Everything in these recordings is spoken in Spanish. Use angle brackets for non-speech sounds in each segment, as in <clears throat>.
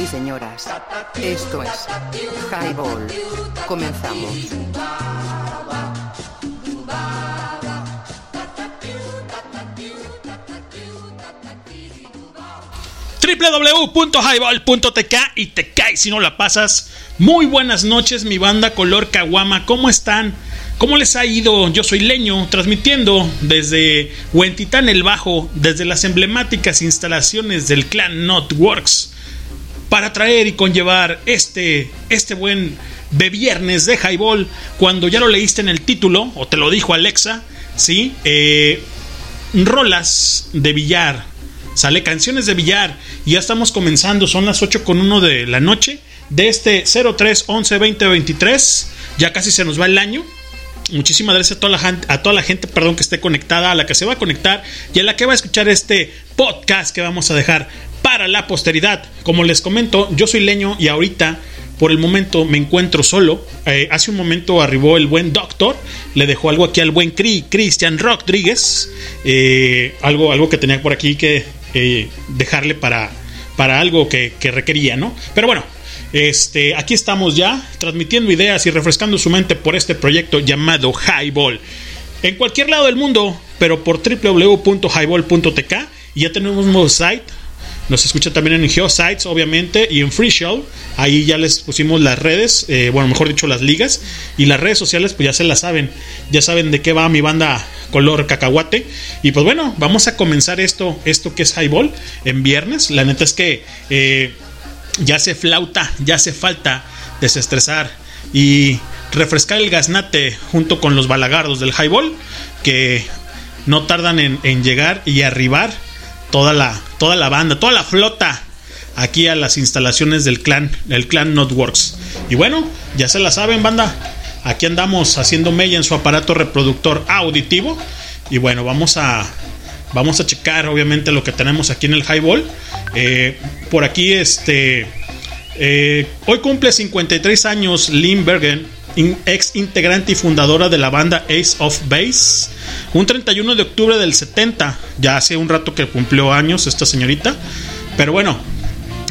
y señoras, esto es Highball. Comenzamos. www.highball.tk y te caes si no la pasas. Muy buenas noches, mi banda color Caguama. ¿Cómo están? ¿Cómo les ha ido? Yo soy Leño, transmitiendo desde Huentitán el Bajo, desde las emblemáticas instalaciones del clan Notworks, para traer y conllevar este, este buen de viernes de Highball, cuando ya lo leíste en el título, o te lo dijo Alexa, ¿sí? Eh, rolas de billar, sale canciones de billar, y ya estamos comenzando, son las 8 con 1 de la noche, de este 03 11 20 23, ya casi se nos va el año, Muchísimas gracias a toda, la gente, a toda la gente perdón, que esté conectada, a la que se va a conectar y a la que va a escuchar este podcast que vamos a dejar para la posteridad. Como les comento, yo soy Leño y ahorita, por el momento, me encuentro solo. Eh, hace un momento arribó el buen Doctor, le dejó algo aquí al buen Cri, Cristian Rodríguez, eh, algo, algo que tenía por aquí que eh, dejarle para, para algo que, que requería, ¿no? Pero bueno, este, aquí estamos ya transmitiendo ideas y refrescando su mente por este proyecto llamado Highball. En cualquier lado del mundo, pero por www.highball.tk y ya tenemos un nuevo site. Nos escucha también en Geosites, obviamente, y en Free Show. Ahí ya les pusimos las redes, eh, bueno, mejor dicho, las ligas. Y las redes sociales, pues ya se las saben. Ya saben de qué va mi banda color cacahuate. Y pues bueno, vamos a comenzar esto, esto que es Highball en viernes. La neta es que eh, ya se flauta, ya hace falta desestresar y refrescar el gaznate junto con los balagardos del highball que no tardan en, llegar y arribar toda la, toda la banda, toda la flota aquí a las instalaciones del clan, el clan Notworks. Y bueno, ya se la saben, banda. Aquí andamos haciendo mella en su aparato reproductor auditivo. Y bueno, vamos a, vamos a checar obviamente lo que tenemos aquí en el highball. Eh, por aquí, este. Eh, hoy cumple 53 años Lynn Bergen, ex integrante y fundadora de la banda Ace of Base. Un 31 de octubre del 70, ya hace un rato que cumplió años esta señorita. Pero bueno,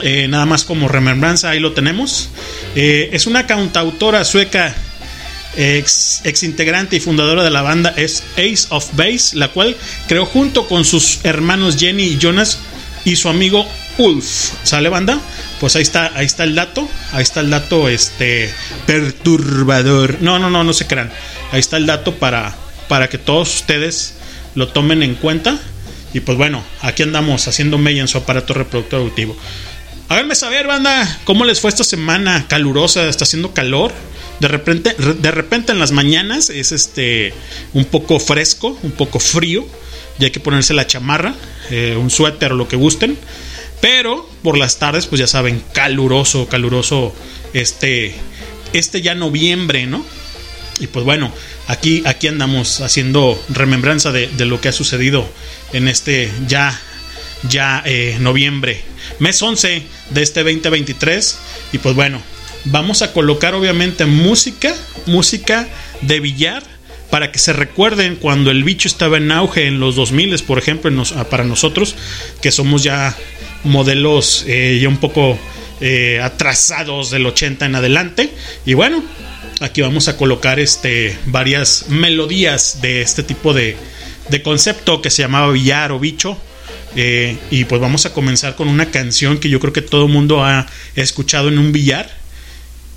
eh, nada más como remembranza, ahí lo tenemos. es una cantautora sueca ex, ex, integrante y fundadora de la banda es Ace of Base, la cual creó junto con sus hermanos Jenny y Jonas y su amigo Ulf. ¿Sale banda? Pues ahí está, ahí está el dato, ahí está el dato este perturbador. No, no, no, no se crean. Ahí está el dato para para que todos ustedes lo tomen en cuenta. Y pues bueno, aquí andamos haciendo mella en su aparato reproductor auditivo. Háganme saber, banda, cómo les fue esta semana calurosa, está haciendo calor. De repente, de repente en las mañanas es este un poco fresco, un poco frío, y hay que ponerse la chamarra, eh, un suéter o lo que gusten. Pero por las tardes, pues ya saben, caluroso, caluroso este, este ya noviembre, ¿no? Y pues bueno, aquí, aquí andamos haciendo remembranza de, lo que ha sucedido en este ya, ya eh, noviembre, mes 11 de este 2023. Y pues bueno, vamos a colocar obviamente música, música de billar para que se recuerden cuando el bicho estaba en auge en los 2000, por ejemplo, ah, para nosotros que somos ya modelos eh, ya un poco eh, atrasados del 80 en adelante. Y bueno, aquí vamos a colocar este, varias melodías de este tipo de, concepto que se llamaba billar o bicho. Eh, y pues vamos a comenzar con una canción que yo creo que todo el mundo ha escuchado en un billar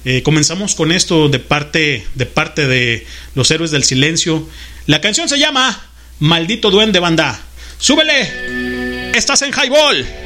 eh, comenzamos con esto de parte, de parte de los héroes del silencio. La canción se llama Maldito Duende Banda. ¡Súbele! ¡Estás en Highball!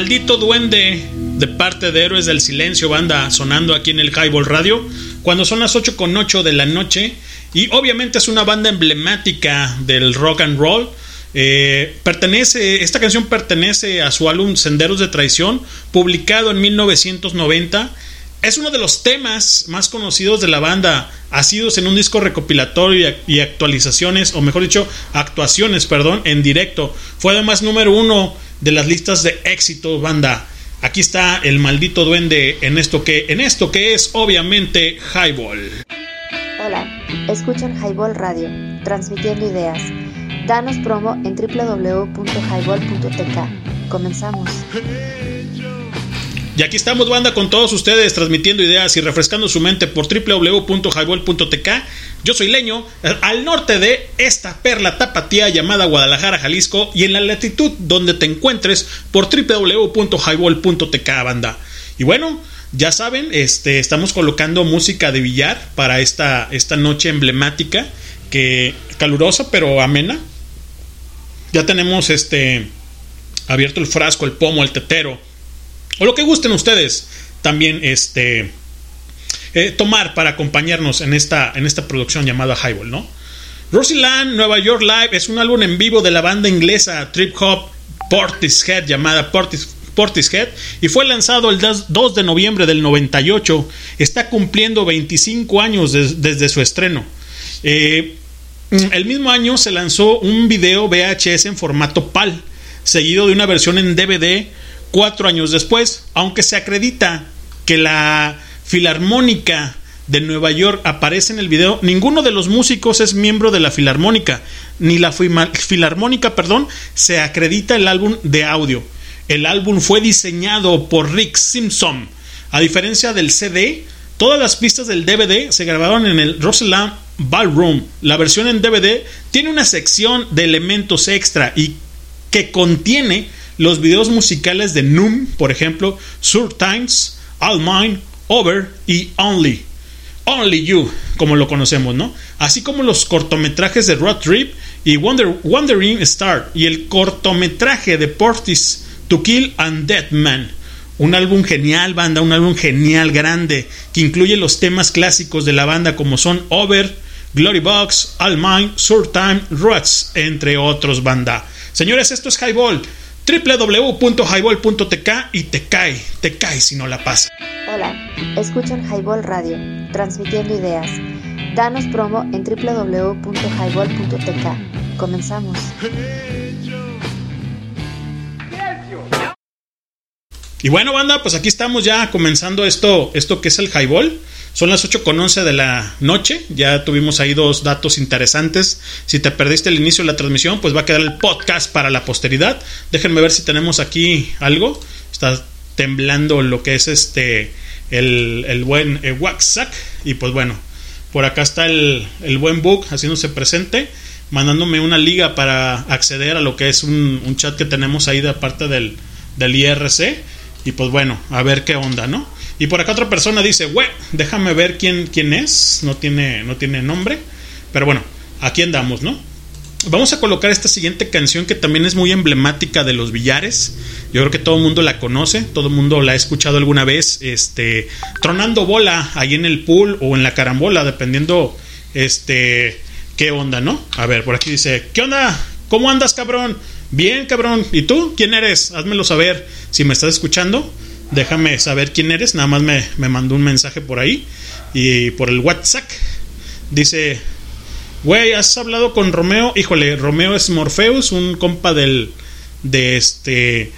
Maldito duende de parte de Héroes del Silencio, banda sonando aquí en el Highball Radio, cuando son las 8 con 8 de la noche. Y obviamente es una banda emblemática del rock and roll. Eh, pertenece, esta canción pertenece a su álbum Senderos de Traición, publicado en 1990. Es uno de los temas más conocidos de la banda, sido en un disco recopilatorio y actualizaciones, o mejor dicho, actuaciones, perdón, en directo. Fue además número uno de las listas de éxito, banda. Aquí está el maldito duende en esto que, en esto que es obviamente Highball. Hola, escuchan Highball Radio, transmitiendo ideas. Danos promo en www.highball.tk. Comenzamos. Y aquí estamos, banda, con todos ustedes, transmitiendo ideas y refrescando su mente por www.highball.tk. Yo soy Leño, al norte de esta perla tapatía llamada Guadalajara, Jalisco, y en la latitud donde te encuentres por www.highball.tk, banda. Y bueno, ya saben, este, estamos colocando música de billar para esta, esta noche emblemática, que calurosa pero amena. Ya tenemos este abierto el frasco, el pomo, el tetero o lo que gusten ustedes. También este eh, tomar para acompañarnos en esta, en esta producción llamada Highball, ¿no? Rosyland Nueva York Live es un álbum en vivo de la banda inglesa Trip Hop Portishead llamada Portishead y fue lanzado el 2 de noviembre del 98. Está cumpliendo 25 años desde su estreno. Eh, el mismo año se lanzó un video VHS en formato PAL, seguido de una versión en DVD cuatro años después, aunque se acredita que la Filarmónica de Nueva York aparece en el video, ninguno de los músicos es miembro de la Filarmónica, ni la Filarmónica, perdón, se acredita el álbum de audio. El álbum fue diseñado por Rick Simpson. A diferencia del CD, todas las pistas del DVD se grabaron en el Roseland Ballroom. La versión en DVD tiene una sección de elementos extra y que contiene los videos musicales de Noom, por ejemplo, Sur Times, All Mine, Over y Only. Only You, como lo conocemos, ¿no? Así como los cortometrajes de Road Trip y Wonder, Wandering Star y el cortometraje de Portis To Kill and Dead Man. Un álbum genial, banda, un álbum genial, grande, que incluye los temas clásicos de la banda como son Over, Glory Box, All Mine, Time, Ruts, entre otros, banda. Señores, esto es Highball www.highball.tk y te cae, te cae si no la pasa. Hola, escuchan Highball Radio, transmitiendo ideas. Danos promo en www.highball.tk. Comenzamos. Y bueno, banda, pues aquí estamos ya comenzando esto, esto que es el Highball. Son las 8 con 11 de la noche. Ya tuvimos ahí dos datos interesantes. Si te perdiste el inicio de la transmisión, pues va a quedar el podcast para la posteridad. Déjenme ver si tenemos aquí algo. Está temblando lo que es este el, buen eh, WhatsApp. Y pues bueno, por acá está el, buen Book haciéndose presente. Mandándome una liga para acceder a lo que es un, chat que tenemos ahí de parte del, del IRC. Y pues bueno, a ver qué onda, ¿no? Y por acá otra persona dice, güey, déjame ver quién, quién es. No tiene, no tiene nombre. Pero bueno, aquí andamos, ¿no? Vamos a colocar esta siguiente canción que también es muy emblemática de los billares. Yo creo que todo el mundo la conoce, todo el mundo la ha escuchado alguna vez, este, tronando bola ahí en el pool o en la carambola, dependiendo, este, qué onda, ¿no? A ver, por aquí dice, ¿qué onda? ¿Cómo andas, cabrón? Bien, cabrón. ¿Y tú? ¿Quién eres? Házmelo saber si me estás escuchando déjame saber quién eres. Nada más me, mandó un mensaje por ahí y por el WhatsApp. Dice, güey, ¿has hablado con Romeo? Híjole, Romeo es Morpheus, un compa del, de este,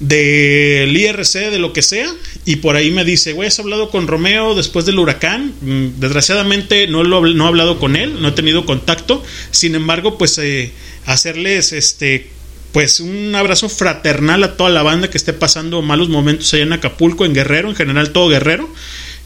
del IRC, de lo que sea. Y por ahí me dice, güey, ¿has hablado con Romeo después del huracán? Mm, desgraciadamente no, lo, no he hablado con él, no he tenido contacto. Sin embargo, pues eh, hacerles este pues un abrazo fraternal a toda la banda que esté pasando malos momentos allá en Acapulco, en Guerrero, en general todo Guerrero.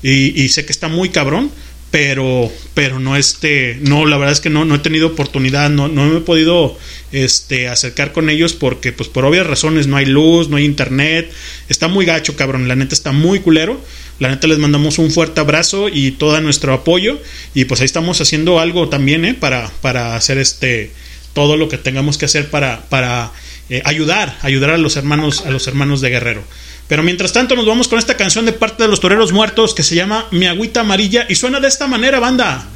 Y, sé que está muy cabrón, pero, pero no este, no, la verdad es que no, no he tenido oportunidad, no, no me he podido este, acercar con ellos porque, pues por obvias razones, no hay luz, no hay internet, está muy gacho, cabrón, la neta está muy culero. La neta les mandamos un fuerte abrazo y todo nuestro apoyo. Y pues ahí estamos haciendo algo también, ¿eh? Para, para hacer este todo lo que tengamos que hacer para, para eh, ayudar, ayudar a los hermanos, a los hermanos de Guerrero. Pero mientras tanto nos vamos con esta canción de parte de los Toreros Muertos que se llama Mi Agüita Amarilla y suena de esta manera, banda.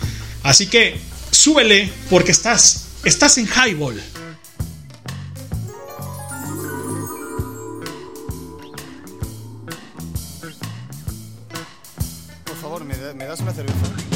Así que súbele porque estás, estás en highball. Por favor, ¿me, me das una cerveza?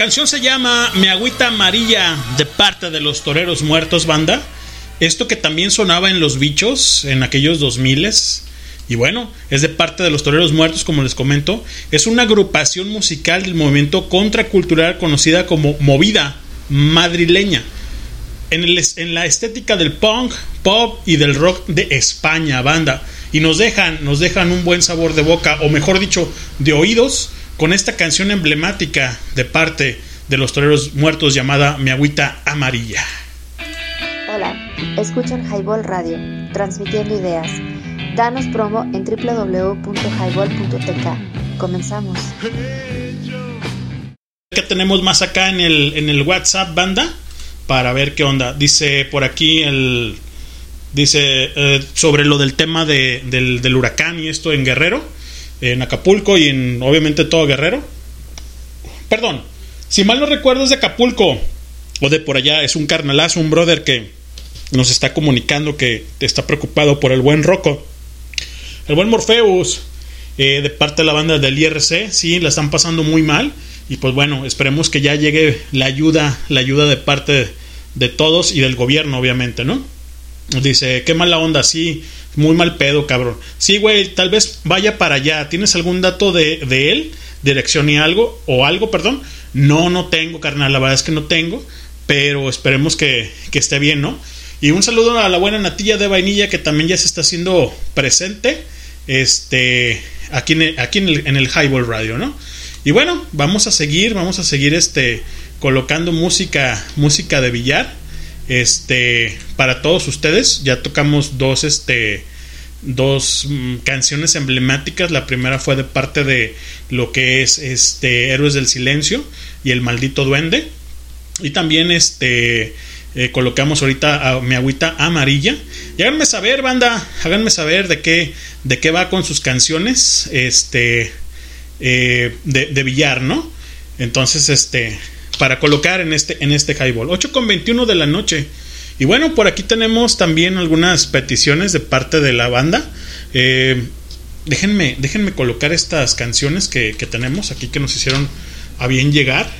canción se llama Me Agüita Amarilla de parte de los Toreros Muertos Banda. Esto que también sonaba en Los Bichos en aquellos 2000 y bueno, es de parte de los Toreros Muertos, como les comento. Es una agrupación musical del movimiento contracultural conocida como Movida Madrileña. En, el, en, la estética del punk, pop y del rock de España, banda. Y nos dejan, nos dejan un buen sabor de boca, o mejor dicho, de oídos, con esta canción emblemática de parte de los toreros muertos llamada Mi Agüita Amarilla. Hola, escuchan Highball Radio, transmitiendo ideas. Danos promo en www.highball.tk. Comenzamos. ¿Qué tenemos más acá en el, en el WhatsApp, banda? Para ver qué onda. Dice por aquí el. Dice eh, sobre lo del tema de, del, del huracán y esto en Guerrero en Acapulco y en obviamente todo Guerrero. Perdón, si mal no recuerdo es de Acapulco o de por allá, es un carnalazo, un brother que nos está comunicando que está preocupado por el buen Rocco. El buen Morpheus, eh, de parte de la banda del IRC, sí, la están pasando muy mal. Y pues bueno, esperemos que ya llegue la ayuda, la ayuda de parte de, todos y del gobierno, obviamente, ¿no? Dice, qué mala onda, sí, muy mal pedo, cabrón. Sí, güey, tal vez vaya para allá. ¿Tienes algún dato de, de él? Dirección y algo, o algo, perdón. No, no tengo, carnal, la verdad es que no tengo, pero esperemos que, que esté bien, ¿no? Y un saludo a la buena natilla de vainilla que también ya se está haciendo presente este, aquí, en el, aquí en el, en el Highball Radio, ¿no? Y bueno, vamos a seguir, vamos a seguir este, colocando música, música de billar este para todos ustedes ya tocamos dos este dos mm, canciones emblemáticas. La primera fue de parte de lo que es este héroes del silencio y el maldito duende. Y también este eh, colocamos ahorita a mi agüita amarilla. Y háganme saber banda háganme saber de qué de qué va con sus canciones este eh, de, de billar no entonces este para colocar en este, en este highball. 8 con 21 de la noche. Y bueno, por aquí tenemos también algunas peticiones de parte de la banda. Eh, déjenme, déjenme colocar estas canciones que, que, tenemos aquí que nos hicieron a bien llegar.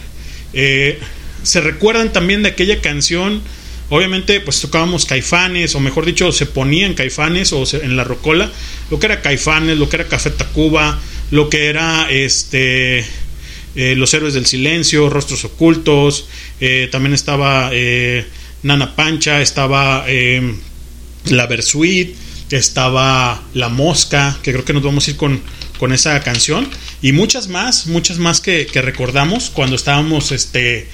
Eh, se recuerdan también de aquella canción. Obviamente, pues tocábamos caifanes, o mejor dicho, se ponían caifanes o se, en la rocola. Lo que era caifanes, lo que era Café Tacuba, lo que era este eh, Los Héroes del Silencio, Rostros Ocultos, eh, también estaba eh, Nana Pancha, estaba em, La Versuit, estaba La Mosca, que creo que nos vamos a ir con, con esa canción, y muchas más, muchas más que, que recordamos cuando estábamos este,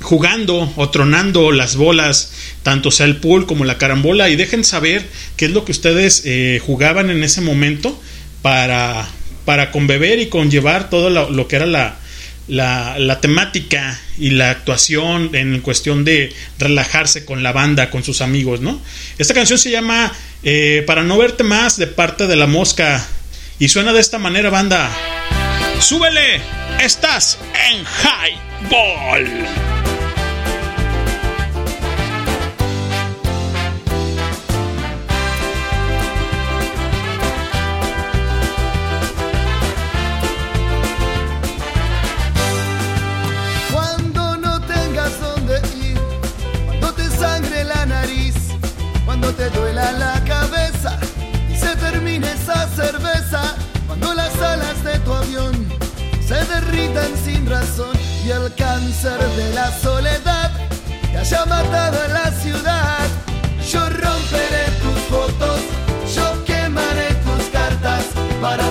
jugando o tronando las bolas, tanto sea el pool como la carambola, y dejen saber qué es lo que ustedes jugaban en ese momento para para conbeber y conllevar todo lo, que era la, la, la, temática y la actuación en cuestión de relajarse con la banda, con sus amigos, ¿no? Esta canción se llama eh, Para no verte más de parte de la mosca y suena de esta manera, banda. ¡Súbele! Estás en High Ball. Se derritan sin razón y el cáncer de la soledad te haya matado en la ciudad. Yo romperé tus fotos, yo quemaré tus cartas para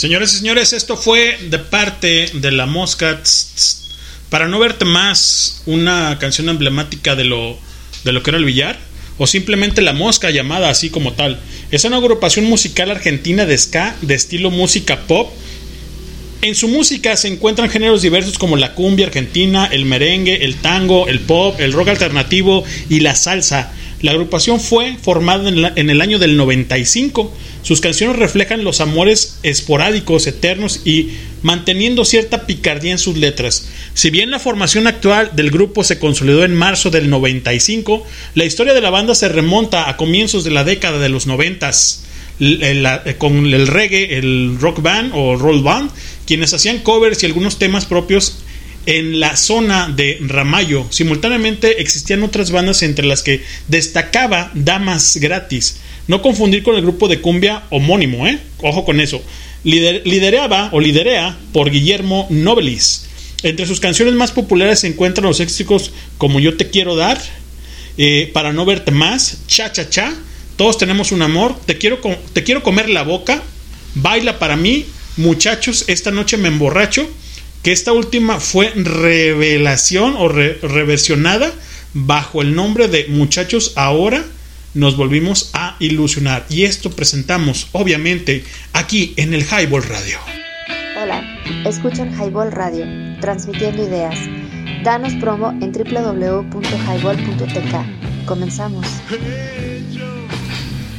Señores y señores, esto fue de parte de la mosca. Para no verte más, una canción emblemática de lo, de lo que era el billar. O simplemente la mosca llamada así como tal. Es una agrupación musical argentina de ska de estilo música pop. En su música se encuentran géneros diversos como la cumbia argentina, el merengue, el tango, el pop, el rock alternativo y la salsa. La agrupación fue formada en, en el año del 95. Sus canciones reflejan los amores esporádicos, eternos y manteniendo cierta picardía en sus letras. Si bien la formación actual del grupo se consolidó en marzo del 95, la historia de la banda se remonta a comienzos de la década de los 90 con el reggae, el rock band o roll band, quienes hacían covers y algunos temas propios en la zona de Ramallo. Simultáneamente existían otras bandas entre las que destacaba Damas Gratis. No confundir con el grupo de cumbia homónimo, ¿eh? Ojo con eso. Lider- lideraba o liderea por Guillermo Nobelis. Entre sus canciones más populares se encuentran los éxitos como Yo te quiero dar, eh, Para no verte más, Cha Cha Cha, Todos tenemos un amor, Te quiero, te quiero comer la boca, Baila para mí, Muchachos, esta noche me emborracho, que esta última fue revelación o re- reversionada bajo el nombre de Muchachos ahora nos volvimos a ilusionar y esto presentamos obviamente aquí en el Highball Radio. Hola, escuchan Highball Radio, transmitiendo ideas. Danos promo en www.highball.tk. Comenzamos.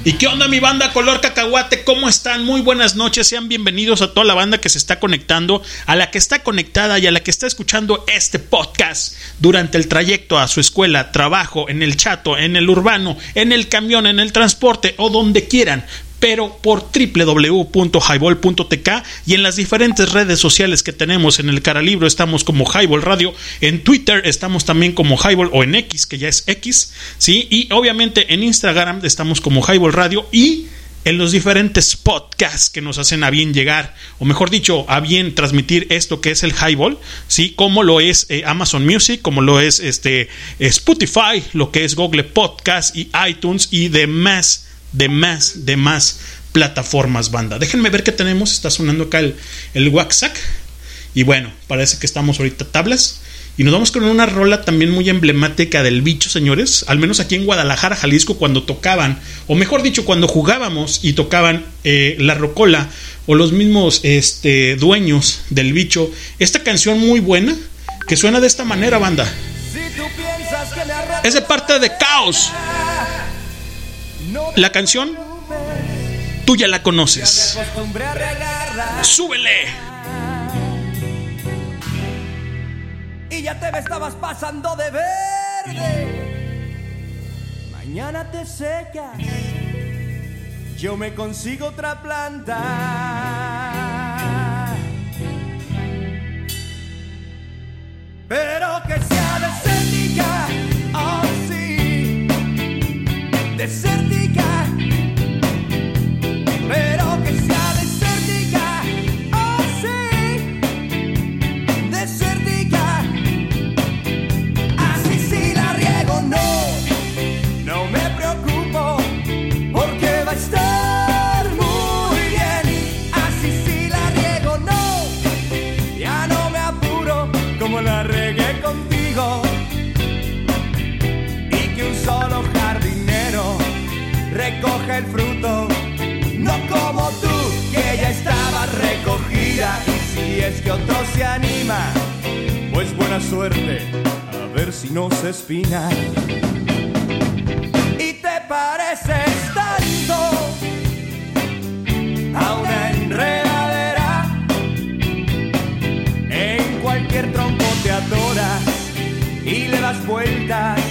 ¿Y qué onda mi banda color cacahuate? ¿Cómo están? Muy buenas noches. Sean bienvenidos a toda la banda que se está conectando, a la que está conectada y a la que está escuchando este podcast durante el trayecto a su escuela, trabajo, en el chato, en el urbano, en el camión, en el transporte o donde quieran pero por www.highball.tk y en las diferentes redes sociales que tenemos en el Caralibro estamos como Highball Radio, en Twitter estamos también como Highball o en X, que ya es X, ¿sí? Y obviamente en Instagram estamos como Highball Radio y en los diferentes podcasts que nos hacen a bien llegar, o mejor dicho, a bien transmitir esto que es el Highball, ¿sí? Como lo es eh, Amazon Music, como lo es este Spotify, lo que es Google Podcast y iTunes y demás de más, de más plataformas, banda. Déjenme ver qué tenemos. Está sonando acá el, el WhatsApp. Y bueno, parece que estamos ahorita tablas. Y nos vamos con una rola también muy emblemática del bicho, señores. Al menos aquí en Guadalajara, Jalisco, cuando tocaban, o mejor dicho, cuando jugábamos y tocaban eh, la rocola o los mismos este, dueños del bicho. Esta canción muy buena que suena de esta manera, banda. Es de parte de Caos. La canción, tú ya la conoces. Súbele. Y ya te me estabas pasando de verde. Mañana te secas. Yo me consigo otra planta. Pero que sea desértica. Desértica. Fruto. No como tú, que ya estaba recogida. Y si es que otro se anima, pues buena suerte. A ver si no se espina. Y te pareces tanto a una enredadera. En cualquier tronco te adoras y le das vueltas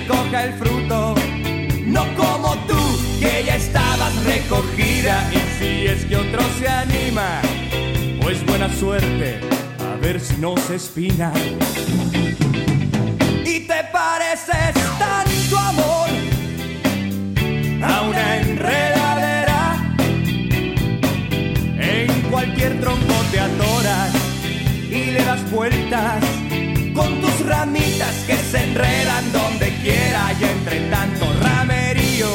Recoja el fruto, no como tú, que ya estabas recogida. Y si es anima, pues buena suerte, a ver si no se espina. Y te pareces tanto amor a una enredadera. En cualquier tronco te atoras y le das vueltas con tus ramitas que se enredan donde quiera y entre tanto ramerío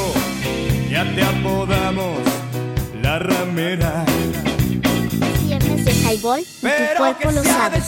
ya te apodamos la ramera. Viernes de highball y tu Pero cuerpo que lo sabe.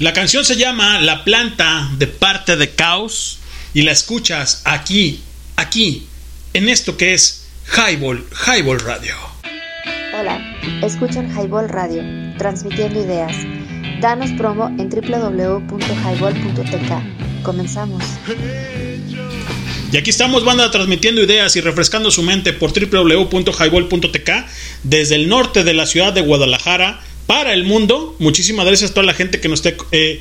La canción se llama La planta de parte de Caos y la escuchas aquí, aquí, en esto que es Highball, Highball Radio. Hola, escuchan Highball Radio, transmitiendo ideas. Danos promo en www.highball.tk. Comenzamos. Y aquí estamos, banda, transmitiendo ideas y refrescando su mente por www.highball.tk desde el norte de la ciudad de Guadalajara para el mundo. Muchísimas gracias a toda la gente que nos eh,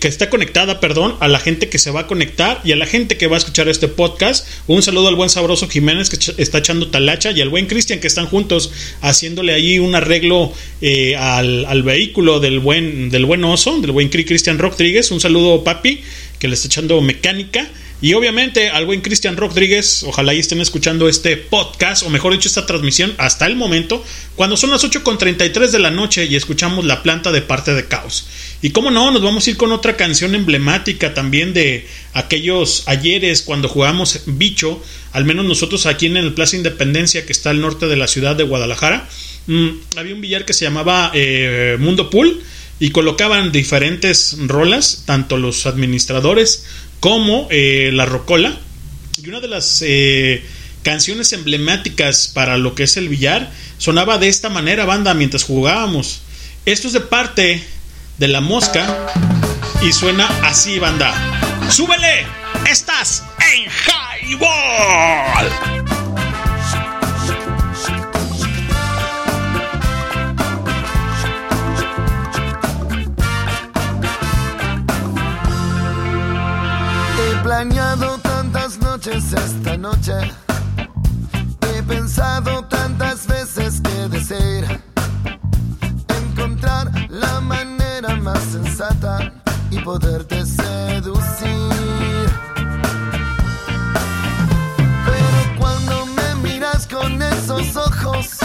que está conectada, perdón, a la gente que se va a conectar y a la gente que va a escuchar este podcast. Un saludo al buen sabroso Jiménez que está echando talacha y al buen Cristian que están juntos haciéndole ahí un arreglo eh, al, al vehículo del buen, del buen oso, del buen Cri- Cristian Rodríguez. Un saludo, papi, que le está echando mecánica. Y obviamente al buen Cristian Rodríguez, ojalá y estén escuchando este podcast, o mejor dicho, esta transmisión hasta el momento, cuando son las 8.33 de la noche y escuchamos la planta de parte de Caos. Y cómo no, nos vamos a ir con otra canción emblemática también de aquellos ayeres cuando jugamos bicho, al menos nosotros aquí en el Plaza Independencia, que está al norte de la ciudad de Guadalajara, mm, había un billar que se llamaba eh, Mundo Pool y colocaban diferentes rolas, tanto los administradores como eh, la Rocola. Y una de las eh, canciones emblemáticas para lo que es el billar sonaba de esta manera, banda, mientras jugábamos. Esto es de parte de la mosca y suena así, banda. ¡Súbele! ¡Estás en Highball! Planeado tantas noches esta noche. He pensado tantas veces que desear encontrar la manera más sensata y poderte seducir. Pero cuando me miras con esos ojos,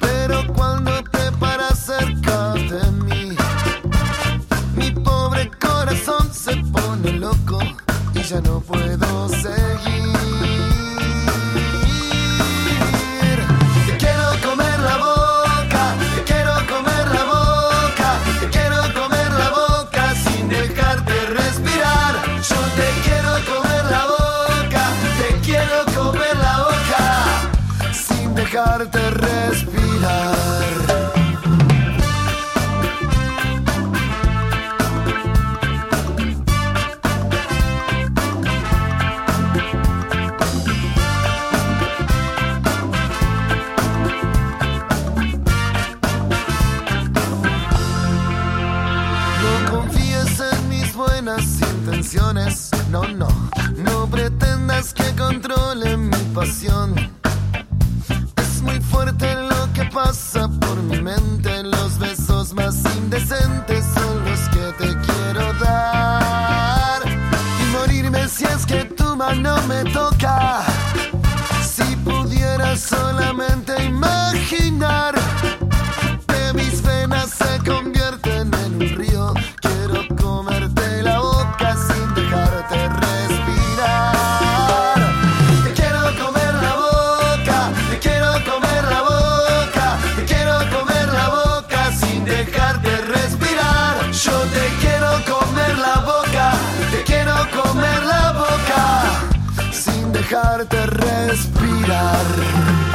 pero cuando te paras cerca de mí, mi pobre corazón se pone ya no puedo seguir. Te quiero comer la boca, te quiero comer la boca, te quiero comer la boca sin dejarte respirar. Yo te quiero comer la boca, te quiero comer la boca sin dejarte respirar. Es muy fuerte lo que pasa por mi mente. Los besos más indecentes son los que te quiero dar. Y morirme si es que tu mano me toca. Si pudiera solamente imaginar. Dejarte respirar.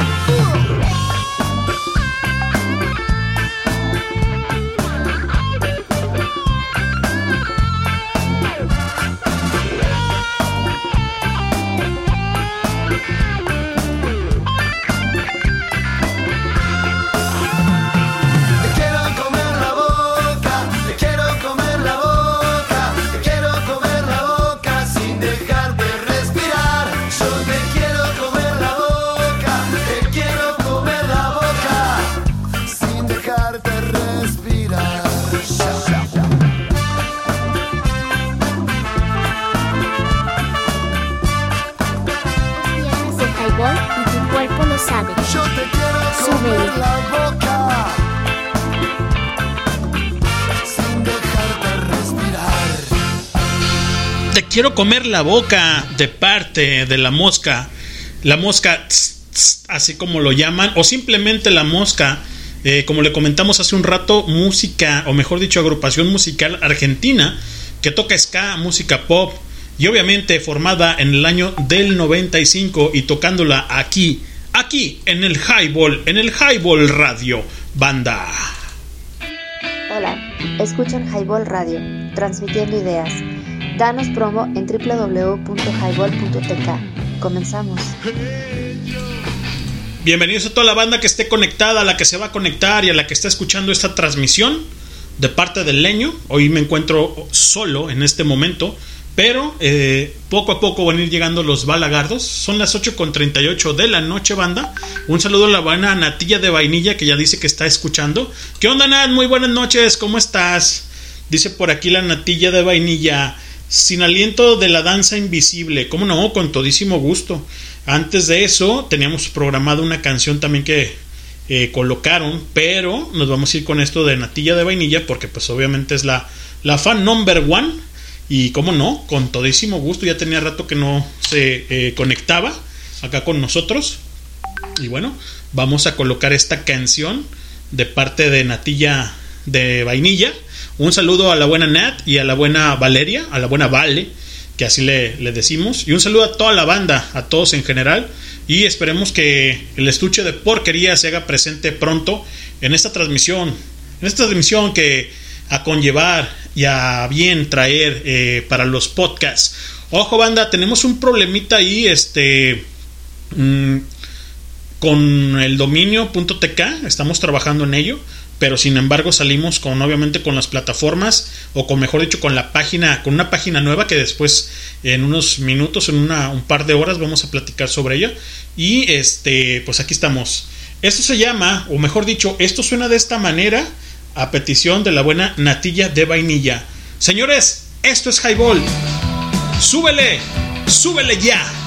Quiero comer la boca de parte de la mosca. La mosca, así como lo llaman, o simplemente la mosca. eh, como le comentamos hace un rato, música, o mejor dicho, agrupación musical argentina que toca ska, música pop, y obviamente formada en el año del 95 y tocándola aquí, aquí en el Highball, en el Highball Radio, banda. Hola, escuchan Highball Radio, transmitiendo ideas. Danos promo en www.highball.tk. Comenzamos. Bienvenidos a toda la banda que esté conectada, a la que se va a conectar y a la que está escuchando esta transmisión de parte del leño. Hoy me encuentro solo en este momento, pero eh, poco a poco van a ir llegando los balagardos. Son las 8.38 de la noche, banda. Un saludo a la buena Natilla de Vainilla que ya dice que está escuchando. ¿Qué onda, Nat? Muy buenas noches, ¿cómo estás? Dice por aquí la Natilla de Vainilla. Sin aliento de la danza invisible. ¿Cómo no? Con todísimo gusto. Antes de eso, teníamos programado una canción también que eh, colocaron, pero nos vamos a ir con esto de Natilla de Vainilla, porque pues obviamente es la, la fan number one. Y cómo no, con todísimo gusto. Ya tenía rato que no se eh, conectaba acá con nosotros. Y bueno, vamos a colocar esta canción de parte de Natilla de Vainilla. Un saludo a la buena Nat y a la buena Valeria, a la buena Vale, que así le, decimos. Y un saludo a toda la banda, a todos en general. Y esperemos que el estuche de porquería se haga presente pronto en esta transmisión. En esta transmisión que a conllevar y a bien traer eh, para los podcasts. Ojo, banda, tenemos un problemita ahí, este. mm, con el dominio.tk, estamos trabajando en ello, pero sin embargo salimos con obviamente con las plataformas o con mejor dicho con la página, con una página nueva que después en unos minutos, en una, un par de horas vamos a platicar sobre ella y este, pues aquí estamos. Esto se llama, o mejor dicho, esto suena de esta manera a petición de la buena natilla de vainilla. Señores, esto es Highball. Súbele, súbele ya.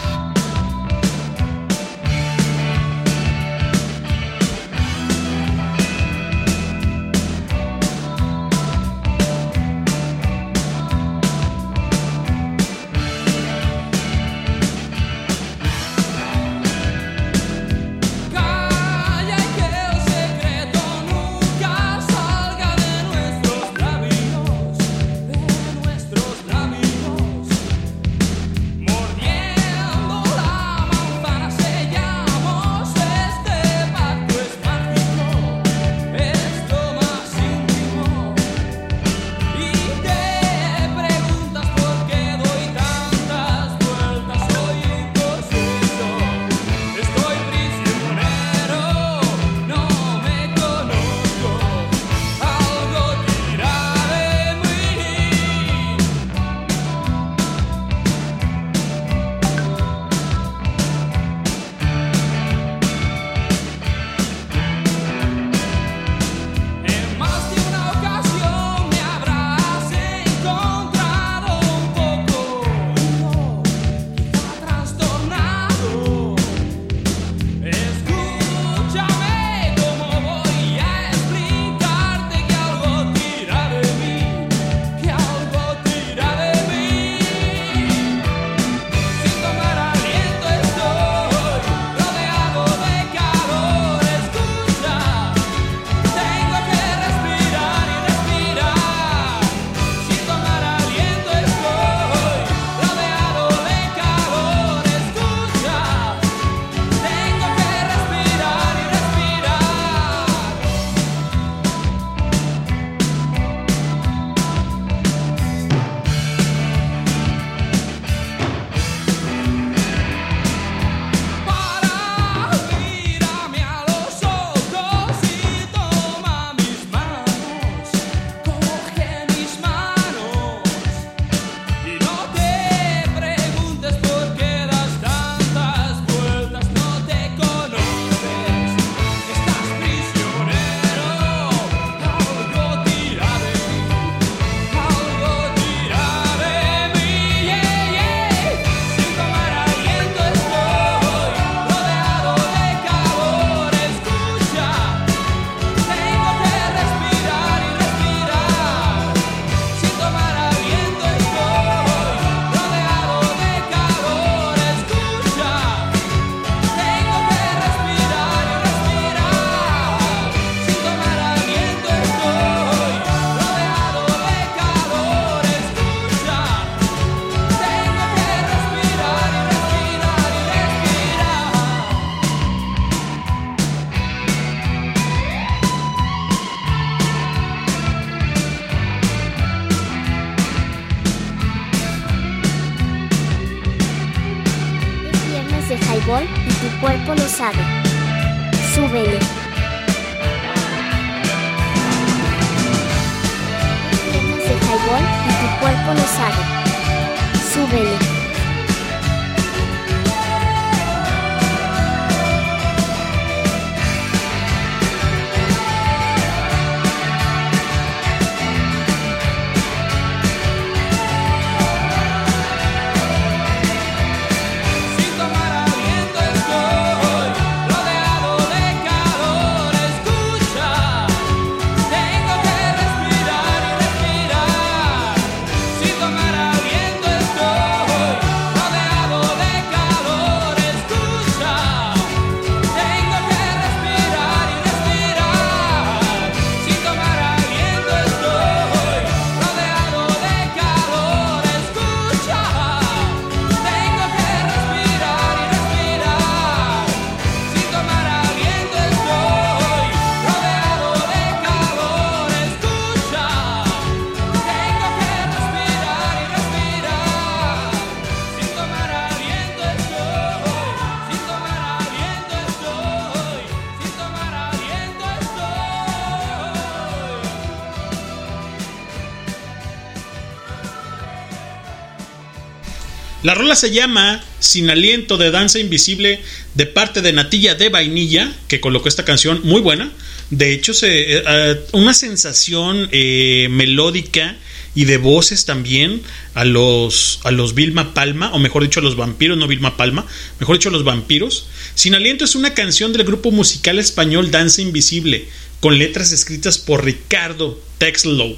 La rola se llama Sin aliento de danza invisible de parte de Natilla de Vainilla, que colocó esta canción muy buena. De hecho, eh, eh, una sensación eh, melódica y de voces también a los, a los Vilma Palma, o mejor dicho, a los vampiros, no Vilma Palma, mejor dicho, a los vampiros. Sin aliento es una canción del grupo musical español Danza Invisible, con letras escritas por Ricardo Texlow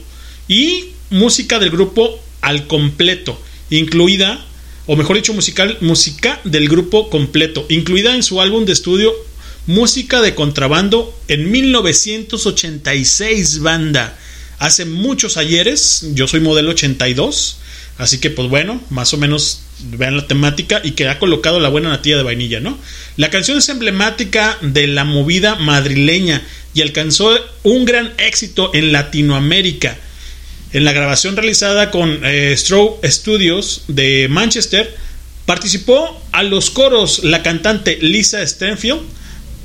y música del grupo al completo, incluida, o mejor dicho, musical, música del grupo completo, incluida en su álbum de estudio Música de Contrabando en 1986, banda. Hace muchos ayeres, yo soy modelo 82, así que pues bueno, más o menos vean la temática y que ha colocado la buena natilla de vainilla, ¿no? La canción es emblemática de la movida madrileña y alcanzó un gran éxito en Latinoamérica. En la grabación realizada con eh, Studios de Manchester, participó a los coros la cantante Lisa Stenfield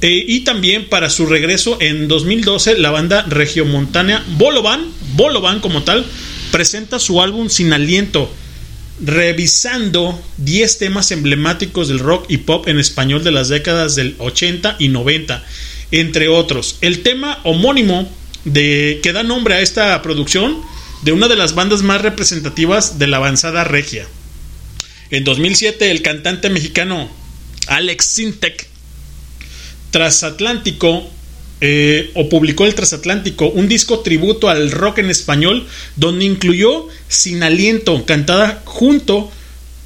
eh, y también para su regreso en 2012 la banda regiomontana Bolovan, Bolovan como tal, presenta su álbum Sin Aliento, revisando 10 temas emblemáticos del rock y pop en español de las décadas del 80 y 90, entre otros. El tema homónimo de que da nombre a esta producción de una de las bandas más representativas de la avanzada regia. En 2007 el cantante mexicano Alex Sintek Transatlántico eh, o publicó el Transatlántico un disco tributo al rock en español donde incluyó Sin Aliento cantada junto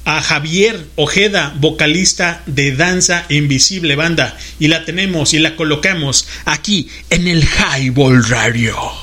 a Javier Ojeda, vocalista de Danza Invisible Banda y la tenemos y la colocamos aquí en el Highball Radio.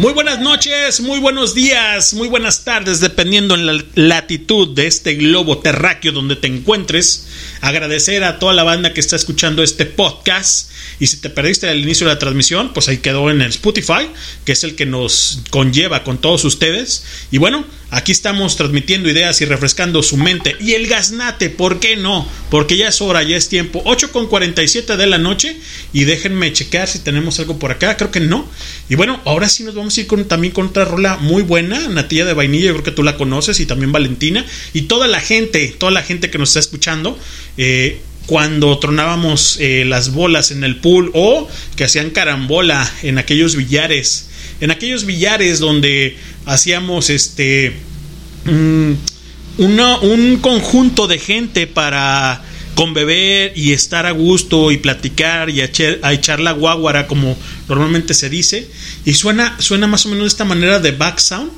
Muy buenas noches, muy buenos días, muy buenas tardes, dependiendo en la latitud de este globo terráqueo donde te encuentres. Agradecer a toda la banda que está escuchando este podcast. Y si te perdiste al inicio de la transmisión, pues ahí quedó en el Spotify, que es el que nos conlleva con todos ustedes. Y bueno, aquí estamos transmitiendo ideas y refrescando su mente. Y el gaznate, ¿por qué no? Porque ya es hora, ya es tiempo. 8 con 47 de la noche. Y déjenme checar si tenemos algo por acá. Creo que no. Y bueno, ahora sí nos vamos ir con, también con otra rola muy buena. Natilla de vainilla, yo creo que tú la conoces. Y también Valentina. Y toda la gente, toda la gente que nos está escuchando. Eh, cuando tronábamos eh, las bolas en el pool o que hacían carambola en aquellos billares en aquellos billares donde hacíamos este mm, una- un conjunto de gente para con beber y estar a gusto y platicar y a echar, a echar la guaguara como normalmente se dice y suena suena más o menos de esta manera de back sound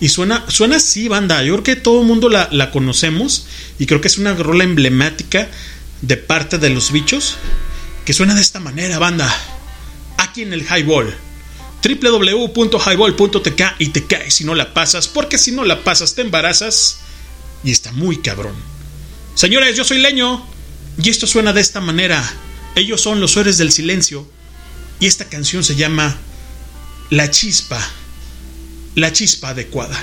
y suena suena así banda yo creo que todo el mundo la, la conocemos y creo que es una rola emblemática de parte de los bichos que suena de esta manera banda aquí en el highball www.highball.tk y te caes si no la pasas, porque si no la pasas te embarazas y está muy cabrón. Señores, yo soy Leño y esto suena de esta manera. Ellos son los héroes del silencio y esta canción se llama La chispa, la chispa adecuada.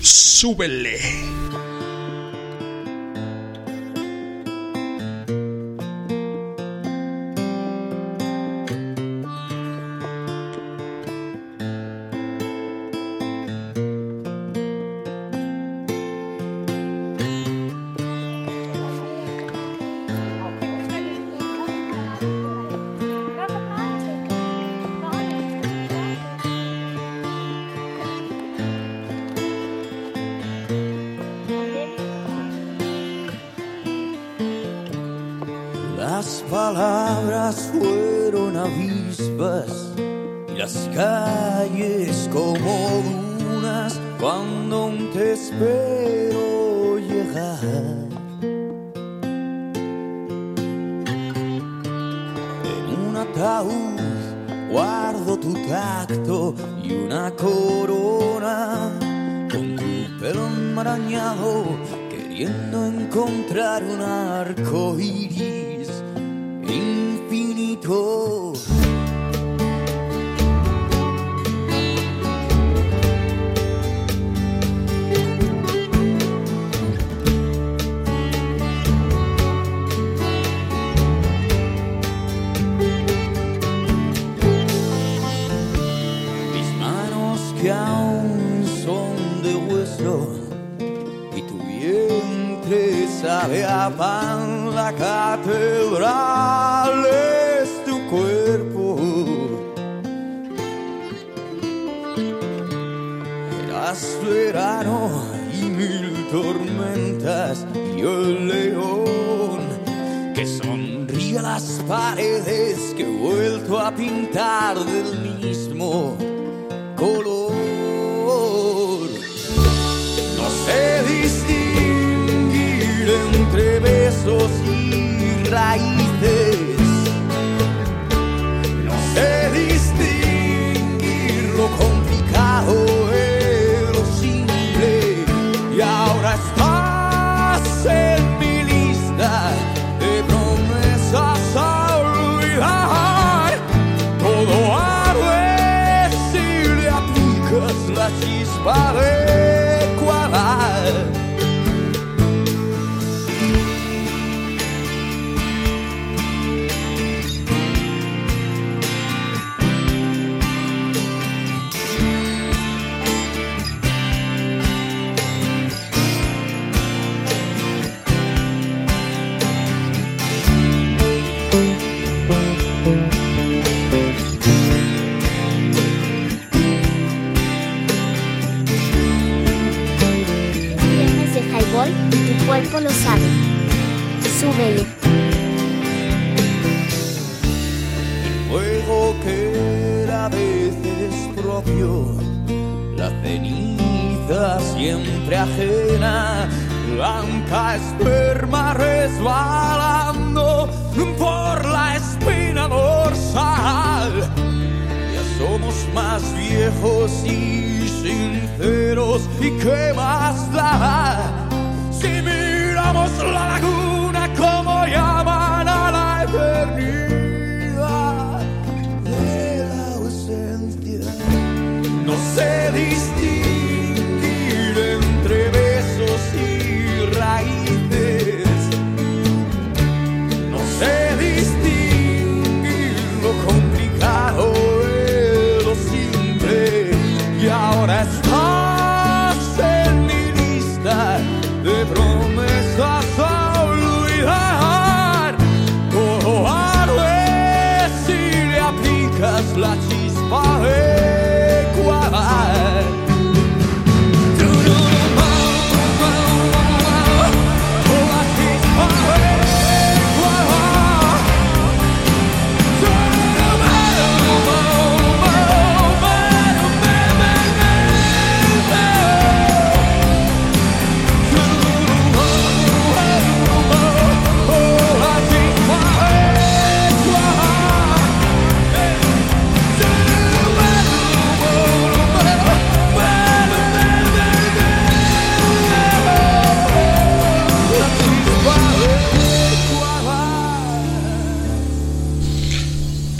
Súbele.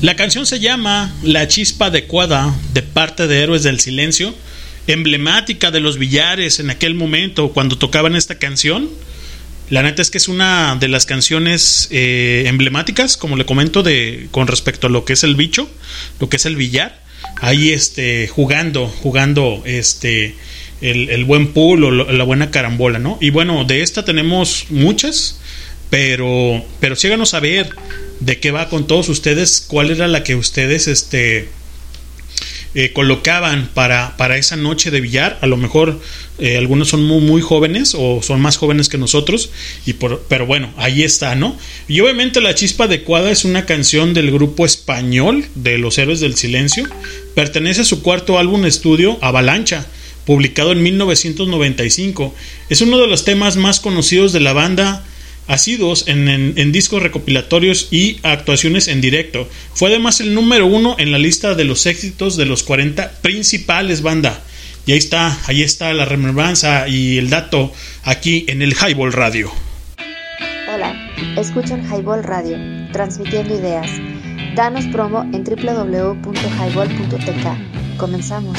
La canción se llama La chispa adecuada de parte de Héroes del Silencio, emblemática de los billares en aquel momento cuando tocaban esta canción. La neta es que es una de las canciones eh, emblemáticas, como le comento, de, con respecto a lo que es el bicho, lo que es el billar. Ahí este, jugando, jugando este, el, buen pool o la buena carambola, ¿no? Y bueno, de esta tenemos muchas, pero, pero síganos a ver de qué va con todos ustedes, cuál era la que ustedes, este, eh, colocaban para, para, esa noche de billar. A lo mejor eh, algunos son muy, muy, jóvenes o son más jóvenes que nosotros, y por, pero bueno, ahí está, ¿no? Y obviamente La Chispa Adecuada es una canción del grupo español de Los Héroes del Silencio. Pertenece a su cuarto álbum estudio, Avalancha publicado en 1995. Es uno de los temas más conocidos de la banda asiduos en, en, discos recopilatorios y actuaciones en directo. Fue además el número uno en la lista de los éxitos de los 40 principales banda. Y ahí está, ahí está la remembranza y el dato aquí en el Highball Radio. Hola, escuchan Highball Radio, transmitiendo ideas. Danos promo en www.highball.tk. Comenzamos.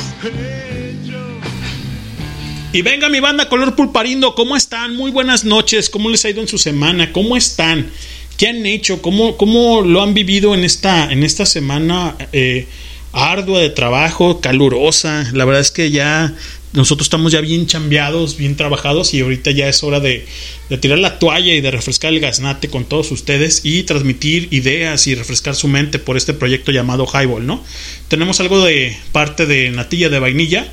Y venga mi banda color pulparindo, ¿cómo están? Muy buenas noches, ¿cómo les ha ido en su semana? ¿Cómo están? ¿Qué han hecho? ¿Cómo, cómo lo han vivido en esta, en esta semana eh, ardua de trabajo, calurosa? La verdad es que ya nosotros estamos ya bien chambeados, bien trabajados y ahorita ya es hora de, de, tirar la toalla y de refrescar el gaznate con todos ustedes y transmitir ideas y refrescar su mente por este proyecto llamado Highball, ¿no? Tenemos algo de parte de natilla de vainilla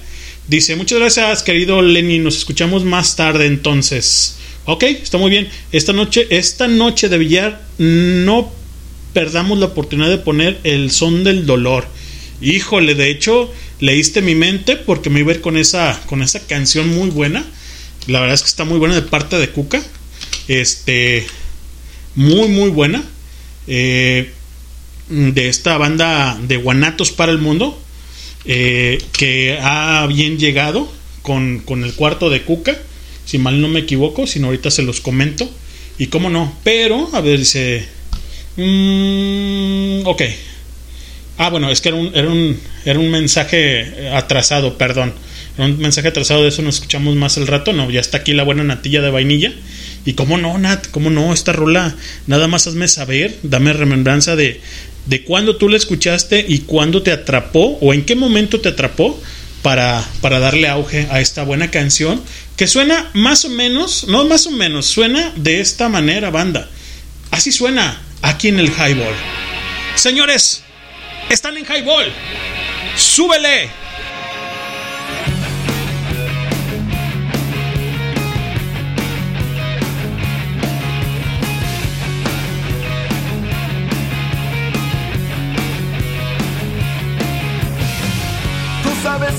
Dice, muchas gracias querido Lenny, nos escuchamos más tarde entonces. Ok, está muy bien. Esta noche, esta noche de billar, no perdamos la oportunidad de poner el son del dolor. Híjole, de hecho, leíste mi mente porque me iba a ir con esa, con esa canción muy buena. La verdad es que está muy buena de parte de Cuca. Este, muy, muy buena. Eh, de esta banda de Guanatos para el Mundo. Eh, que ha bien llegado con, el cuarto de Cuca, si mal no me equivoco, si no ahorita se los comento. Y cómo no, pero, a ver, dice... Mm, ok. Ah, bueno, es que era un, era, un, era un mensaje atrasado, perdón. Era un mensaje atrasado, de eso nos escuchamos más el rato. No, ya está aquí la buena natilla de vainilla. Y cómo no, Nat, cómo no, esta rola, nada más hazme saber, dame remembranza de, de cuándo tú la escuchaste y cuándo te atrapó o en qué momento te atrapó para, para darle auge a esta buena canción que suena más o menos, no más o menos, suena de esta manera, banda. Así suena aquí en el Highball. Señores, están en Highball. Súbele.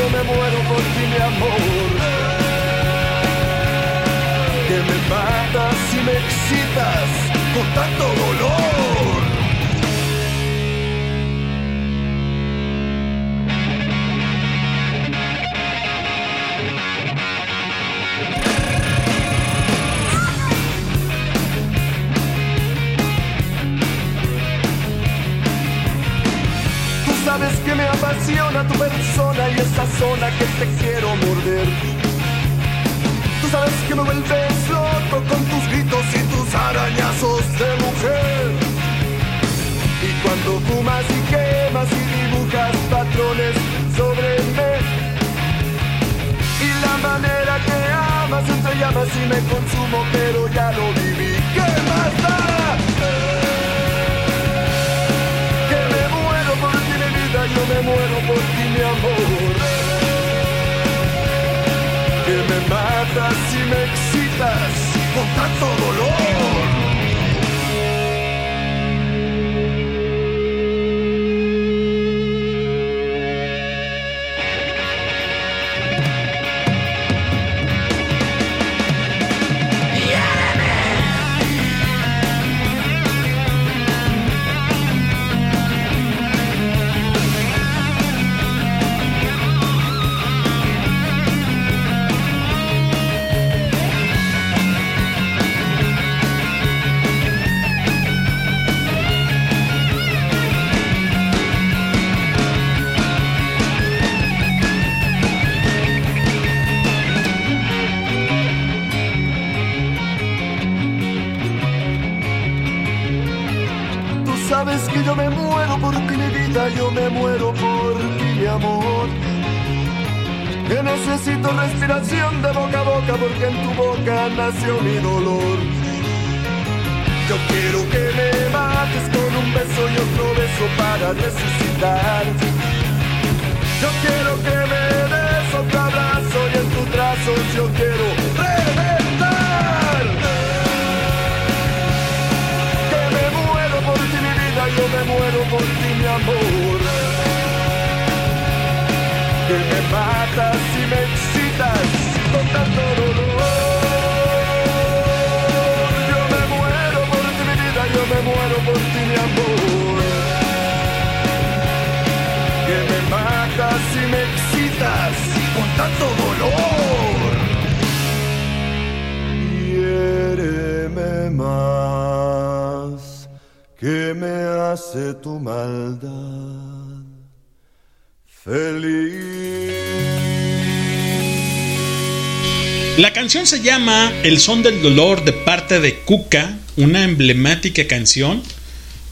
Me muero por ti, mi amor. Que me matas y me excitas con tanto dolor. Sabes que me apasiona tu persona y esa zona que te quiero morder. Tú sabes que me vuelves loco con tus gritos y tus arañazos de mujer. Y cuando fumas y quemas y dibujas patrones sobre mí. Y la manera que amas entre llamas y me consumo, pero ya lo viví. ¿Qué más da? Muero por ti, mi amor. Que me matas y me excitas con tanto dolor. Yo me muero por ti, mi vida, yo me muero por ti, mi amor. Que necesito respiración de boca a boca porque en tu boca nació mi dolor. Yo quiero que me mates con un beso y otro beso para resucitar. Yo quiero que me des otro abrazo y en tus brazos yo quiero yo me muero por ti mi amor. Que me matas y me excitas con tanto dolor. Yo me muero por ti mi vida, yo me muero por ti mi amor. Que me matas y me excitas con tanto dolor. Hiéreme más que me hace tu maldad feliz. La canción se llama El son del dolor de parte de Cuca, una emblemática canción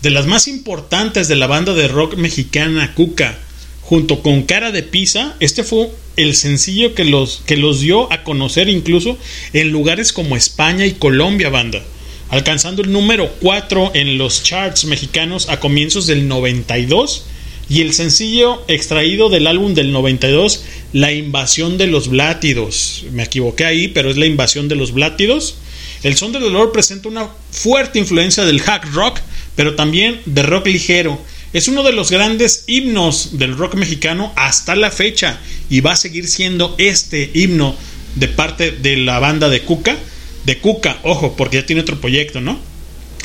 de las más importantes de la banda de rock mexicana Cuca. Junto con Cara de Pizza, este fue el sencillo que los, que los dio a conocer incluso en lugares como España y Colombia, banda, alcanzando el número 4 en los charts mexicanos a comienzos del 92 y el sencillo extraído del álbum del 92, La invasión de los Blátidos. Me equivoqué ahí, pero es La invasión de los Blátidos. El son del dolor presenta una fuerte influencia del hack rock, pero también de rock ligero. Es uno de los grandes himnos del rock mexicano hasta la fecha y va a seguir siendo este himno de parte de la banda de Cuca. De Cuca, ojo, porque ya tiene otro proyecto, ¿no?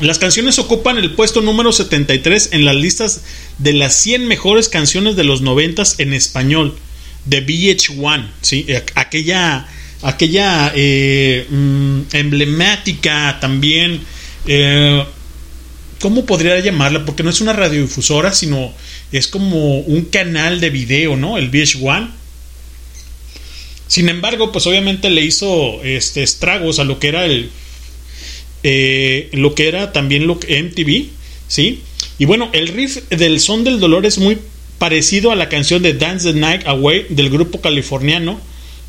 Las canciones ocupan el puesto número 73 en las listas de las 100 mejores canciones de los 90 en español de VH1, ¿sí? aquella, aquella eh, mm, emblemática también, eh, ¿cómo podría llamarla? Porque no es una radiodifusora, sino es como un canal de video, ¿no? El VH1. Sin embargo, pues obviamente le hizo este, estragos a lo que era el, eh, lo que era también lo que MTV, ¿sí? Y bueno, el riff del son del dolor es muy parecido a la canción de Dance the Night Away del grupo californiano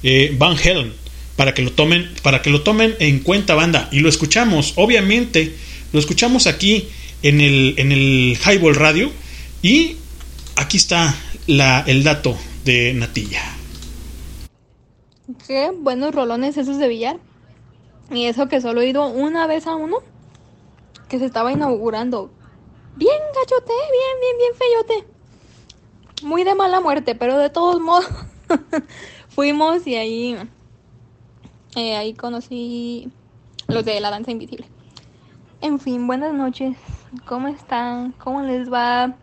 eh, Van Halen, para que lo tomen, para que lo tomen en cuenta, banda. Y lo escuchamos, obviamente, lo escuchamos aquí en el, en el Highball Radio. Y aquí está la, el dato de Natilla. Qué buenos rolones esos de billar. Y eso que solo he ido una vez a uno que se estaba inaugurando. Bien gachote, bien, bien, bien feyote. Muy de mala muerte, pero de todos modos <laughs> fuimos y ahí, eh, ahí conocí los de la danza invisible. En fin, buenas noches. ¿Cómo están? ¿Cómo les va?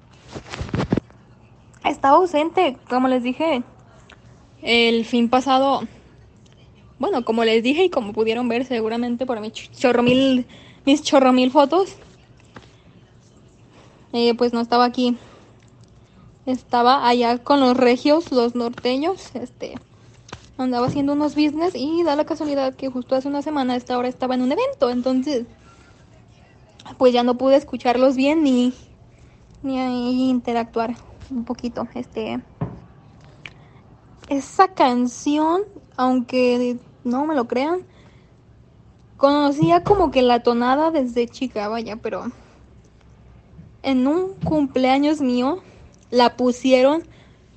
Estaba ausente, como les dije, el fin pasado bueno, como les dije y como pudieron ver seguramente por mis chorro mil, mis chorro mil fotos, eh, pues no estaba aquí. Estaba allá con los regios, los norteños, este, andaba haciendo unos business y da la casualidad que justo hace una semana a esta hora estaba en un evento, entonces, pues ya no pude escucharlos bien ni, ni interactuar un poquito, este, esa canción, aunque no me lo crean. Conocía como que la tonada desde chica, vaya, pero en un cumpleaños mío la pusieron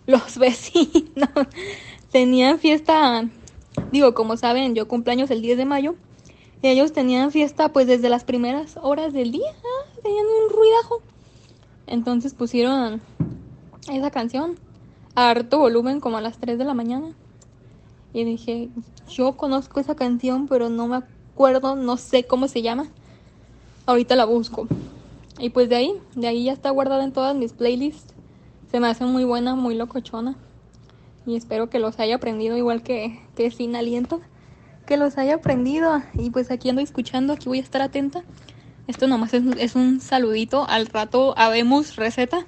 los <laughs> vecinos. Tenían fiesta, digo, como saben, yo cumpleaños el 10 de mayo. Y ellos tenían fiesta pues desde las primeras horas del día. Tenían un ruidajo. Entonces pusieron esa canción a harto volumen como a las 3 de la mañana. Y dije, yo conozco esa canción, pero no me acuerdo, no sé cómo se llama. Ahorita la busco. Y pues de ahí, de ahí ya está guardada en todas mis playlists. Se me hace muy buena, muy locochona. Y espero que los haya aprendido igual que, que sin aliento. Que los haya aprendido. Y pues aquí ando escuchando, aquí voy a estar atenta. Esto nomás es, es un saludito. Al rato habemos receta.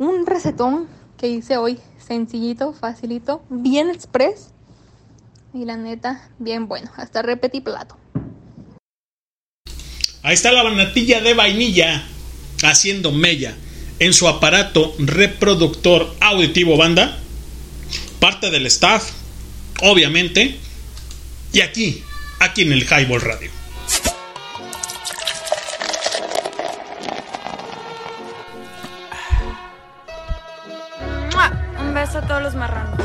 Un recetón que hice hoy sencillito, facilito, bien express. Y la neta, bien bueno. Hasta repetí plato. Ahí está la natilla de vainilla. haciendo mella en su aparato reproductor auditivo banda, parte del staff, obviamente, y aquí, aquí en el Highball Radio. Beso a todos los marranos.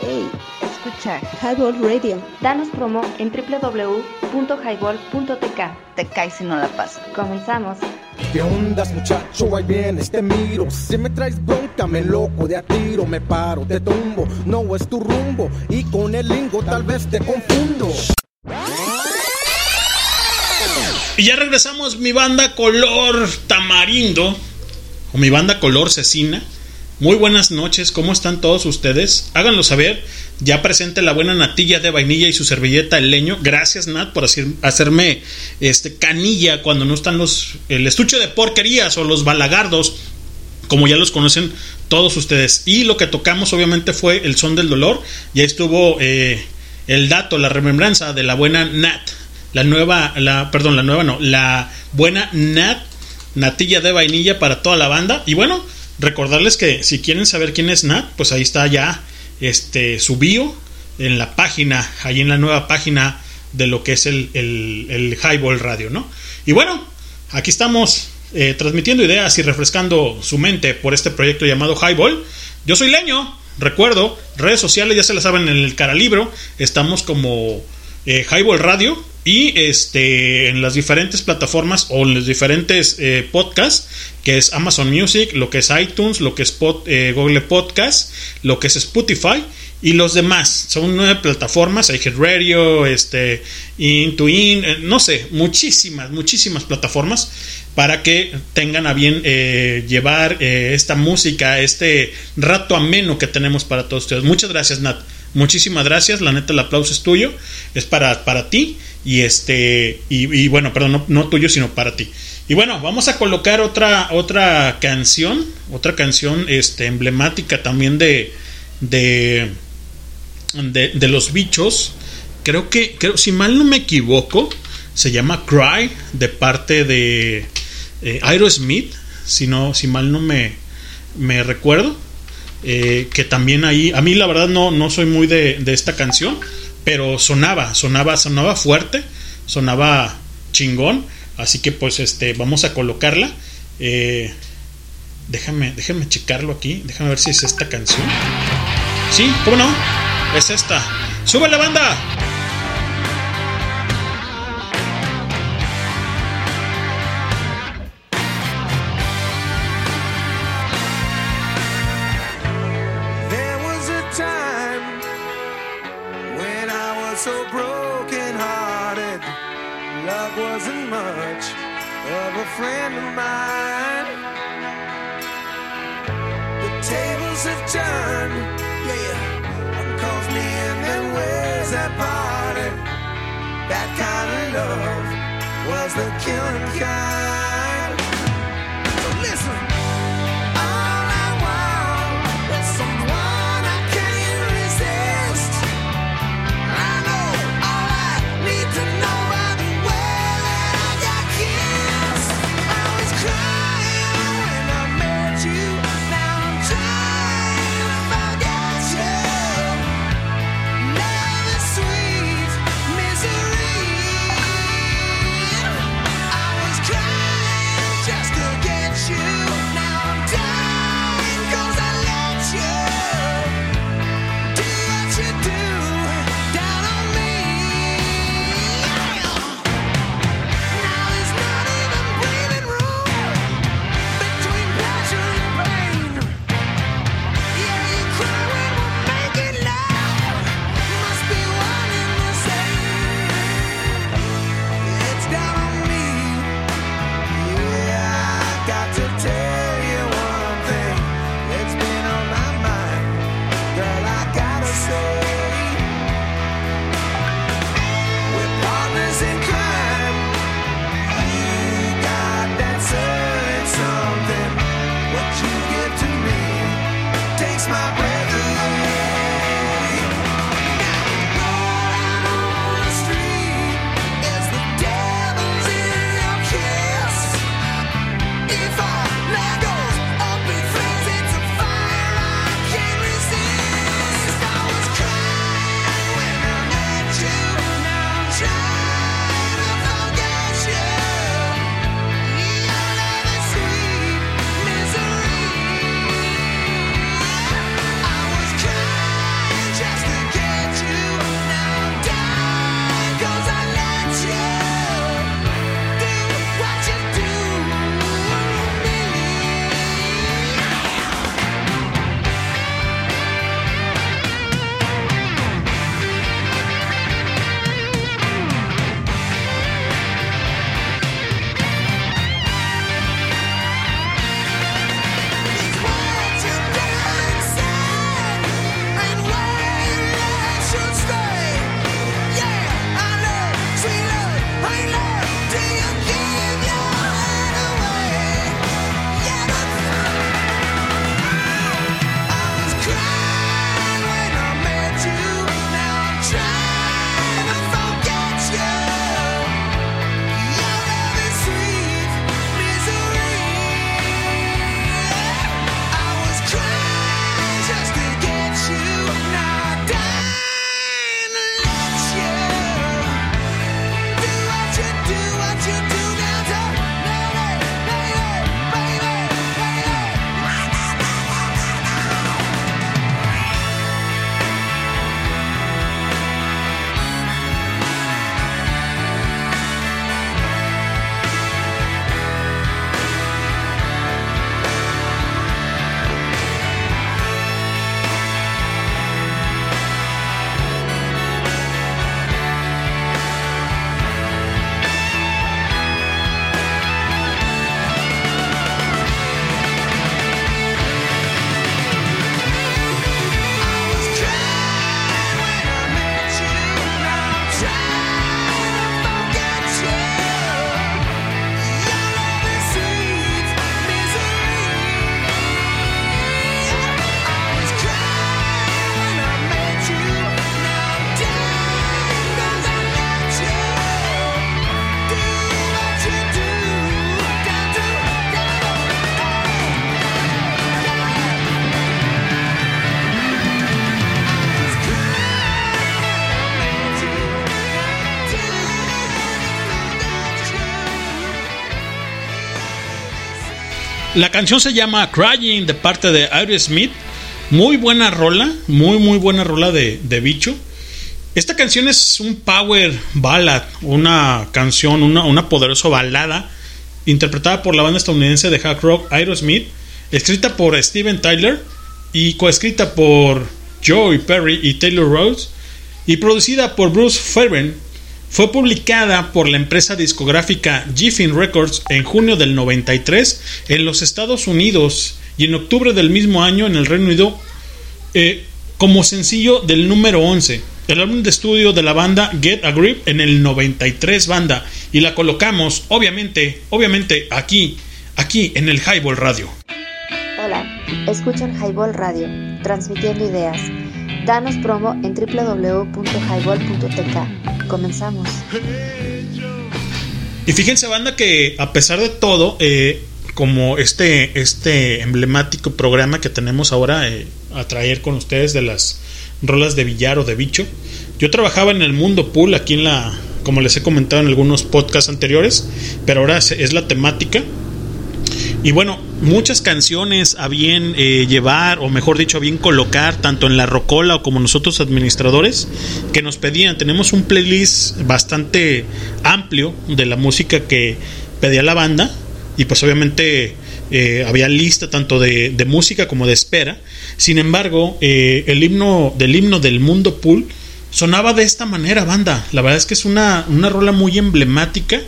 Hey, escucha Highball Radio. Danos promo en www.highball.tk. Te caes si no la pasas. Comenzamos. ¿Qué ondas muchacho? Ahí vienes, te miro Si me traes bronca, me loco de a tiro Me paro, te tumbo, no es tu rumbo Y con el lingo tal vez te confundo Y ya regresamos mi banda color tamarindo o mi banda color cecina. Muy buenas noches, ¿cómo están todos ustedes? Háganlo saber. Ya presente la buena natilla de vainilla y su servilleta el leño. Gracias Nat por hacer- hacerme este canilla cuando no están los el estuche de porquerías o los balagardos como ya los conocen todos ustedes. Y lo que tocamos obviamente fue el son del dolor. Ya estuvo eh, el dato, la remembranza de la buena Nat. La nueva, la, perdón, la nueva no, la buena Nat, natilla de vainilla para toda la banda. Y bueno, recordarles que si quieren saber quién es Nat, pues ahí está ya este, su bio en la página, ahí en la nueva página de lo que es el, el, Highball Radio, ¿no? Y bueno, aquí estamos eh, transmitiendo ideas y refrescando su mente por este proyecto llamado Highball. Yo soy Leño, recuerdo, redes sociales ya se las saben en el Caralibro, estamos como eh, Highball Radio y este en las diferentes plataformas o en los diferentes eh, podcasts que es Amazon Music, lo que es iTunes, lo que es eh, Google Podcast, lo que es Spotify y los demás. Son nueve plataformas, Radio, este, Intuin, eh, no sé, muchísimas, muchísimas plataformas para que tengan a bien eh, llevar eh, esta música, este rato ameno que tenemos para todos ustedes. Muchas gracias, Nat. Muchísimas gracias. La neta, el aplauso es tuyo. Es para, para ti. Y este. Y, y bueno, perdón, no, no tuyo, sino para ti. Y bueno, vamos a colocar otra, otra canción. Otra canción este, emblemática también de. de. de, los bichos. Creo que. Creo, si mal no me equivoco. Se llama Cry. De parte de. eh, Aerosmith. Si no, si mal no me, me recuerdo. Eh, que también ahí, a mí la verdad no, no soy muy de, de esta canción, pero sonaba, sonaba, sonaba fuerte, sonaba chingón, así que pues este, vamos a colocarla. Eh, déjame, déjame checarlo aquí, déjame ver si es esta canción. Sí, ¿cómo no? Es esta. ¡Sube la banda! Friend of mine. The tables have turned, yeah. Cause me and them that parted. That kind of love was the killing kind. La canción se llama Crying de parte de Aerosmith. Muy buena rola, muy muy buena rola de, de bicho. Esta canción es un power ballad, una canción, una, una poderosa balada interpretada por la banda estadounidense de hard rock Aerosmith, escrita por Steven Tyler y coescrita por Joey Perry y Taylor Rose y producida por Bruce Fairbairn. Fue publicada por la empresa discográfica Giffin Records en junio del 93 en los Estados Unidos y en octubre del mismo año en el Reino Unido eh, como sencillo del número 11. El álbum de estudio de la banda Get a Grip en el 93 banda y la colocamos obviamente, obviamente aquí, aquí en el Highball Radio. Hola, escuchan Highball Radio, transmitiendo ideas. Danos promo en www.highball.tk. Comenzamos. Y fíjense, banda, que a pesar de todo, eh, como este, este emblemático programa que tenemos ahora eh, a traer con ustedes de las rolas de billar o de bicho, yo trabajaba en el mundo pool aquí en la, como les he comentado en algunos podcasts anteriores, pero ahora es la temática. Y bueno, muchas canciones a bien eh, llevar, o mejor dicho, a bien colocar, tanto en la rocola o como nosotros administradores, que nos pedían. Tenemos un playlist bastante amplio de la música que pedía la banda, y pues obviamente eh, había lista tanto de, de, música como de espera. Sin embargo, eh, el himno del himno del mundo pool sonaba de esta manera, banda. La verdad es que es una, una rola muy emblemática.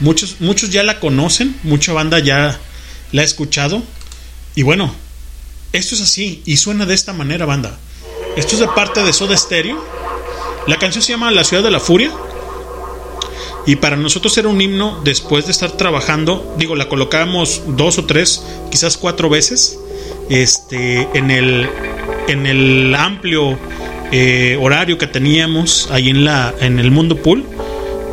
Muchos, muchos ya la conocen, mucha banda ya la ha escuchado. Y bueno, esto es así y suena de esta manera, banda. Esto es de parte de Soda Stereo. La canción se llama La Ciudad de la Furia. Y para nosotros era un himno después de estar trabajando. Digo, la colocábamos dos o tres, quizás cuatro veces. Este, en el, en el amplio eh, horario que teníamos ahí en, la, en el mundo pool.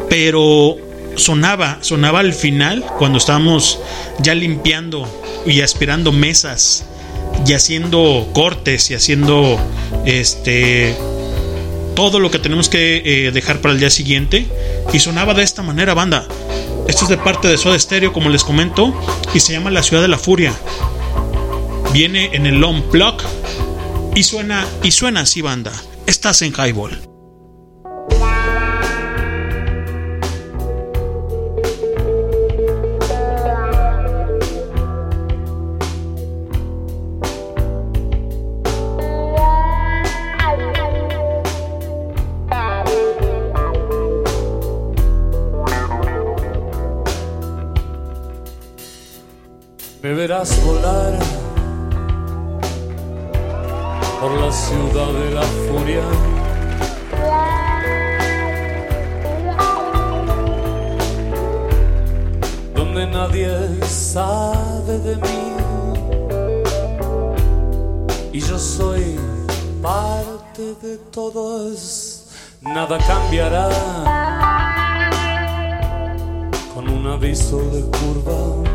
Pero sonaba, sonaba al final cuando estábamos ya limpiando y aspirando mesas y haciendo cortes y haciendo este todo lo que tenemos que eh, dejar para el día siguiente. Y sonaba de esta manera banda. Esto es de parte de Soda Stereo como les comento y se llama La Ciudad de la Furia. Viene en el long block y suena y suena así banda. Estás en highball de todos. Nada cambiará con un aviso de curva.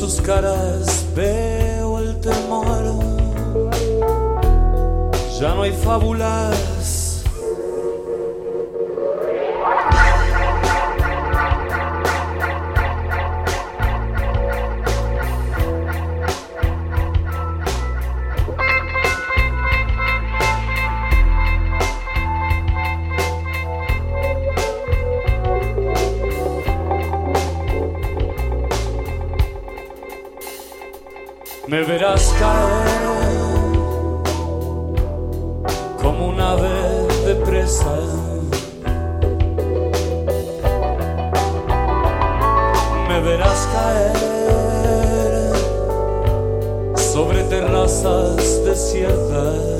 sus caras veo el temor. Ya no hay fábulas. Desiertas. Me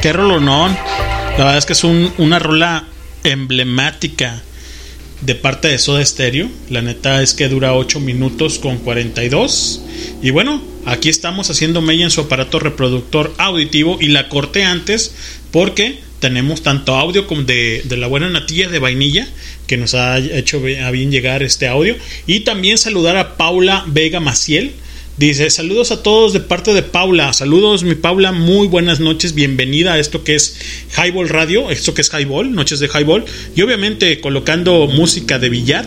Qué rolonón. La verdad es que es un- una rola emblemática de parte de Soda Stereo. La neta es que dura 8 minutos con 42. Y bueno, aquí estamos haciendo mella en su aparato reproductor auditivo y la corté antes porque tenemos tanto audio como de, de la buena natilla de vainilla que nos ha hecho bien llegar este audio y también saludar a Paula Vega Maciel Dice, saludos a todos de parte de Paula. Saludos, mi Paula. Muy buenas noches. Bienvenida a esto que es Highball Radio. Esto que es Highball, Noches de Highball. Y obviamente colocando música de billar.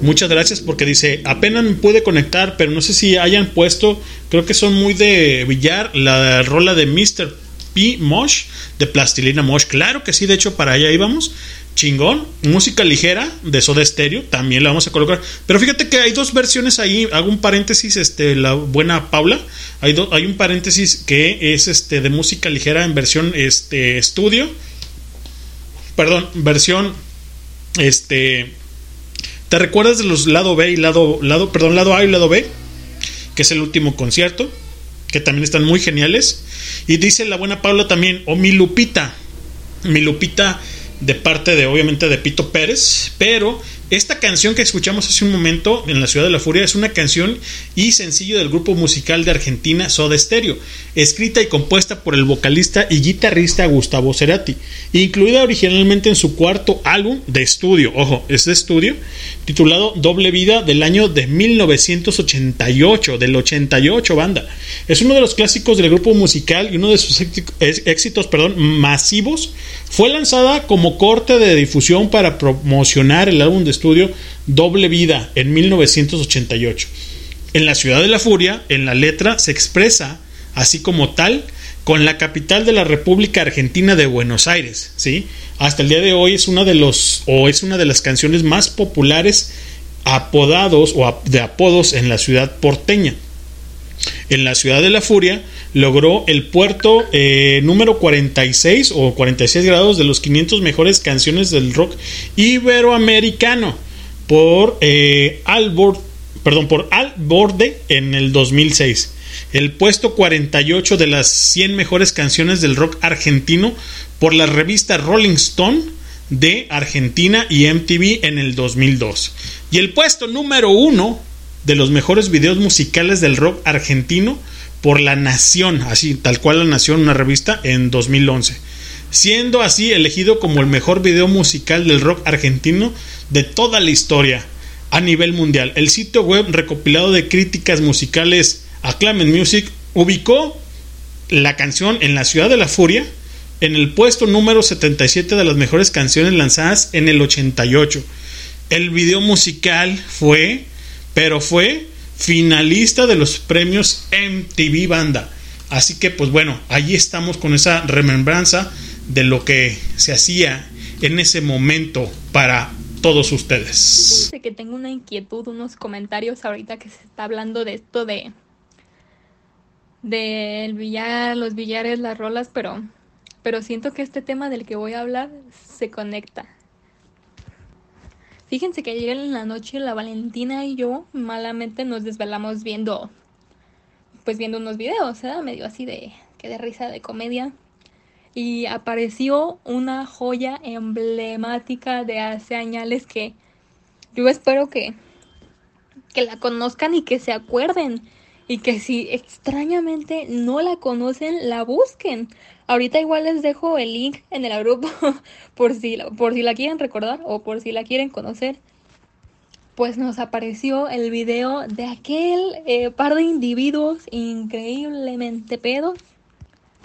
Muchas gracias porque dice, apenas me pude conectar, pero no sé si hayan puesto, creo que son muy de billar, la rola de Mr. P. Mosh, de Plastilina Mosh. Claro que sí, de hecho para allá íbamos. Chingón. Música ligera de Soda Stereo, también la vamos a colocar. Pero fíjate que hay dos versiones ahí. Hago un paréntesis, este, la buena Paula. Hay, do- hay un paréntesis que es este de música ligera en versión este estudio. Perdón, versión este ¿Te recuerdas de los lado B y lado lado perdón, lado A y lado B? Que es el último concierto, que también están muy geniales. Y dice la buena Paula también, o mi Lupita. Mi Lupita de parte de obviamente de Pito Pérez, pero esta canción que escuchamos hace un momento en la Ciudad de la Furia es una canción y sencillo del grupo musical de Argentina Soda Stereo, escrita y compuesta por el vocalista y guitarrista Gustavo Cerati, incluida originalmente en su cuarto álbum de estudio, ojo, es de estudio, titulado Doble Vida del año de 1988, del 88 banda. Es uno de los clásicos del grupo musical y uno de sus éxitos, perdón, masivos. Fue lanzada como corte de difusión para promocionar el álbum de estudio Doble Vida en 1988. En la ciudad de la furia, en la letra se expresa así como tal con la capital de la República Argentina de Buenos Aires, ¿sí? Hasta el día de hoy es una de los o es una de las canciones más populares apodados o de apodos en la ciudad porteña. En la ciudad de la furia logró el puerto eh, número 46 o 46 grados de los 500 mejores canciones del rock iberoamericano por eh, Al Bor- perdón, por Al Borde en el 2006. El puesto 48 de las 100 mejores canciones del rock argentino por la revista Rolling Stone de Argentina y MTV en el 2002. Y el puesto número 1 de los mejores videos musicales del rock argentino por La Nación, así tal cual La Nación, una revista en 2011, siendo así elegido como el mejor video musical del rock argentino de toda la historia a nivel mundial. El sitio web recopilado de críticas musicales Acclaimed Music ubicó la canción en la ciudad de la furia en el puesto número 77 de las mejores canciones lanzadas en el 88. El video musical fue, pero fue finalista de los premios MTV Banda. Así que pues bueno, allí estamos con esa remembranza de lo que se hacía en ese momento para todos ustedes. Que tengo una inquietud, unos comentarios ahorita que se está hablando de esto de del billar, los billares, las rolas, pero pero siento que este tema del que voy a hablar se conecta. Fíjense que ayer en la noche la Valentina y yo malamente nos desvelamos viendo pues viendo unos videos, ¿eh? medio así de que de risa de comedia y apareció una joya emblemática de hace años que yo espero que, que la conozcan y que se acuerden y que si extrañamente no la conocen, la busquen. Ahorita igual les dejo el link en el grupo <laughs> por si, por si la quieren recordar o por si la quieren conocer. Pues nos apareció el video de aquel eh, par de individuos increíblemente pedos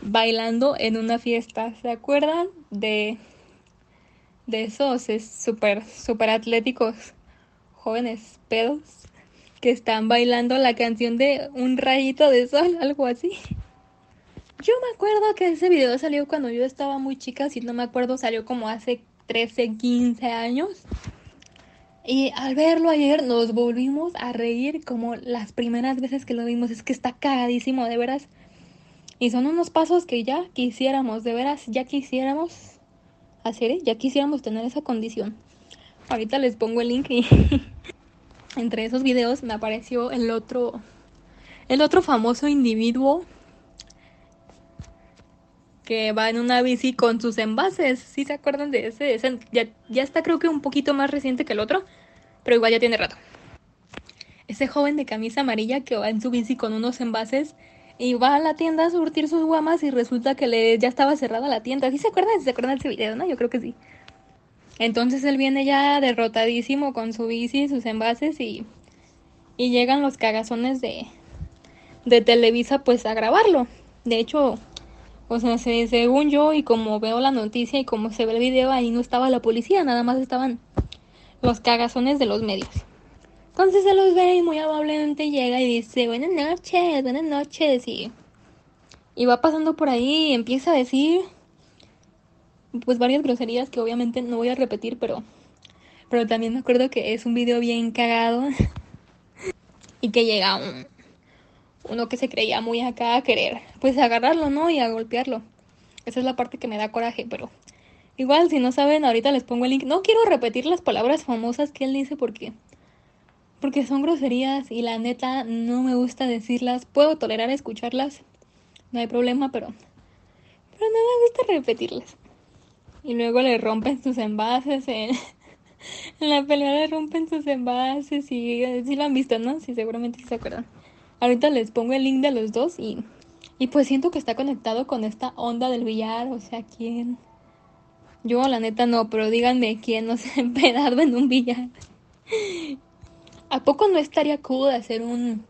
bailando en una fiesta. ¿Se acuerdan de, de esos es súper, súper atléticos jóvenes pedos que están bailando la canción de un rayito de sol, algo así? Acuerdo que ese video salió cuando yo estaba muy chica, si no me acuerdo, salió como hace 13, 15 años. Y al verlo ayer nos volvimos a reír como las primeras veces que lo vimos. Es que está cagadísimo, de veras. Y son unos pasos que ya quisiéramos, de veras, ya quisiéramos hacer, ¿eh? ya quisiéramos tener esa condición. Ahorita les pongo el link y <laughs> entre esos videos me apareció el otro, el otro famoso individuo que va en una bici con sus envases. ¿Sí se acuerdan de ese? ya está creo que un poquito más reciente que el otro, pero igual ya tiene rato. Ese joven de camisa amarilla que va en su bici con unos envases y va a la tienda a surtir sus guamas y resulta que le, ya estaba cerrada la tienda. ¿Sí se acuerdan? ¿Sí se acuerdan de ese video, no? Yo creo que sí. Entonces él viene ya derrotadísimo con su bici, sus envases y, y llegan los cagazones de, de Televisa pues a grabarlo. De hecho, o sea, según yo y como veo la noticia y como se ve el video, ahí no estaba la policía, nada más estaban los cagazones de los medios. Entonces se los ve y muy amablemente llega y dice, buenas noches, buenas noches. Y, y va pasando por ahí y empieza a decir pues varias groserías que obviamente no voy a repetir, pero, pero también me acuerdo que es un video bien cagado <laughs> y que llega un, uno que se creía muy acá a querer pues agarrarlo, ¿no? Y a golpearlo. Esa es la parte que me da coraje, pero igual si no saben, ahorita les pongo el link. No quiero repetir las palabras famosas que él dice porque porque son groserías y la neta no me gusta decirlas. Puedo tolerar escucharlas, no hay problema, pero pero no me gusta repetirlas. Y luego le rompen sus envases en, <laughs> la pelea le rompen sus envases y si lo han visto, ¿no? Sí, seguramente se acuerdan. Ahorita les pongo el link de los dos y, y pues siento que está conectado con esta onda del billar, o sea, ¿quién? Yo la neta no, pero díganme quién no se ha empedado en un billar. ¿A poco no estaría cool hacer un,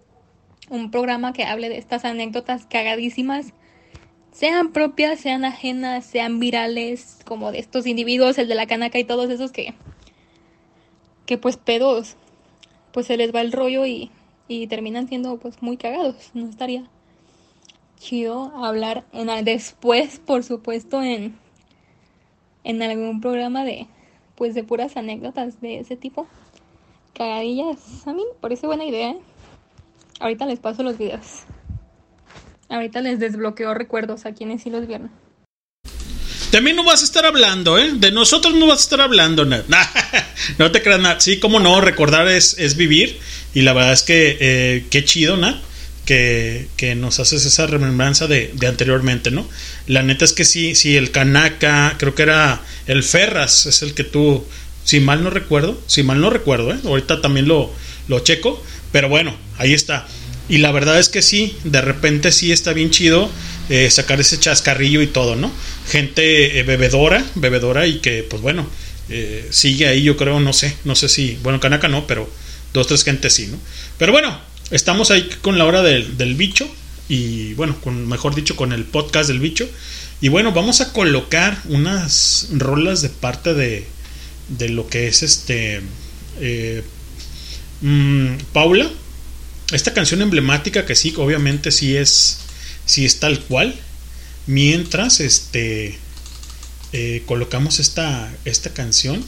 un programa que hable de estas anécdotas cagadísimas? Sean propias, sean ajenas, sean virales, como de estos individuos, el de la canaca y todos esos que, que pues pedos, pues se les va el rollo y, y terminan siendo pues muy cagados. No estaría chido hablar en, después, por supuesto, en, en algún programa de pues de puras anécdotas de ese tipo. Cagadillas. A mí me parece buena idea. ¿eh? Ahorita les paso los videos. Ahorita les desbloqueo recuerdos a quienes sí los vieron. Mí no vas a estar hablando, ¿eh? De nosotros no vas a estar hablando, Nat. <laughs> no te creas, Nat. Sí, como no, recordar es, es vivir. Y la verdad es que eh, qué chido, Nat. Que, que, nos haces esa remembranza de, de, anteriormente, ¿no? La neta es que sí, sí, el Kanaka, creo que era el Ferras, es el que tú, si mal no recuerdo, si mal no recuerdo, ¿eh? Ahorita también lo, lo checo, pero bueno, ahí está. Y la verdad es que sí, de repente sí está bien chido eh, sacar ese chascarrillo y todo, ¿no? Gente eh, bebedora, bebedora y que, pues bueno, eh, sigue ahí, yo creo, no sé, no sé si, bueno, Kanaka no, pero dos, tres gente sí, ¿no? Pero bueno, estamos ahí con la hora del, del bicho y, bueno, con, mejor dicho, con el podcast del bicho. Y bueno, vamos a colocar unas rolas de parte de, de lo que es este mmm, Paula esta canción emblemática que sí, obviamente sí es, sí es tal cual. Mientras este eh, colocamos esta, esta canción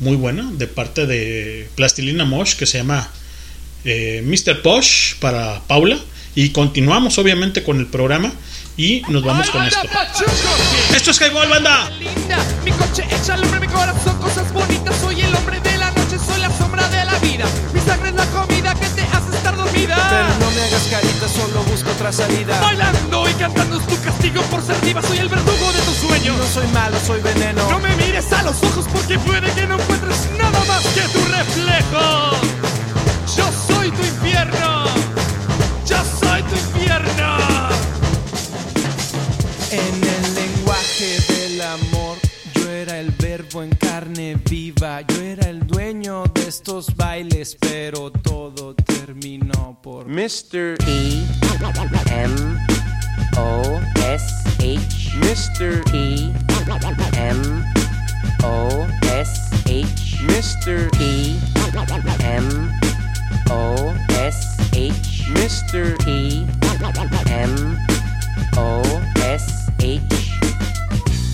muy buena de parte de Plastilina Mosh que se llama eh, Mr. Posh para Paula. Y continuamos obviamente con el programa y nos vamos con esto. Esto es Highball, banda. Mi coche echa al hombre, mi corazón, cosas bonitas. Soy el hombre de la noche, soy la sombra de la vida. Mi sangre es la comida que Pero no me hagas carita, solo busco otra salida. Bailando y cantando es tu castigo por ser diva. Soy el verdugo de tus sueños. No soy malo, soy veneno. No me mires a los ojos porque puede que no encuentres nada más que tu reflejo. Yo soy tu infierno. Yo soy tu infierno. En era el verbo en carne viva. Yo era el dueño de estos bailes, pero todo terminó por Mr. E M O S H Mr. E M O S H Mr. E M O S H Mr. E M O S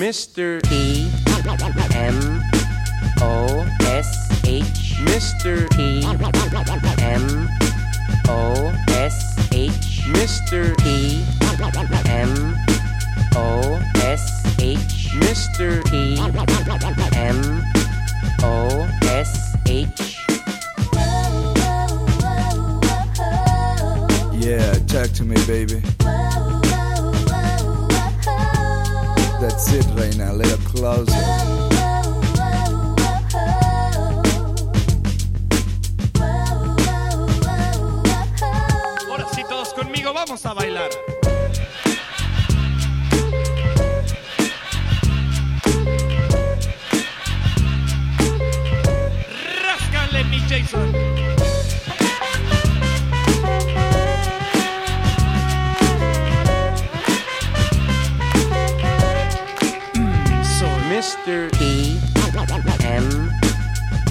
Mr. P M O S H Mr. P M O S H Mr. P M O S H Mr. P M O S H Yeah, talk to me, baby. That's it, Reina. Let up closer. vamos a bailar. Ráscale mi Jason. Mr. P M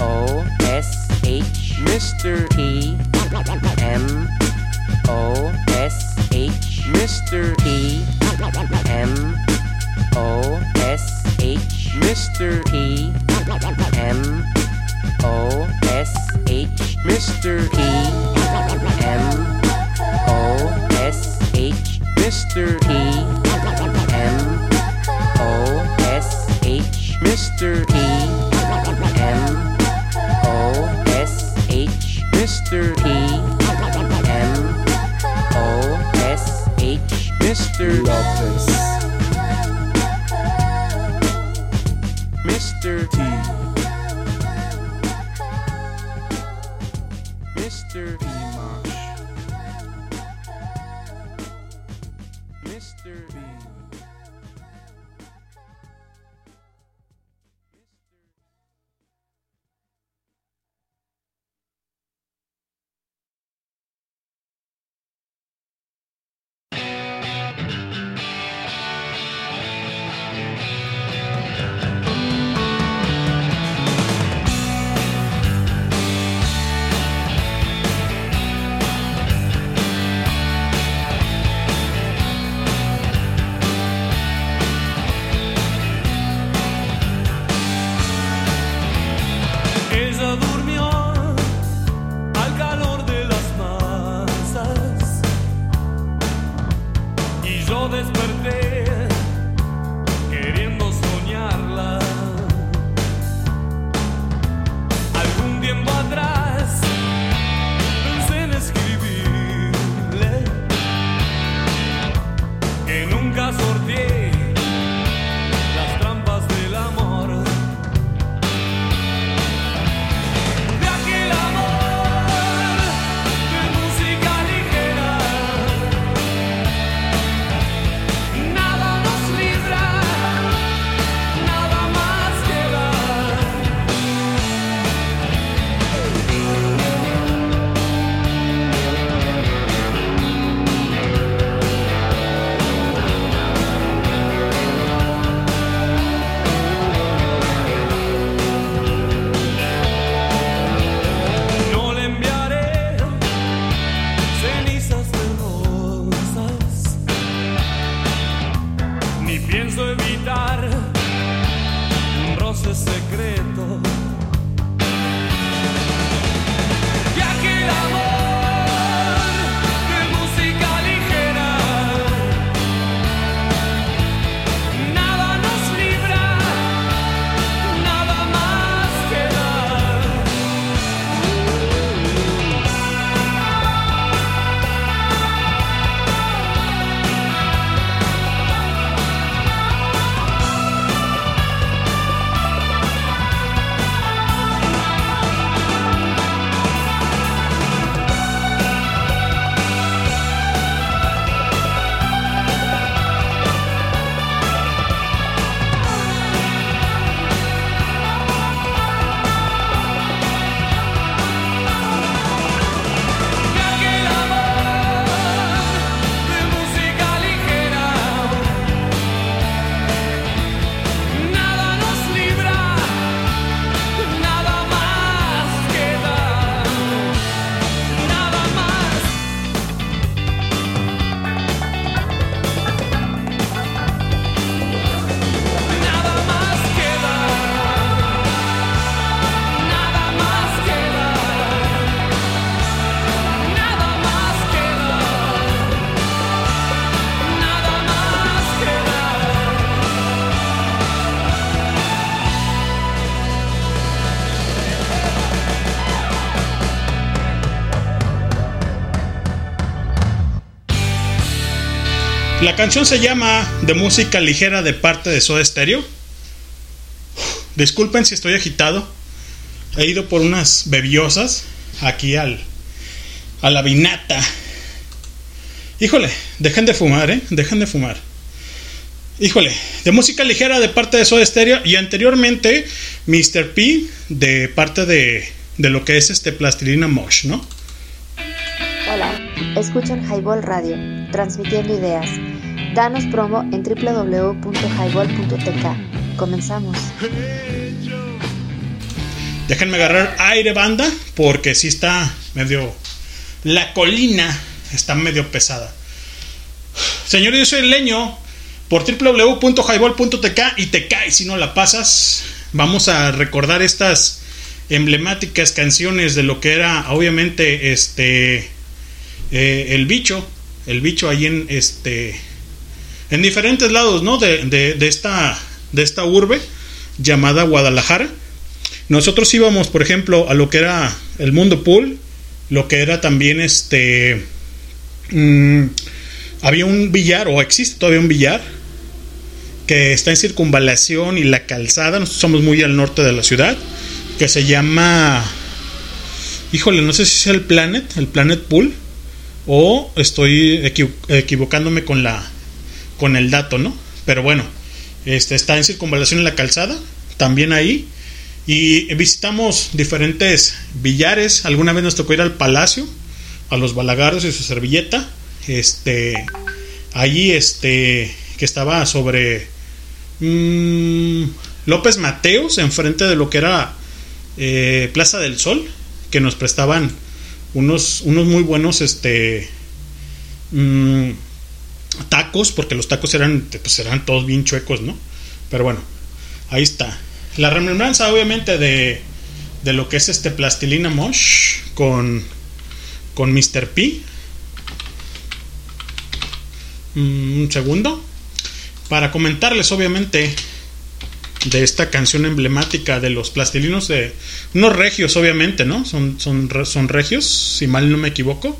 O S H Mr. P M O S H Mr. P M O S H Mr. P M O S H Mr. P M O S H Mr. P M O S H Mr. P M O S H Mr. P M O S H Mr. Lopez. Mr. T. canción se llama De música ligera de parte de Soda Stereo. Disculpen si estoy agitado. He ido por unas bebiosas aquí al a la vinata. Híjole, dejen de fumar, ¿eh? Dejen de fumar. Híjole, de música ligera de parte de Soda Stereo y anteriormente Mr. P de parte de, de lo que es este Plastilina Mosh, ¿no? Hola, escuchan Highball Radio, transmitiendo ideas. Danos promo en www.highball.tk. Comenzamos. Déjenme agarrar aire banda porque sí está medio... La colina está medio pesada. Señor, yo soy el leño por www.highball.tk y te cae si no la pasas. Vamos a recordar estas emblemáticas canciones de lo que era obviamente este eh, el bicho, el bicho ahí en este en diferentes lados, ¿no? De, de, esta de esta urbe llamada Guadalajara. Nosotros íbamos, por ejemplo, a lo que era el Mundo Pool, lo que era también este mmm, había un billar o existe todavía un billar que está en circunvalación y la calzada, nosotros somos muy al norte de la ciudad, que se llama híjole, no sé si es el Planet, el Planet Pool o estoy equiv equivocándome con la con el dato, ¿no? Pero bueno, este está en circunvalación en la calzada, también ahí y visitamos diferentes billares. Alguna vez nos tocó ir al palacio, a los balagardos y su servilleta. Este, allí, este, que estaba sobre mmm, López Mateos, enfrente de lo que era eh, Plaza del Sol, que nos prestaban unos, unos muy buenos, este, mmm, tacos, porque los tacos eran, pues eran todos bien chuecos, ¿no? Pero bueno, ahí está. La remembranza, obviamente, de, de lo que es este Plastilina Mosh con, con Mr. P. Mm, un segundo. Para comentarles, obviamente, de esta canción emblemática de los plastilinos de unos regios, obviamente, ¿no? Son, son, son regios, si mal no me equivoco.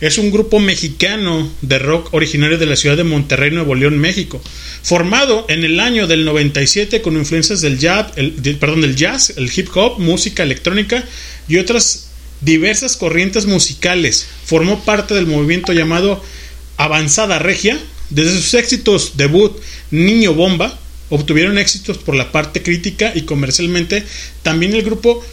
Es un grupo mexicano de rock originario de la ciudad de Monterrey, Nuevo León, México. Formado en el año del 97 con influencias del jazz, el, hip hop, música electrónica y otras diversas corrientes musicales. Formó parte del movimiento llamado Avanzada Regia. Desde sus éxitos debut Niño Bomba, obtuvieron éxitos por la parte crítica y comercialmente. También el grupo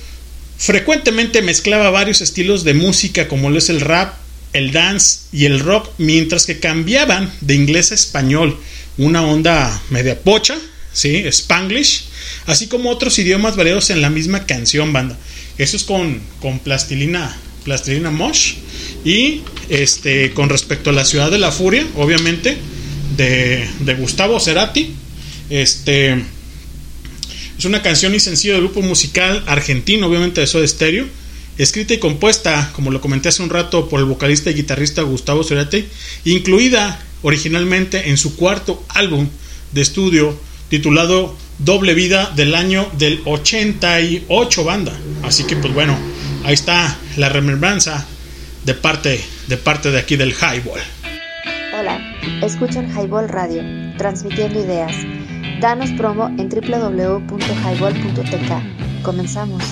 frecuentemente mezclaba varios estilos de música como lo es el rap, el dance y el rock, mientras que cambiaban de inglés a español, una onda media pocha, ¿sí? Spanglish, así como otros idiomas variados en la misma canción, banda. Eso es con, con plastilina, plastilina Mosh. Y este, con respecto a la ciudad de la furia, obviamente, de, de Gustavo Cerati, este, es una canción y sencillo del grupo musical argentino, obviamente de Soda Stereo escrita y compuesta, como lo comenté hace un rato, por el vocalista y guitarrista Gustavo Cerati, incluida originalmente en su cuarto álbum de estudio titulado Doble Vida del año del 88 banda. Así que pues bueno, ahí está la remembranza de parte de parte de aquí del Highball. Hola, escuchan Highball Radio, transmitiendo ideas. Danos promo en www.highball.tk. Comenzamos.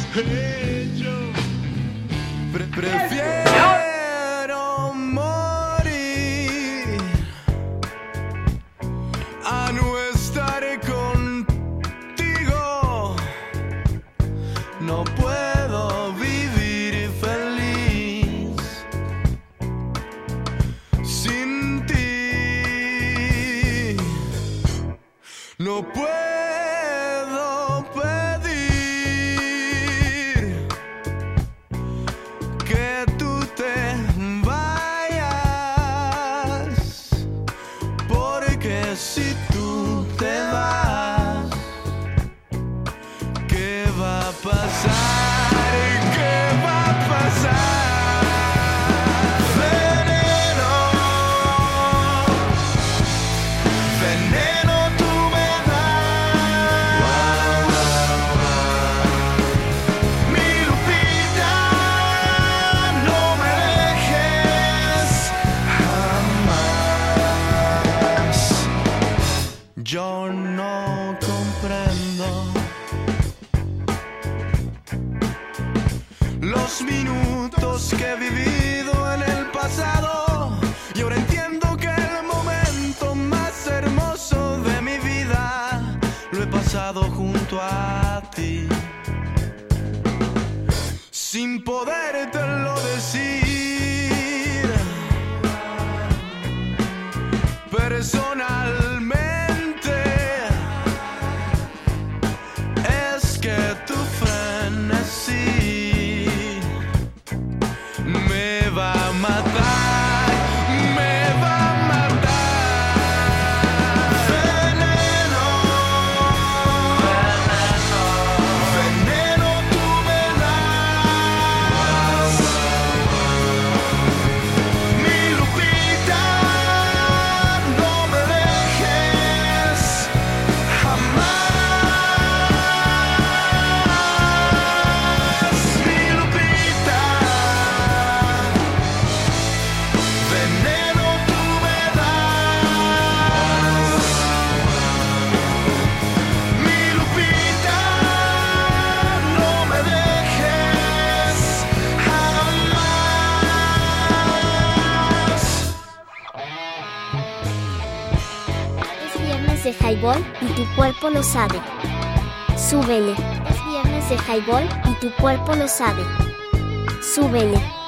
Pre prefiero cuerpo lo sabe. Súbele. Es viernes de highball y tu cuerpo lo sabe. Súbele.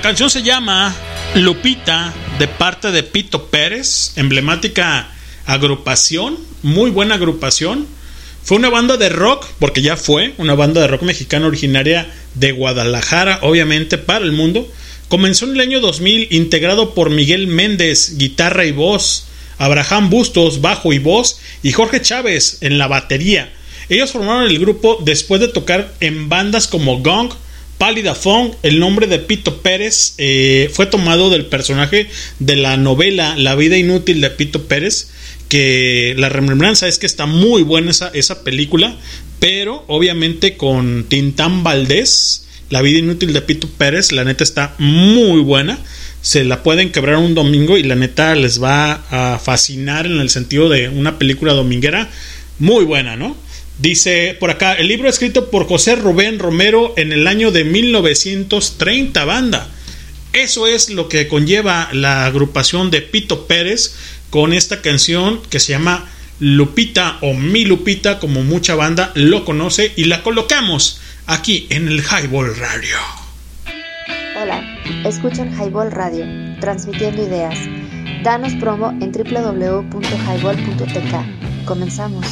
La canción se llama Lupita de parte de Pito Pérez, emblemática agrupación, muy buena agrupación. Fue una banda de rock, porque ya fue una banda de rock mexicana originaria de Guadalajara, obviamente para el mundo. Comenzó en el año 2000 integrado por Miguel Méndez, guitarra y voz, Abraham Bustos, bajo y voz, y Jorge Chávez en la batería. Ellos formaron el grupo después de tocar en bandas como Gong, Pálida Fong, el nombre de Pito Pérez eh, fue tomado del personaje de la novela La vida inútil de Pito Pérez, que la remembranza es que está muy buena esa, esa película, pero obviamente con Tintán Valdés, La vida inútil de Pito Pérez, la neta está muy buena. Se la pueden quebrar un domingo y la neta les va a fascinar en el sentido de una película dominguera muy buena, ¿no? Dice por acá, el libro escrito por José Rubén Romero en el año de 1930, banda. Eso es lo que conlleva la agrupación de Pito Pérez con esta canción que se llama Lupita o Mi Lupita, como mucha banda lo conoce, y la colocamos aquí en el Highball Radio. Hola, escuchan Highball Radio, transmitiendo ideas. Danos promo en www.highball.tk. Comenzamos.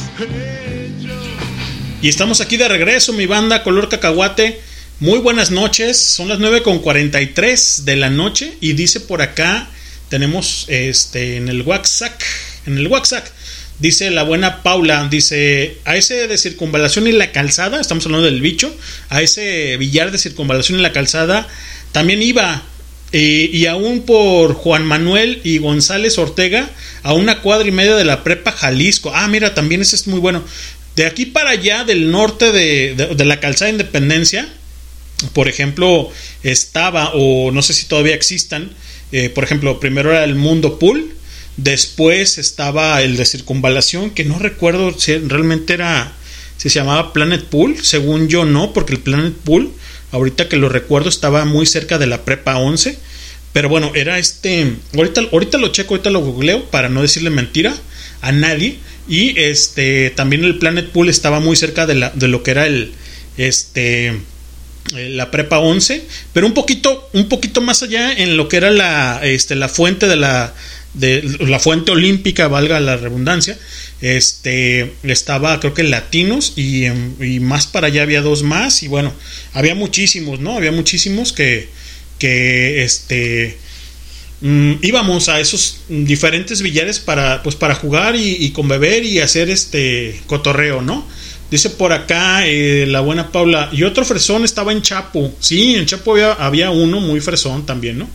Y estamos aquí de regreso, mi banda color cacahuate. Muy buenas noches, son las 9.43 de la noche y dice por acá, tenemos este en el WhatsApp, en el WhatsApp, dice la buena Paula, dice, a ese de circunvalación y la calzada, estamos hablando del bicho, a ese billar de circunvalación y la calzada, también iba, y aún por Juan Manuel y González Ortega, a una cuadra y media de la prepa Jalisco. Ah, mira, también ese es muy bueno. De aquí para allá, del norte de, de, de la calzada Independencia, por ejemplo, estaba, o no sé si todavía existan, eh, por ejemplo, primero era el Mundo Pool, después estaba el de Circunvalación, que no recuerdo si realmente era, si se llamaba Planet Pool, según yo no, porque el Planet Pool, ahorita que lo recuerdo, estaba muy cerca de la Prepa 11, Pero bueno, era este. Ahorita, ahorita lo checo, ahorita lo googleo para no decirle mentira a nadie. Y este también el Planet Pool estaba muy cerca de, la, de lo que era el. Este. eh, La prepa 11, pero un poquito, un poquito más allá en lo que era la, este, la fuente de la, de la fuente olímpica, valga la redundancia, este, estaba creo que latinos y, em, y más para allá había dos más y bueno, había muchísimos, ¿no? Había muchísimos que, que este, mm, íbamos a esos diferentes billares para, pues para jugar y, con beber y hacer este cotorreo, ¿no? Dice por acá eh, la buena Paula, y otro fresón estaba en Chapo, sí, en Chapo había, había uno muy fresón también, ¿no?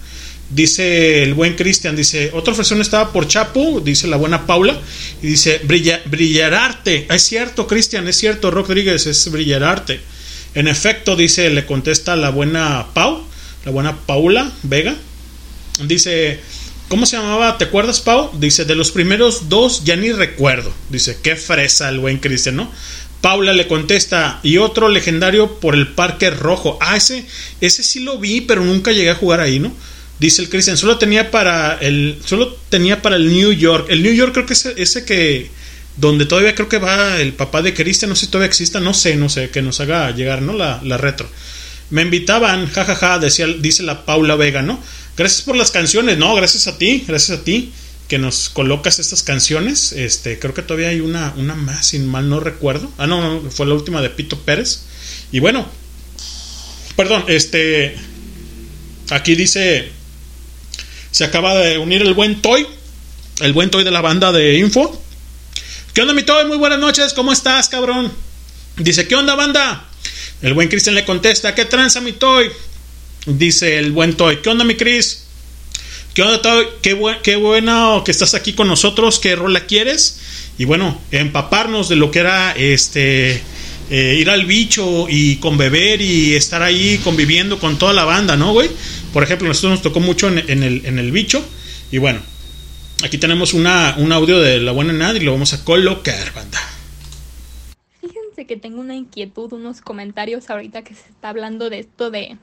Dice el buen Cristian, dice, otro fresón estaba por Chapo, dice la buena Paula, y dice, Brilla, brillararte. Es cierto, Cristian, es cierto, Rodríguez, es brillararte. En efecto, dice, le contesta la buena Pau, la buena Paula Vega. Dice, ¿cómo se llamaba? ¿Te acuerdas, Pau? Dice, de los primeros dos ya ni recuerdo. Dice, qué fresa el buen Cristian, ¿no? Paula le contesta, y otro legendario por el Parque Rojo. Ah, ese, ese sí lo vi, pero nunca llegué a jugar ahí, ¿no? Dice el Christian, solo tenía para el. Solo tenía para el New York. El New York creo que es ese que. Donde todavía creo que va el papá de Christian. No sé si todavía exista. No sé, no sé. Que nos haga llegar, ¿no? La, la retro. Me invitaban, jajaja, decía, dice la Paula Vega, ¿no? Gracias por las canciones, no, gracias a ti, gracias a ti que nos colocas estas canciones. Este, creo que todavía hay una, una más, sin mal no recuerdo. Ah, no, no, fue la última de Pito Pérez. Y bueno, perdón, este, aquí dice, se acaba de unir el buen Toy, el buen Toy de la banda de Info. ¿Qué onda, mi Toy? Muy buenas noches, ¿cómo estás, cabrón? Dice, ¿qué onda, banda? El buen Cristian le contesta, ¿qué tranza, mi Toy? Dice el buen Toy, ¿qué onda, mi Chris? ¿Qué onda, Toy? Qué, bu qué bueno que estás aquí con nosotros, ¿qué rola quieres? Y bueno, empaparnos de lo que era este eh, ir al bicho y con beber y estar ahí conviviendo con toda la banda, ¿no, güey? Por ejemplo, nosotros nos tocó mucho en, el, bicho. Y bueno, aquí tenemos una, un audio de la buena Nad y lo vamos a colocar, banda. Fíjense que tengo una inquietud, unos comentarios ahorita que se está hablando de esto de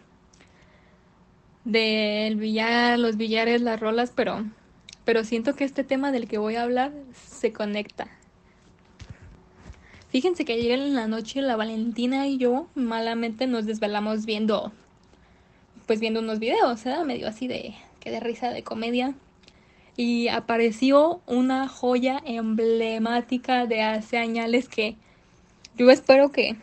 del billar, los billares, las rolas, pero pero siento que este tema del que voy a hablar se conecta. Fíjense que ayer en la noche la Valentina y yo malamente nos desvelamos viendo pues viendo unos videos, ¿eh? medio así de que de risa de comedia y apareció una joya emblemática de hace años que yo espero que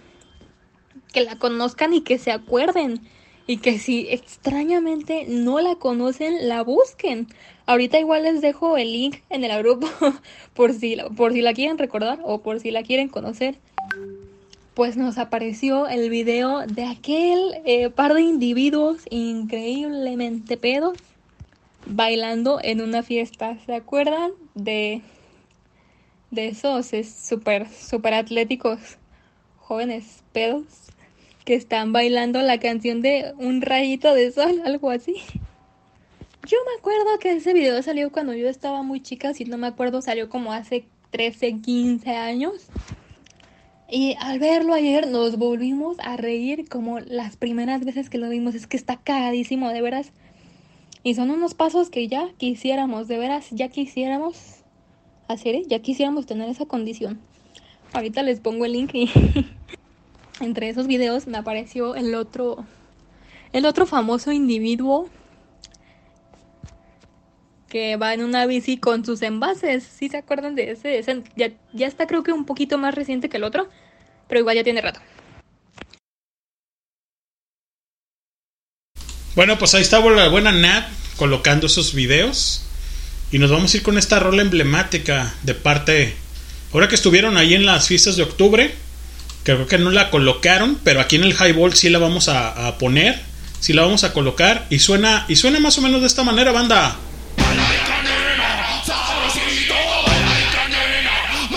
que la conozcan y que se acuerden y que si extrañamente no la conocen, la busquen. Ahorita igual les dejo el link en el grupo <laughs> por si, por si la quieren recordar o por si la quieren conocer. Pues nos apareció el video de aquel eh, par de individuos increíblemente pedos bailando en una fiesta. ¿Se acuerdan de, de esos es súper, súper atléticos jóvenes pedos? que están bailando la canción de Un rayito de sol, <laughs> algo así. Yo me acuerdo que ese video salió cuando yo estaba muy chica, si no me acuerdo, salió como hace 13, 15 años. Y al verlo ayer nos volvimos a reír como las primeras veces que lo vimos. Es que está cagadísimo, de veras. Y son unos pasos que ya quisiéramos, de veras, ya quisiéramos hacer, ¿eh? ya quisiéramos tener esa condición. Ahorita les pongo el link y <laughs> entre esos videos me apareció el otro el otro famoso individuo que va en una bici con sus envases. ¿Sí se acuerdan de ese? Ya, ya está creo que un poquito más reciente que el otro, pero igual ya tiene rato. Bueno, pues ahí estaba la buena Nat colocando esos videos. Y nos vamos a ir con esta rola emblemática de parte. Ahora que estuvieron ahí en las fiestas de octubre, creo que no la colocaron, pero aquí en el highball sí la vamos a, poner. Sí la vamos a colocar. Y suena, y suena más o menos de esta manera, banda. Sabrosito, baila nena,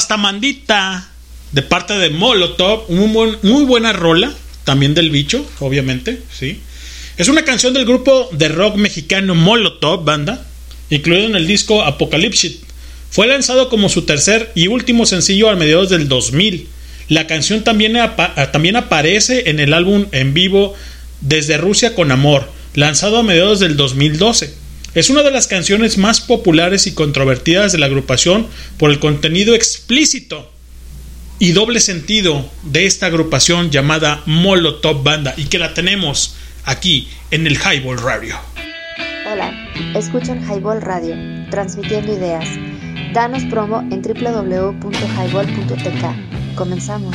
Rastamandita, de parte de Molotov, muy, buen- muy buena rola, también del bicho, obviamente, sí. Es una canción del grupo de rock mexicano Molotov, banda, incluido en el disco Apocalypse. Fue lanzado como su tercer y último sencillo a mediados del 2000. La canción también, ah, también aparece en el álbum en vivo Desde Rusia con Amor, lanzado a mediados del 2012. Es una de las canciones más populares y controvertidas de la agrupación por el contenido explícito y doble sentido de esta agrupación llamada Molotov Banda y que la tenemos aquí en el Highball Radio. Hola, escuchan Highball Radio, transmitiendo ideas. Danos promo en www.highball.tk. Comenzamos.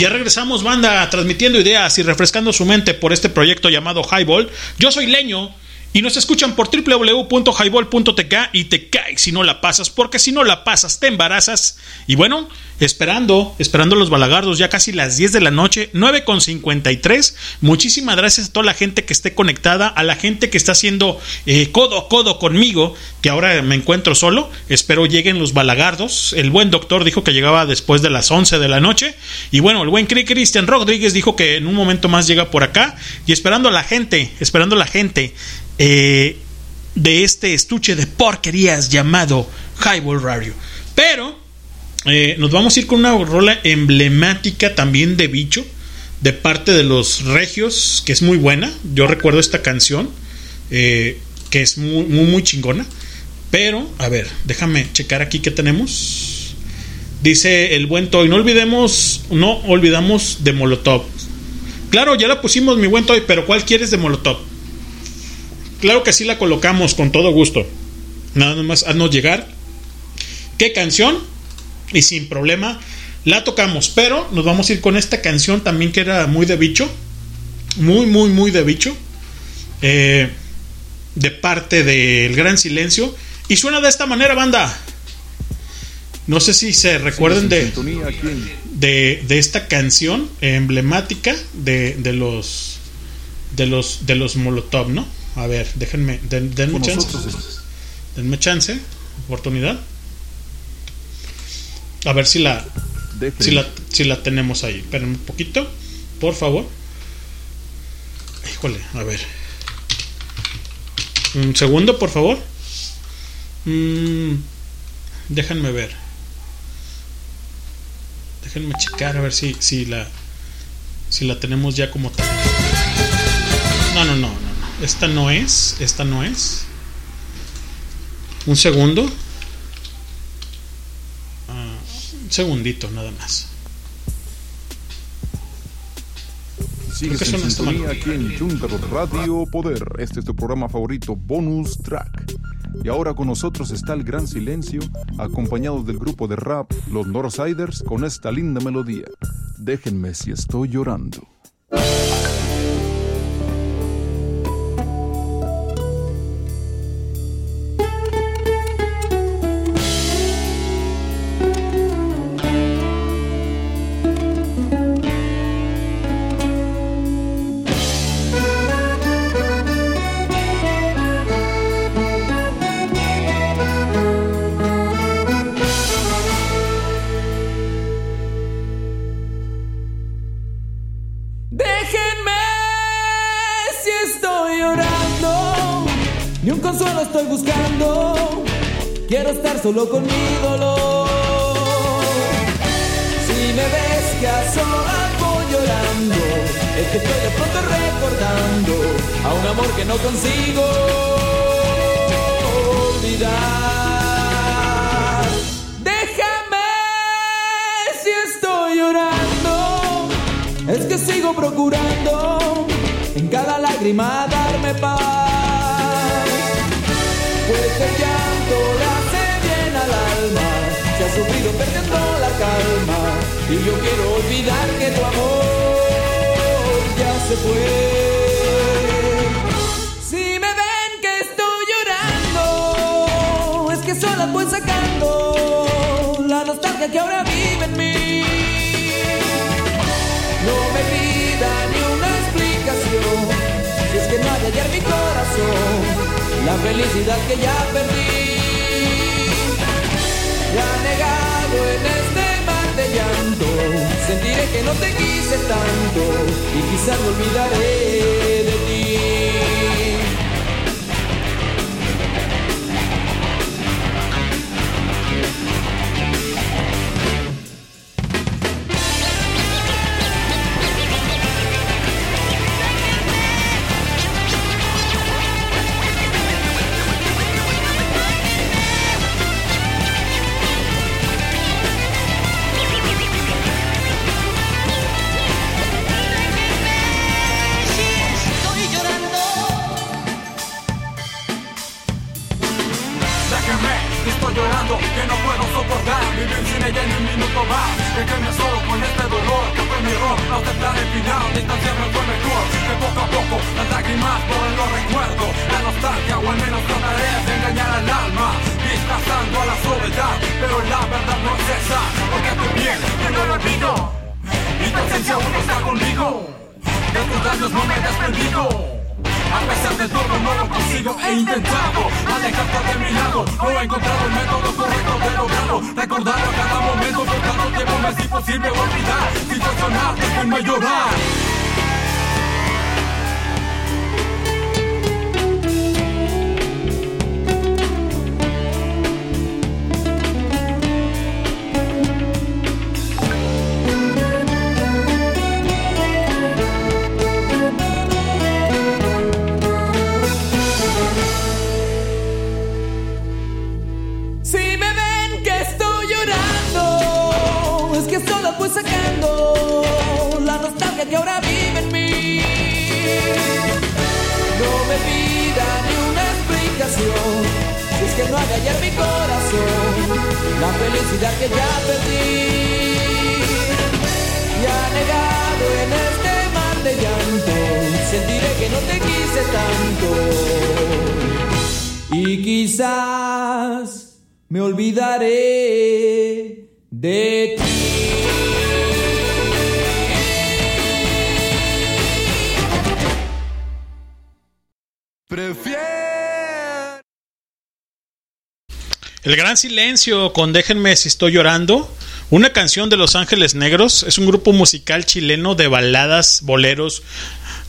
Ya regresamos, banda, transmitiendo ideas y refrescando su mente por este proyecto llamado Highball. Yo soy Leño y nos escuchan por www.highball.tk y te caes si no la pasas, porque si no la pasas te embarazas. Y bueno, esperando, esperando los balagardos, ya casi las 10 de la noche, 9 con 53. Muchísimas gracias a toda la gente que esté conectada, a la gente que está haciendo eh, codo a codo conmigo, que ahora me encuentro solo. Espero lleguen los balagardos. El buen doctor dijo que llegaba después de las 11 de la noche. Y bueno, el buen Cri- Cristian Rodríguez dijo que en un momento más llega por acá. Y esperando a la gente, esperando a la gente eh, de este estuche de porquerías llamado Highball Radio. Pero eh, nos vamos a ir con una rola emblemática también de bicho de parte de los regios que es muy buena yo recuerdo esta canción eh, que es muy, muy chingona pero a ver déjame checar aquí que tenemos dice el buen Toy no olvidemos no olvidamos de Molotov claro ya la pusimos mi buen Toy pero ¿cuál quieres de Molotov? Claro que sí la colocamos con todo gusto nada más haznos llegar qué canción y sin problema la tocamos. Pero nos vamos a ir con esta canción también que era muy de bicho. Muy, muy, muy de bicho. Eh, de parte del Gran Silencio. Y suena de esta manera, banda. No sé si se recuerden de, de, de esta canción emblemática de, de los de los de los Molotov, ¿no? A ver, déjenme, den- denme chance. nosotros Denme chance, oportunidad. A ver si la, si la si la tenemos ahí. Esperen un poquito, por favor. Híjole, a ver. Un segundo, por favor. Mm, déjenme ver. Déjenme checar a ver si, si la si la tenemos ya como tal. No, no, no. Esta no es, esta no es. Un segundo. Ah, un segundito nada más. Sigues en sintonía aquí en Chuntaro Radio Poder. Este es tu programa favorito, Bonus Track. Y ahora con nosotros está el Gran Silencio, acompañado del grupo de rap Los Northsiders con esta linda melodía. Déjenme si estoy llorando. No consigo olvidar. Déjame si estoy llorando, es que sigo procurando en cada lágrima darme paz. Pues el llanto le hace bien al alma, se ha sufrido perdiendo la calma y yo quiero olvidar que tu amor ya se fue. Sola voy sacando la nostalgia que ahora vive en mí. No me pida ni una explicación, si es que no hay ayer mi corazón, la felicidad que ya perdí. Ya negado en este mar de llanto, sentiré que no te quise tanto y quizás me olvidaré de ti. El gran silencio con Déjenme si estoy llorando. Una canción de Los Ángeles Negros. Es un grupo musical chileno de baladas, boleros,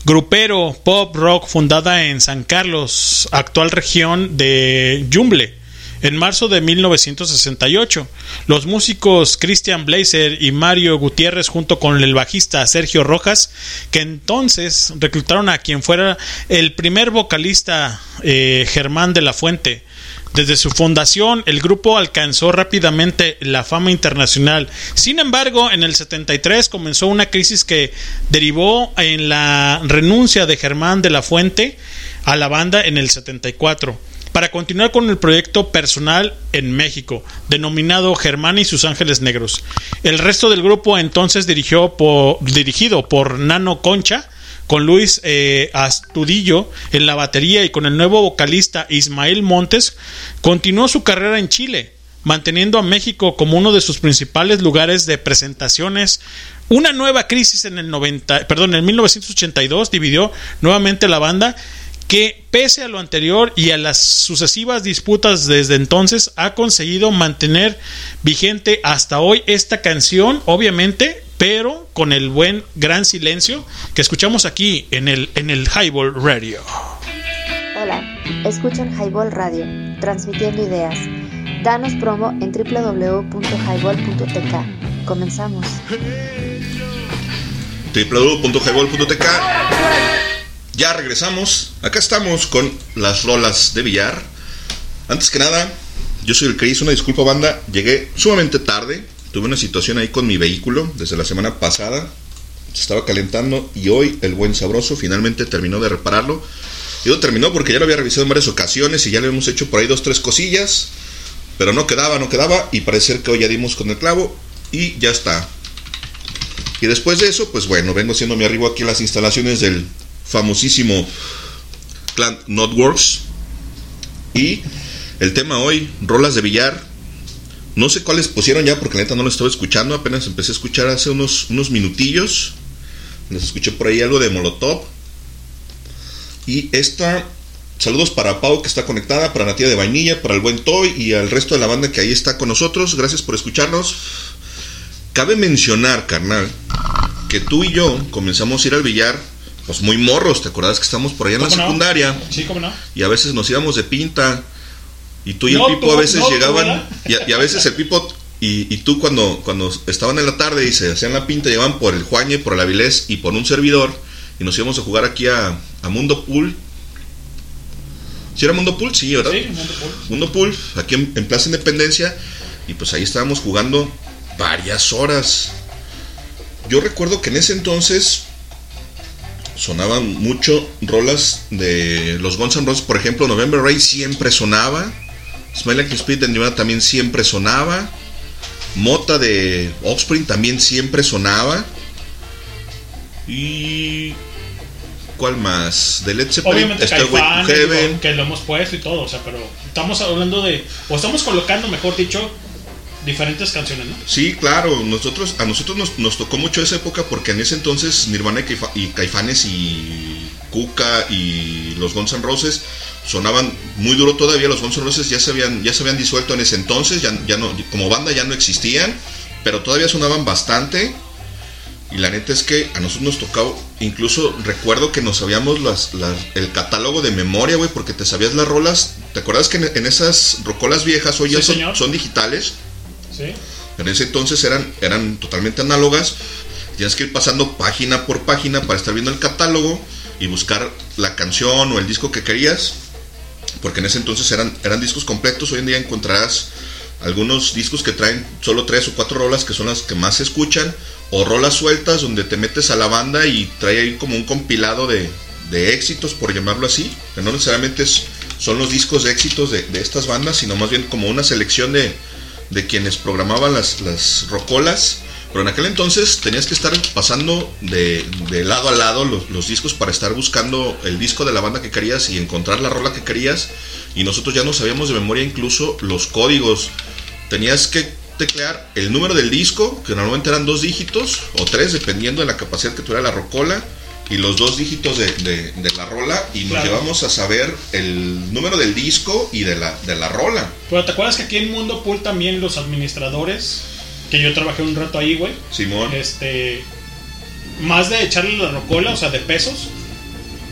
grupero, pop, rock, fundada en San Carlos, actual región de Yumble. En marzo de 1968, los músicos Christian Blazer y Mario Gutiérrez junto con el bajista Sergio Rojas, que entonces reclutaron a quien fuera el primer vocalista eh, Germán de la Fuente, desde su fundación, el grupo alcanzó rápidamente la fama internacional. Sin embargo, en el 73 comenzó una crisis que derivó en la renuncia de Germán de la Fuente a la banda en el 74 para continuar con el proyecto personal en México, denominado Germán y sus Ángeles Negros. El resto del grupo entonces dirigió por- dirigido por Nano Concha, con Luis eh, Astudillo en la batería y con el nuevo vocalista Ismael Montes, continuó su carrera en Chile, manteniendo a México como uno de sus principales lugares de presentaciones. Una nueva crisis en el 90, perdón, en 1982 dividió nuevamente la banda que pese a lo anterior y a las sucesivas disputas desde entonces ha conseguido mantener vigente hasta hoy esta canción, obviamente, pero con el buen gran silencio que escuchamos aquí en el en el Highball Radio. Hola, escuchan Highball Radio, transmitiendo ideas. Danos promo en www.highball.tk. Comenzamos. www.highball.tk. Ya regresamos. Acá estamos con las rolas de billar. Antes que nada, yo soy el Chris. Una disculpa, banda. Llegué sumamente tarde. Tuve una situación ahí con mi vehículo desde la semana pasada. Se estaba calentando y hoy el buen sabroso finalmente terminó de repararlo. Digo terminó porque ya lo había revisado en varias ocasiones y ya le hemos hecho por ahí dos, tres cosillas. Pero no quedaba, no quedaba. Y parece que hoy ya dimos con el clavo y ya está. Y después de eso, pues bueno, vengo haciendo mi arribo aquí a las instalaciones del famosísimo Plant Notworks. Y el tema hoy, rolas de billar. No sé cuáles pusieron ya porque la neta no lo estaba escuchando. Apenas empecé a escuchar hace unos, unos minutillos. Les escuché por ahí algo de Molotov. Y esta, saludos para Pau que está conectada, para Natia de Vainilla, para el buen Toy y al resto de la banda que ahí está con nosotros. Gracias por escucharnos. Cabe mencionar, carnal, que tú y yo comenzamos a ir al billar, pues muy morros, ¿te acuerdas que estamos por allá en la secundaria? Sí, cómo no. Y a veces nos íbamos de pinta. Y tú y No, el Pipo tú, a veces no, tú, llegaban. y, a, y a veces el Pipo y, y tú cuando, cuando estaban en la tarde y se hacían la pinta, llegaban por el Juañe, por el Avilés y por un servidor. Y nos íbamos a jugar aquí a, a Mundo Pool. ¿Sí era Mundo Pool? Sí, ¿verdad? Sí, Mundo Pool. Mundo Pool, aquí en, en Plaza Independencia. Y pues ahí estábamos jugando varias horas. Yo recuerdo que en ese entonces sonaban mucho rolas de los Guns N' Roses, por ejemplo, November Rain siempre sonaba. Smell Like Spirit de Nirvana también siempre sonaba. Mota de Offspring también siempre sonaba. Y ¿cuál más? De Led Zeppelin Obviamente Caifanes, Heaven. que lo hemos puesto y todo, o sea, pero estamos hablando de, o estamos colocando, mejor dicho, diferentes canciones, ¿no? Sí, claro, nosotros, a nosotros nos, nos tocó mucho esa época porque en ese entonces Nirvana y Caifanes y Cuca y los Guns N' Roses sonaban muy duro todavía, los Guns N' Roses ya se habían, ya se habían disuelto en ese entonces, ya, ya no, como banda ya no existían, pero todavía sonaban bastante. Y la neta es que a nosotros nos tocaba, incluso recuerdo que nos sabíamos las, las- el catálogo de memoria, güey, porque te sabías las rolas. ¿Te acuerdas que en, en esas rocolas viejas hoy Sí, ya son, señor. son digitales? Sí. En ese entonces eran, eran totalmente análogas. Tienes que ir pasando página por página para estar viendo el catálogo y buscar la canción o el disco que querías. Porque en ese entonces eran, eran discos completos. Hoy en día encontrarás algunos discos que traen solo tres o cuatro rolas que son las que más se escuchan. O rolas sueltas donde te metes a la banda y trae ahí como un compilado de, de éxitos, por llamarlo así. Que no necesariamente es- son los discos de éxitos de, de estas bandas, sino más bien como una selección de, de quienes programaban las, las rocolas. Pero en aquel entonces tenías que estar pasando de, de lado a lado los, los discos para estar buscando el disco de la banda que querías y encontrar la rola que querías. Y nosotros ya no sabíamos de memoria incluso los códigos. Tenías que teclear el número del disco, que normalmente eran dos dígitos o tres, dependiendo de la capacidad que tuviera la rocola, y los dos dígitos de, de- de la rola, y nos Claro. llevamos a saber el número del disco y de la, de la rola. Pero te acuerdas que aquí en Mundo Pool también los administradores, que yo trabajé un rato ahí, güey, Simón. este, más de echarle la rocola, o sea, de pesos,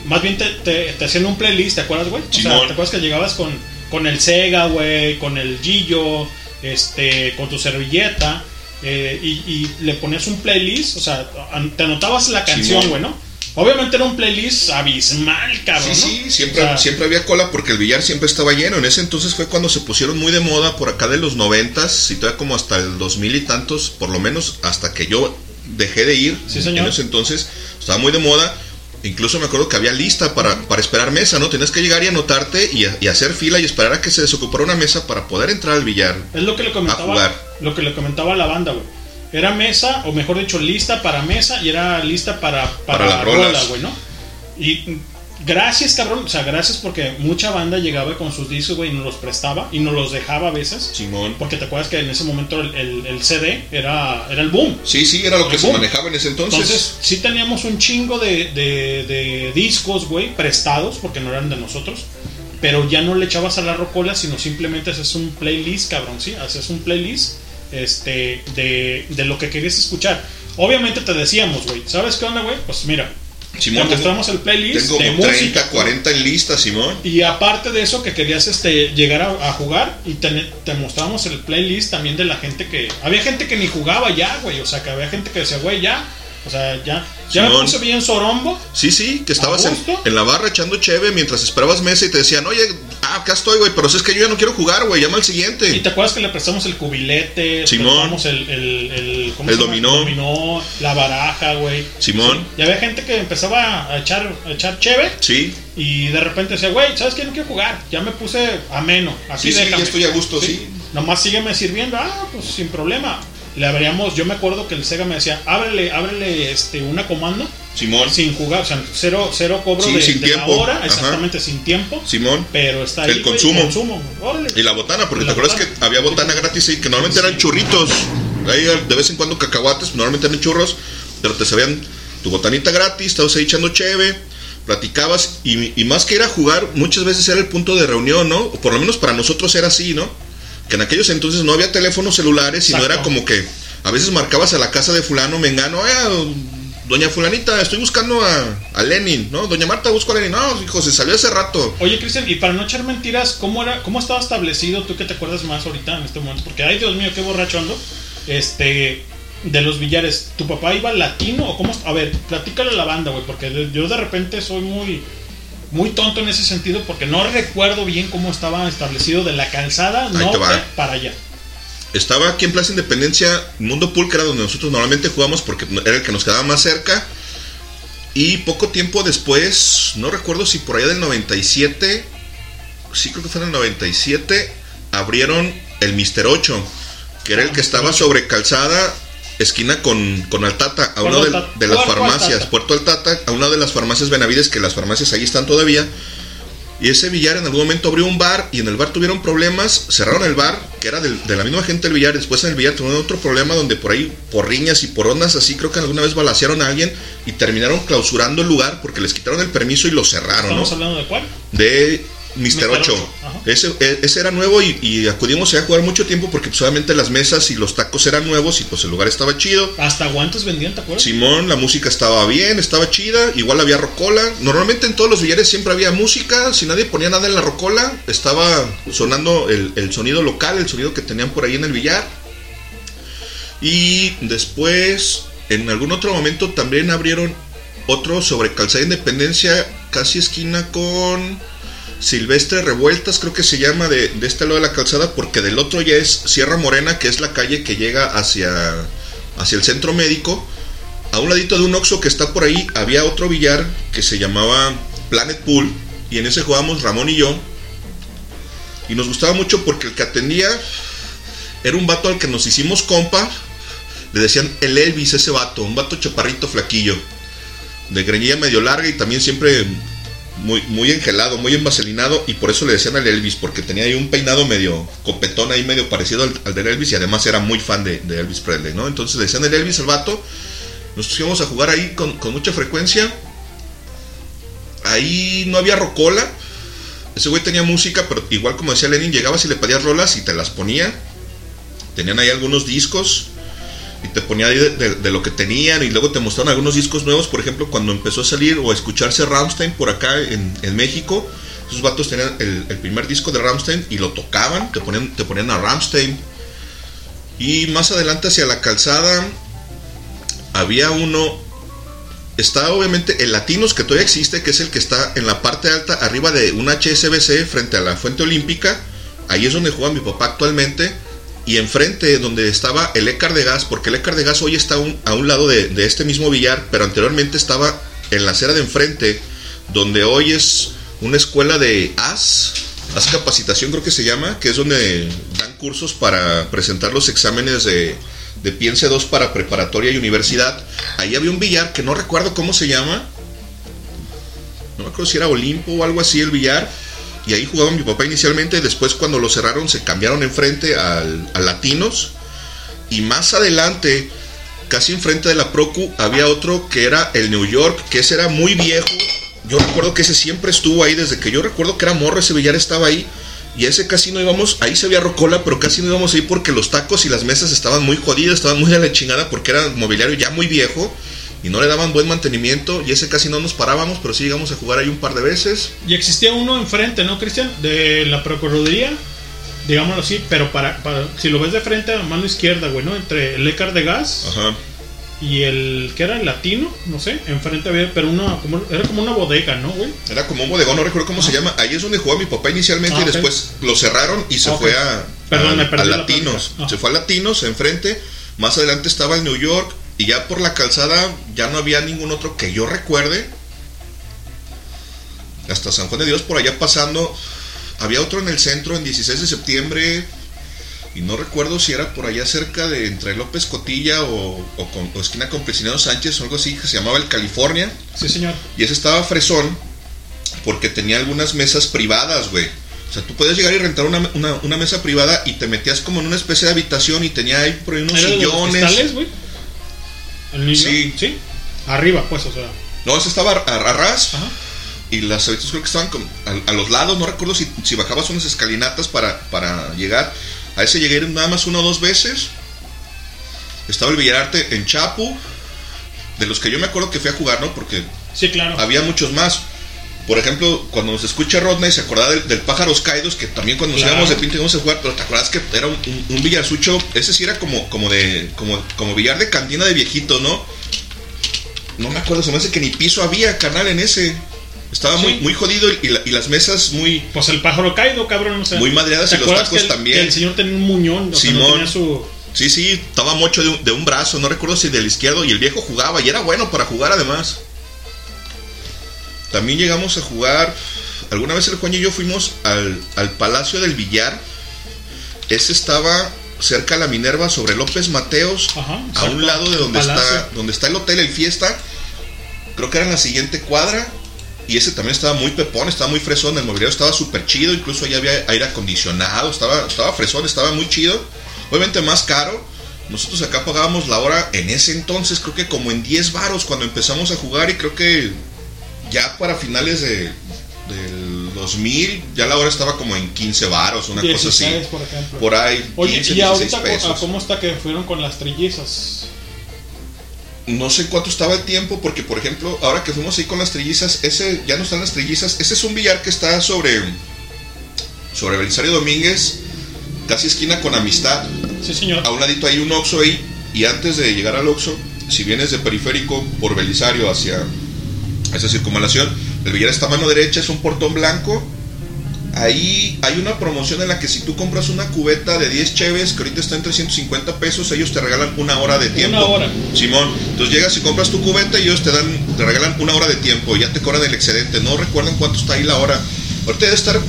más bien te, te- te hacían un playlist, ¿te acuerdas, güey? O sea. ¿te acuerdas que llegabas con, con el Sega, güey, con el Gillo, este, con tu servilleta, eh, y, y le ponías un playlist, o sea, te anotabas la canción, güey, ¿no? Obviamente era un playlist abismal, cabrón, Sí, ¿no? sí, siempre, O sea, siempre había cola porque el billar siempre estaba lleno. En ese entonces fue cuando se pusieron muy de moda por acá de los noventas y todavía como hasta el dos mil y tantos, por lo menos hasta que yo dejé de ir. Sí, señor. En ese entonces estaba muy de moda. Incluso me acuerdo que había lista para, para esperar mesa, ¿no? Tenías que llegar y anotarte y, y hacer fila y esperar a que se desocupara una mesa para poder entrar al billar. Es lo que le A comentaba, jugar. lo que le comentaba a la banda, güey. Era mesa, o mejor dicho, lista para mesa y era lista para, para, Para rolas. rola, güey, ¿no? Y gracias, cabrón, o sea, gracias porque mucha banda llegaba con sus discos, güey, y nos los prestaba y nos los dejaba a veces. Simón. Porque te acuerdas que en ese momento el, el- el CD era, era el boom. Sí, sí, era lo que se manejaba en ese entonces. Entonces, sí teníamos un chingo de, de- de discos, güey, prestados, porque no eran de nosotros. Pero ya no le echabas a la rocola, sino simplemente haces un playlist, cabrón, sí, haces un playlist este, de, de lo que querías escuchar. Obviamente te decíamos, güey, ¿sabes qué onda, güey? Pues mira, Simón, te mostramos el playlist Tengo de como 30, música. 40 en lista, Simón. Y aparte de eso, que querías este, llegar a, a jugar y te, te mostramos el playlist también de la gente que... Había gente que ni jugaba ya, güey. O sea, que había gente que decía, güey, ya, O sea, ya, ya me Simón. puse bien sorombo. Sí, sí, que estabas ¿A en, en la barra echando cheve mientras esperabas mesa y te decían, oye, ah, acá estoy, güey, pero es que yo ya no quiero jugar, güey, llama al siguiente. ¿Y te acuerdas que le prestamos el cubilete? Simón. el, el, el, ¿cómo El se llama? dominó. dominó, la baraja, güey. Simón. Y había gente que empezaba a echar, a echar cheve Sí, y de repente decía, güey, ¿sabes qué? No quiero jugar. Ya me puse ameno. Así Sí, sí, déjame. ya estoy a gusto, sí. Nomás sígueme sirviendo. Ah, pues sin problema. Le abríamos, yo me acuerdo que el Sega me decía, ábrele, ábrele este, una comando. Simón. Sin jugar, o sea, cero, cero cobro Sí, de, sin de la hora, Ajá. exactamente sin tiempo. Simón. Pero está ahí. El consumo. consumo. Órale. Y la botana, porque Y te la acuerdas que había botana gratis y que normalmente eran churritos. Ahí de vez en cuando cacahuates, normalmente eran churros, pero te sabían tu botanita gratis, estabas ahí echando cheve, platicabas y, y más que ir a jugar, muchas veces era el punto de reunión, ¿no? O por lo menos para nosotros era así, ¿no? Que en aquellos entonces no había teléfonos celulares y no era Exacto. como que a veces marcabas a la casa de fulano, mengano, "Eh, doña fulanita, estoy buscando a, a Lenin, ¿no? Doña Marta, busco a Lenin. No, hijo, se salió hace rato. Oye, Cristian, y para no echar mentiras, ¿cómo era, cómo estaba establecido tú que te acuerdas más ahorita en este momento? Porque, ay, Dios mío, qué borracho ando. Este, de los billares, ¿tu papá iba latino o cómo? A ver, platícale a la banda, güey, porque yo de repente soy muy, muy tonto en ese sentido porque no recuerdo bien cómo estaba establecido de la calzada norte para allá. Estaba aquí en Plaza Independencia, Mundo Pool, que era donde nosotros normalmente jugamos porque era el que nos quedaba más cerca. Y poco tiempo después, no recuerdo si por allá del 97, sí creo que fue en el 97, abrieron el Mister 8, que era el que estaba sobre calzada, esquina con, con Altata, a un lado Puerto de, las Puerto farmacias, Altata. Puerto Altata, a un lado de las farmacias Benavides, que las farmacias ahí están todavía. Y ese billar en algún momento abrió un bar y en el bar tuvieron problemas, cerraron el bar, que era de la misma gente del billar, después en el billar tuvieron otro problema donde por ahí, por riñas y por ondas así, creo que alguna vez balacearon a alguien y terminaron clausurando el lugar porque les quitaron el permiso y lo cerraron, ¿Estamos ¿no? hablando de cuál? De. Mister 8. Ocho, ajá. Ese, e- ese era nuevo y, y acudimos a jugar mucho tiempo porque pues, obviamente las mesas y los tacos eran nuevos y pues el lugar estaba chido. Hasta guantes vendían, ¿te acuerdas? Simón, la música estaba bien, estaba chida, igual había rocola. Normalmente en todos los billares siempre había música, si nadie ponía nada en la rocola, estaba sonando el, el sonido local, el sonido que tenían por ahí en el billar. Y después, en algún otro momento también abrieron otro sobre Calzada Independencia, casi esquina con Silvestre Revueltas, creo que se llama de, de este lado de la calzada, porque del otro ya es Sierra Morena, que es la calle que llega hacia, hacia el centro médico. A un ladito de un Oxxo que está por ahí había otro billar que se llamaba Planet Pool, y en ese jugábamos Ramón y yo. Y nos gustaba mucho porque el que atendía era un vato al que nos hicimos compa. Le decían el Elvis, ese vato, un vato chaparrito flaquillo, de greñilla medio larga y también siempre muy, muy engelado, muy envaselinado, y por eso le decían al Elvis, porque tenía ahí un peinado medio copetón ahí, medio parecido al, al del Elvis, y además era muy fan de, de Elvis Presley, ¿no? Entonces le decían el Elvis al vato, nos íbamos a jugar ahí con, con mucha frecuencia. Ahí no había rocola. Ese güey tenía música, pero igual como decía Lenin, llegabas y le pedías rolas y te las ponía. Tenían ahí algunos discos y te ponía ahí de, lo que tenían y luego te mostraron algunos discos nuevos, por ejemplo, cuando empezó a salir o a escucharse Rammstein por acá en, en México. Esos vatos tenían el, el primer disco de Rammstein y lo tocaban, te ponían, te ponían a Rammstein. Y más adelante hacia la calzada había uno está obviamente el Latinos que todavía existe, que es el que está en la parte alta, arriba de un HSBC, frente a la Fuente Olímpica. Ahí es donde juega mi papá actualmente. Y enfrente, donde estaba el Ecar de Gas, porque el Ecar de Gas hoy está a un lado de, de este mismo billar, pero anteriormente estaba en la acera de enfrente, donde hoy es una escuela de AS, AS Capacitación creo que se llama, que es donde dan cursos para presentar los exámenes de, de Piense 2 para preparatoria y universidad. Ahí había un billar que no recuerdo cómo se llama. No me acuerdo si era Olimpo o algo así el billar. Y ahí jugaba mi papá inicialmente. Después cuando lo cerraron se cambiaron enfrente al, al Latinos. Y más adelante, casi enfrente de la Procu, había otro que era el New York, que ese era muy viejo. Yo recuerdo que ese siempre estuvo ahí, desde que yo recuerdo que era morro, ese billar estaba ahí. Y ese casi no íbamos, ahí se veía rocola, pero casi no íbamos ahí porque los tacos y las mesas estaban muy jodidas, estaban muy a la chingada porque era mobiliario ya muy viejo y no le daban buen mantenimiento. Y ese casi no nos parábamos, pero sí llegamos a jugar ahí un par de veces. Y existía uno enfrente, ¿no, Cristian? De la Procuraduría, digámoslo así, pero para, para- si lo ves de frente a mano izquierda, güey, ¿no? Entre el Ecar de Gas Ajá. y el que era el latino, no sé, enfrente había, pero una, como, era como una bodega, ¿no, güey? Era como un bodegón, no recuerdo cómo se llama. Ahí es donde jugó mi papá inicialmente Ah, y después lo cerraron y se fue a, Perdón, a- me perdí a la Latinos. Se fue a Latinos enfrente. Más adelante estaba el New York y ya por la calzada ya no había ningún otro que yo recuerde. Hasta San Juan de Dios por allá pasando. Había otro en el centro en 16 de septiembre. Y no recuerdo si era por allá cerca de entre López Cotilla o, o con, o esquina con Presidiano Sánchez o algo así que se llamaba el California. Sí, señor. Y ese estaba fresón porque tenía algunas mesas privadas, güey. O sea, tú podías llegar y rentar una, una- una mesa privada y te metías como en una especie de habitación y tenía ahí por ahí unos ¿Era de los sillones. cristales, güey? ¿El niño? Sí. Sí. Arriba, pues, o sea. No, ese estaba a, a ras. Y las habitaciones creo que estaban a los lados. No recuerdo si, si bajabas unas escalinatas para, para llegar. A ese llegué nada más una o dos veces. Estaba el Villararte en Chapu. De los que yo me acuerdo que fui a jugar, ¿no? Porque Sí, claro. había muchos más. Por ejemplo, cuando nos escucha Rodney, se acordaba del, del Pájaros Caídos, que también cuando nos íbamos de pinta íbamos a jugar, pero te acuerdas que era un, un, un villarsucho, ese sí era como, como de, como, como billar de cantina de viejito, ¿no? No me acuerdo, se me hace que ni piso había, canal, en ese. Estaba muy, muy jodido y, la- y las mesas muy... Pues el pájaro caído, cabrón, o sea. Muy madreadas ¿te y los tacos que el- también. que el señor tenía un muñón, o sea, no tenía su. Sí, sí, estaba mocho de un, de un brazo, no recuerdo si del izquierdo, y el viejo jugaba, y era bueno para jugar además. También llegamos a jugar, alguna vez el Juan y yo fuimos al, al Palacio del Villar. Ese estaba cerca de la Minerva sobre López Mateos, a exacto. un lado de donde Palacio. está, donde está el hotel El Fiesta. Creo que era en la siguiente cuadra. Y ese también estaba muy pepón, estaba muy fresón, el mobiliario estaba súper chido, incluso allá había aire acondicionado, estaba, estaba fresón, estaba muy chido. Obviamente más caro. Nosotros acá pagábamos la hora en ese entonces, creo que como en 10 varos cuando empezamos a jugar y creo que ya para finales de, del 2000 ya la hora estaba como en 15 varos, una cosa 16, así. por ejemplo. Por ahí, Oye, 15, y 16 ahorita, pesos. ¿a ¿cómo está que fueron con las trillizas? No sé cuánto estaba el tiempo, porque por ejemplo, ahora que fuimos ahí con las trillizas, ese ya no están las trillizas, ese es un billar que está sobre sobre Belisario Domínguez, casi esquina con Amistad. Sí, señor. A un ladito hay un Oxxo ahí, y antes de llegar al Oxxo, si vienes de periférico por Belisario hacia esa circunvalación, el billar está a mano derecha, es un portón blanco. Ahí hay una promoción en la que si tú compras una cubeta de 10 cheves, que ahorita está en 350 pesos, ellos te regalan una hora de tiempo. Una hora. Simón, entonces llegas y compras tu cubeta y ellos te dan, te regalan una hora de tiempo y ya te cobran el excedente. No recuerdan cuánto está ahí la hora. Ahorita debe estar,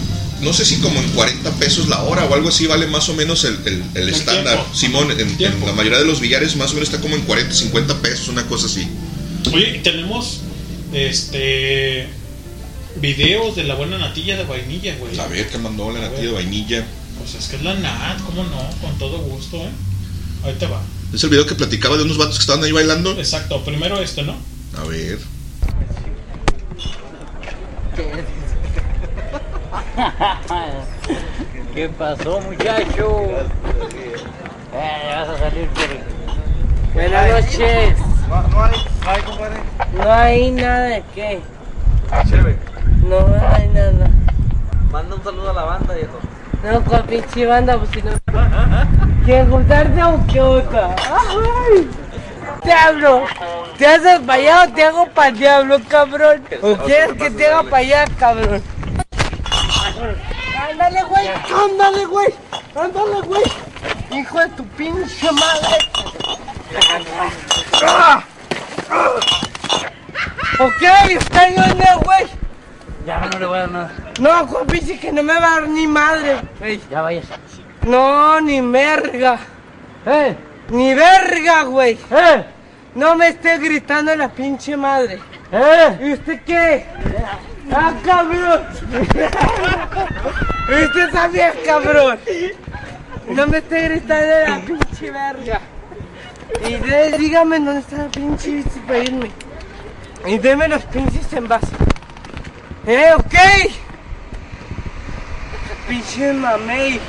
no sé si como en 40 pesos la hora o algo así, vale más o menos el, el- estándar. tiempo. Simón, en, en la mayoría de los billares más o menos está como en 40, 50 pesos, una cosa así. Oye, tenemos este videos de la buena natilla de vainilla, güey. A ver, que mandó la natilla de vainilla. Pues es que es la nat, ¿cómo no? Con todo gusto, ¿eh? Ahí te va. Es el video que platicaba de unos vatos que estaban ahí bailando. Exacto, primero este, ¿no? A ver. <laughs> ¿Qué pasó, muchacho? Eh, vas a salir por... Buenas noches. No, hay, compadre. No hay nada de qué. Chévere. No hay nada. Manda un saludo a la banda, viejo. No, con pinche banda, pues si no... ¿Quieres juntarte o qué otra? ¡Ay! Diablo, ¿te haces para allá o te hago para el diablo, cabrón? ¿O quieres que te haga para allá, cabrón? Ándale, güey, ándale, güey, ándale, güey. Hijo de tu pinche madre. ¡Ah! Ok, está bien, güey. Ya no le voy a dar nada. No, Juan dice que no me va a dar ni madre, güey. Ya vayas. No, ni verga. Eh. Ni verga, güey. Eh. No me esté gritando la pinche madre. Eh. ¿Y usted qué? Ah, cabrón. ¿Y usted también, cabrón? No me esté gritando la pinche verga. Y de- dígame dónde está la pinche para irme. Y deme los pinches en base. ¿Eh? ¿Ok? Pinche mamey.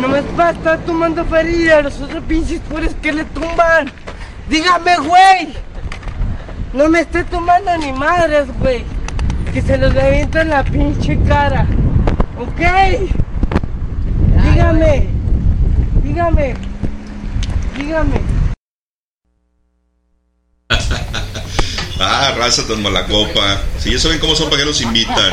No me va a estar tomando ferida, los otros pinches pobres que le tumban. Dígame, güey. No me esté tomando ni madres, güey. Que se los reviento en la pinche cara. ¿Ok? Dígame. Dígame. Dígame. Ah, raza tan mala copa. Si ya saben cómo son, ¿para qué los invitan?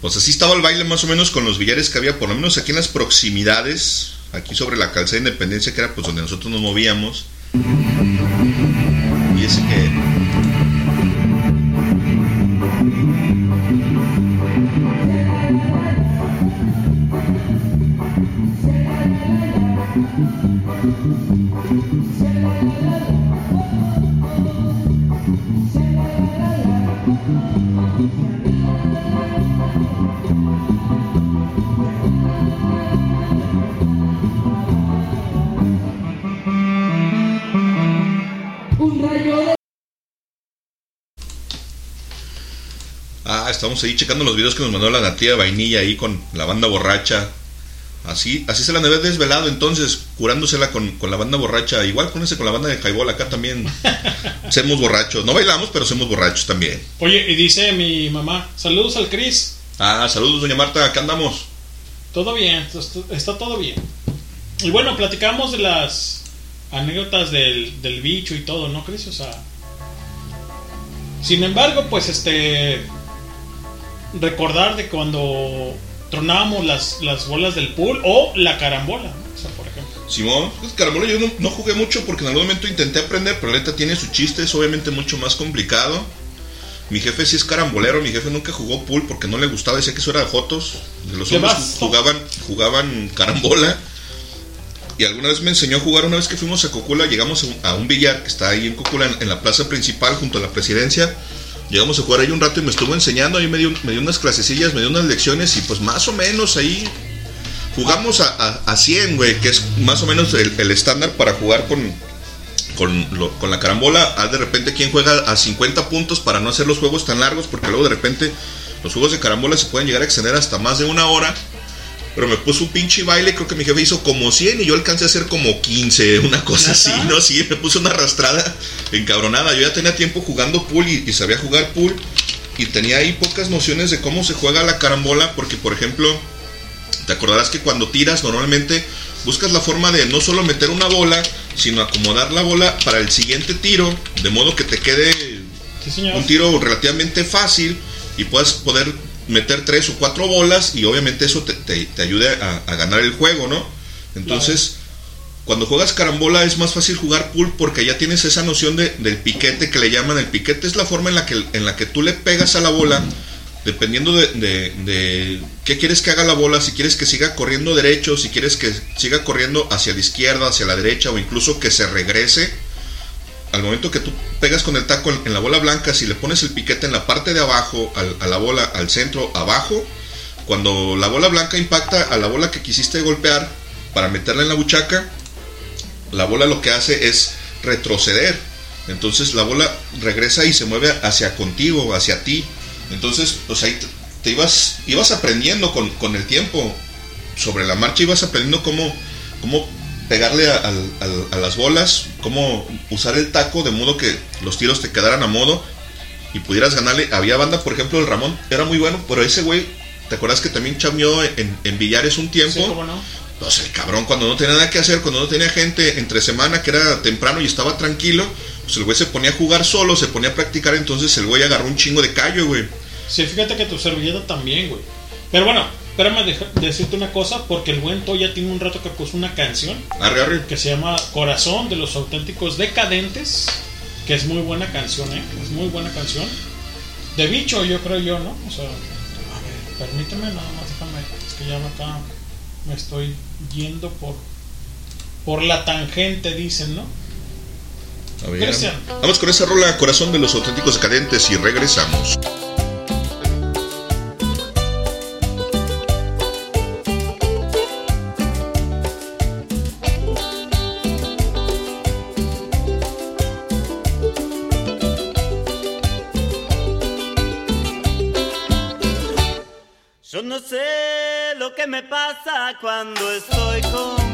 Pues así estaba el baile más o menos con los billares que había, por lo menos aquí en las proximidades, aquí sobre la calzada de Independencia, que era pues donde nosotros nos movíamos. Estamos ahí checando los videos que nos mandó la Natía Vainilla ahí con la banda borracha. Así, así se la debe desvelado entonces, curándosela con, con la banda borracha. Igual con ese con la banda de Highball acá también. <laughs> Somos borrachos. No bailamos, pero somos borrachos también. Oye, y dice mi mamá, saludos al Cris. Ah, saludos, doña Marta, acá andamos. Todo bien, está todo bien. Y bueno, platicamos de las anécdotas del, del bicho y todo, ¿no, Cris? O sea. Sin embargo, pues este. Recordar de cuando tronábamos las, las bolas del pool o la carambola, ¿no? O sea, por ejemplo. Simón, pues carambola yo no, no jugué mucho porque en algún momento intenté aprender, pero la neta tiene su chiste, es obviamente mucho más complicado. Mi jefe sí es carambolero, mi jefe nunca jugó pool porque no le gustaba, decía que eso era de jotos. Los ¿Qué hombres vas? jugaban, jugaban carambola. Y alguna vez me enseñó a jugar, una vez que fuimos a Cocula, llegamos a un, a un billar que está ahí en Cocula, en, en la plaza principal, junto a la presidencia. Llegamos a jugar ahí un rato y me estuvo enseñando, ahí me dio, me dio unas clasecillas, me dio unas lecciones y pues más o menos ahí jugamos a, a, a 100, güey, que es más o menos el, estándar para jugar con, con, lo- con la carambola. Hay de repente quien juega a 50 puntos para no hacer los juegos tan largos, porque luego de repente los juegos de carambola se pueden llegar a extender hasta más de una hora. Pero me puso un pinche baile, creo que mi jefe hizo como 100 y yo alcancé a hacer como 15, una cosa así, ¿no? Sí, me puso una arrastrada encabronada. Yo ya tenía tiempo jugando pool y, y sabía jugar pool y tenía ahí pocas nociones de cómo se juega la carambola, porque por ejemplo, te acordarás que cuando tiras normalmente buscas la forma de no solo meter una bola, sino acomodar la bola para el siguiente tiro, de modo que te quede Sí, un tiro relativamente fácil y puedas poder meter tres o cuatro bolas y obviamente eso te, te- te ayude a, a ganar el juego, ¿no? Entonces, cuando juegas carambola es más fácil jugar pool porque ya tienes esa noción de- del piquete que le llaman. El piquete es la forma en la que, en la que tú le pegas a la bola, dependiendo de, de- de qué quieres que haga la bola, si quieres que siga corriendo derecho, si quieres que siga corriendo hacia la izquierda, hacia la derecha o incluso que se regrese al momento que tú pegas con el taco en, la bola blanca, si le pones el piquete en la parte de abajo, a la bola, al centro, abajo, cuando la bola blanca impacta a la bola que quisiste golpear para meterla en la buchaca, la bola lo que hace es retroceder. Entonces la bola regresa y se mueve hacia contigo, hacia ti. Entonces, pues ahí te, te ibas, ibas aprendiendo con, con el tiempo. Sobre la marcha ibas aprendiendo cómo, cómo pegarle a, las bolas, cómo usar el taco de modo que los tiros te quedaran a modo y pudieras ganarle. Había banda, por ejemplo, el Ramón era muy bueno, pero ese güey, ¿te acuerdas que también chameó en, en billares un tiempo? Sí, cómo no. Pues el cabrón, cuando no tenía nada que hacer, cuando no tenía gente entre semana, que era temprano y estaba tranquilo, pues el güey se ponía a jugar solo, se ponía a practicar, entonces el güey agarró un chingo de callo, güey. Sí, fíjate que tu servilleta también, güey. Pero bueno, espérame decirte una cosa, porque el buen Toya tiene un rato que puso una canción Arre, arre. que se llama Corazón de los auténticos decadentes, que es muy buena canción, ¿eh? Es muy buena canción. De bicho, yo creo yo, ¿no? O sea, a ver, permíteme nada más, déjame, es que ya acá me estoy yendo por por la tangente, dicen, ¿no? A ver, Cristian. Vamos con esa rola, Corazón de los auténticos decadentes, y regresamos. Me pasa cuando estoy con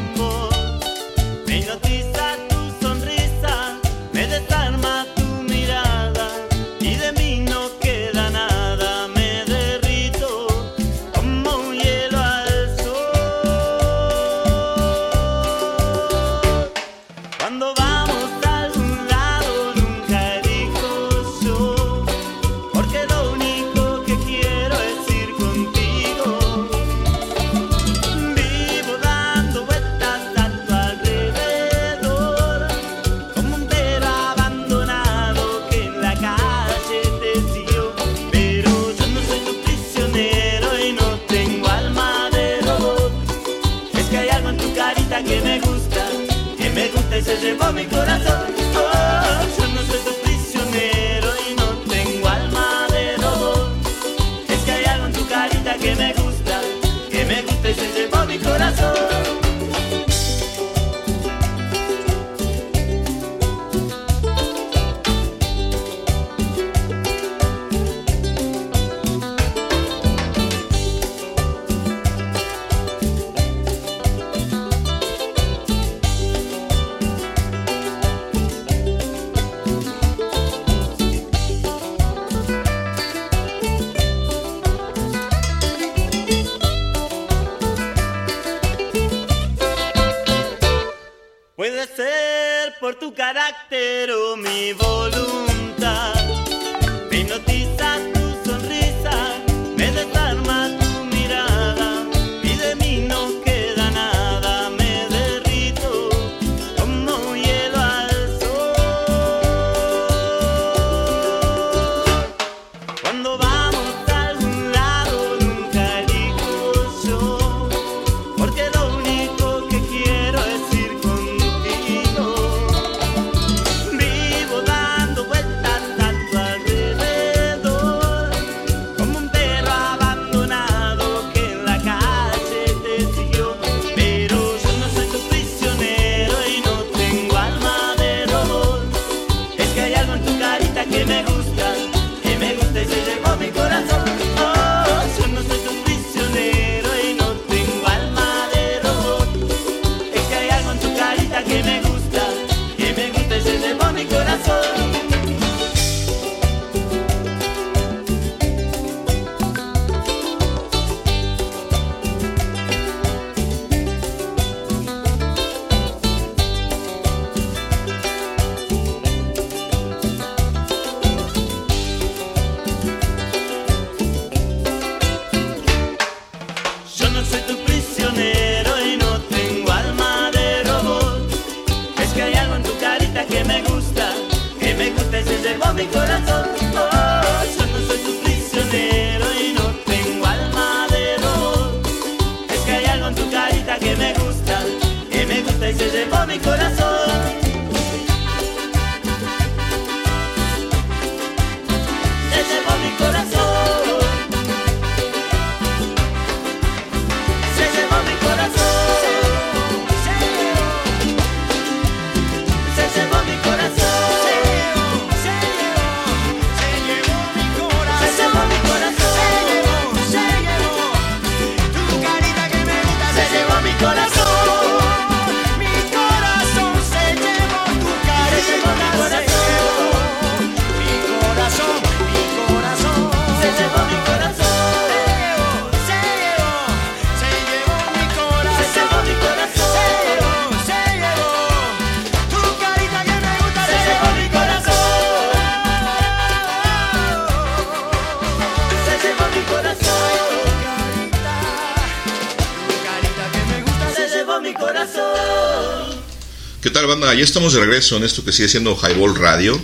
Estamos de regreso en esto que sigue siendo Highball Radio.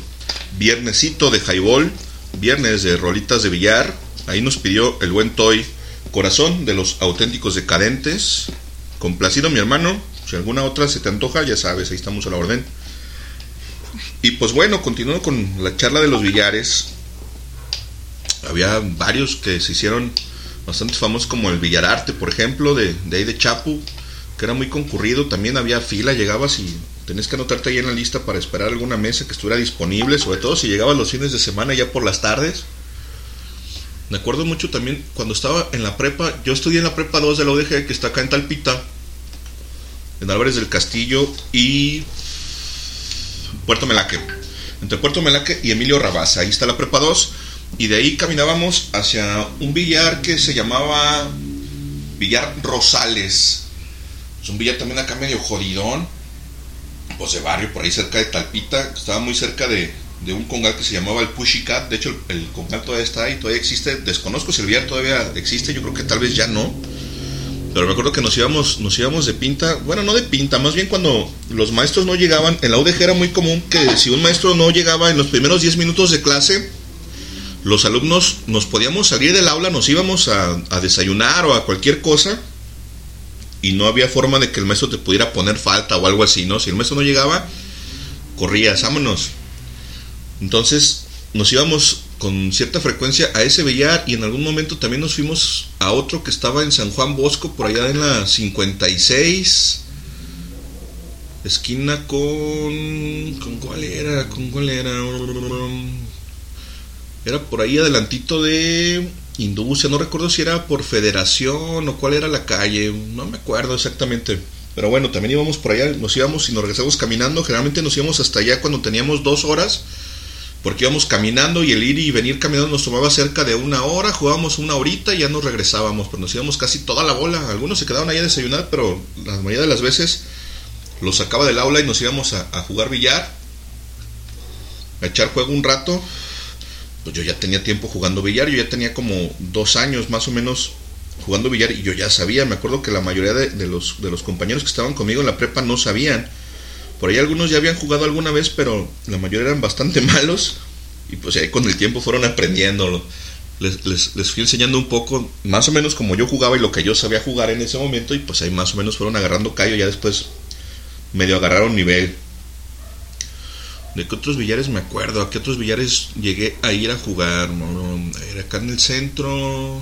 Viernesito de Highball, viernes de rolitas de billar. Ahí nos pidió el buen Toy Corazón de los auténticos decadentes. Complacido, mi hermano. Si alguna otra se te antoja, ya sabes, ahí estamos a la orden. Y pues bueno, continuando con la charla de los billares. Había varios que se hicieron bastante famosos, como el Villararte, por ejemplo, de, de ahí de Chapu, que era muy concurrido. También había fila, llegabas y tenías que anotarte ahí en la lista para esperar alguna mesa que estuviera disponible, sobre todo si llegabas los fines de semana ya por las tardes. Me acuerdo mucho también cuando estaba en la prepa, yo estudié en la prepa 2 de la UDG, que está acá en Talpita, en Álvarez del Castillo y Puerto Melaque. Entre Puerto Melaque y Emilio Rabasa, ahí está la prepa 2. Y de ahí caminábamos hacia un billar que se llamaba Villar Rosales. Es un billar también acá medio jodidón, pues de barrio, por ahí cerca de Talpita. Estaba muy cerca de, de un congal que se llamaba el Pussycat. De hecho, el, el congal todavía está ahí, todavía existe. Desconozco si el billar todavía existe, yo creo que tal vez ya no. Pero me acuerdo que nos íbamos, nos íbamos de pinta, bueno, no de pinta, más bien cuando los maestros no llegaban, en la UDG era muy común que si un maestro no llegaba en los primeros 10 minutos de clase, los alumnos nos podíamos salir del aula, nos íbamos a desayunar o a cualquier cosa y no había forma de que el maestro te pudiera poner falta o algo así, ¿no? Si el maestro no llegaba, corrías, vámonos. Entonces nos íbamos con cierta frecuencia a ese billar y en algún momento también nos fuimos a otro que estaba en San Juan Bosco, por allá en la 56, esquina con... ¿Con cuál era? ¿Con cuál era? Era por ahí adelantito de Industria, no recuerdo si era por Federación o cuál era la calle, no me acuerdo exactamente. Pero bueno, también íbamos por allá, nos íbamos y nos regresamos caminando. Generalmente nos íbamos hasta allá cuando teníamos dos horas, porque íbamos caminando y el ir y venir caminando nos tomaba cerca de una hora. Jugábamos una horita y ya nos regresábamos, pero nos íbamos casi toda la bola. Algunos se quedaban ahí a desayunar, pero la mayoría de las veces los sacaba del aula y nos íbamos a, a jugar billar, a echar juego un rato. Pues yo ya tenía tiempo jugando billar, yo ya tenía como dos años más o menos jugando billar y yo ya sabía, me acuerdo que la mayoría de, los, de los compañeros que estaban conmigo en la prepa no sabían. Por ahí algunos ya habían jugado alguna vez, pero la mayoría eran bastante <laughs> malos y pues ahí con el tiempo fueron aprendiendo. Les, les, les fui enseñando un poco, más o menos como yo jugaba y lo que yo sabía jugar en ese momento y pues ahí más o menos fueron agarrando callo, ya después medio agarraron nivel. ¿De qué otros billares me acuerdo? ¿A qué otros billares llegué a ir a jugar? No, Era acá en el centro.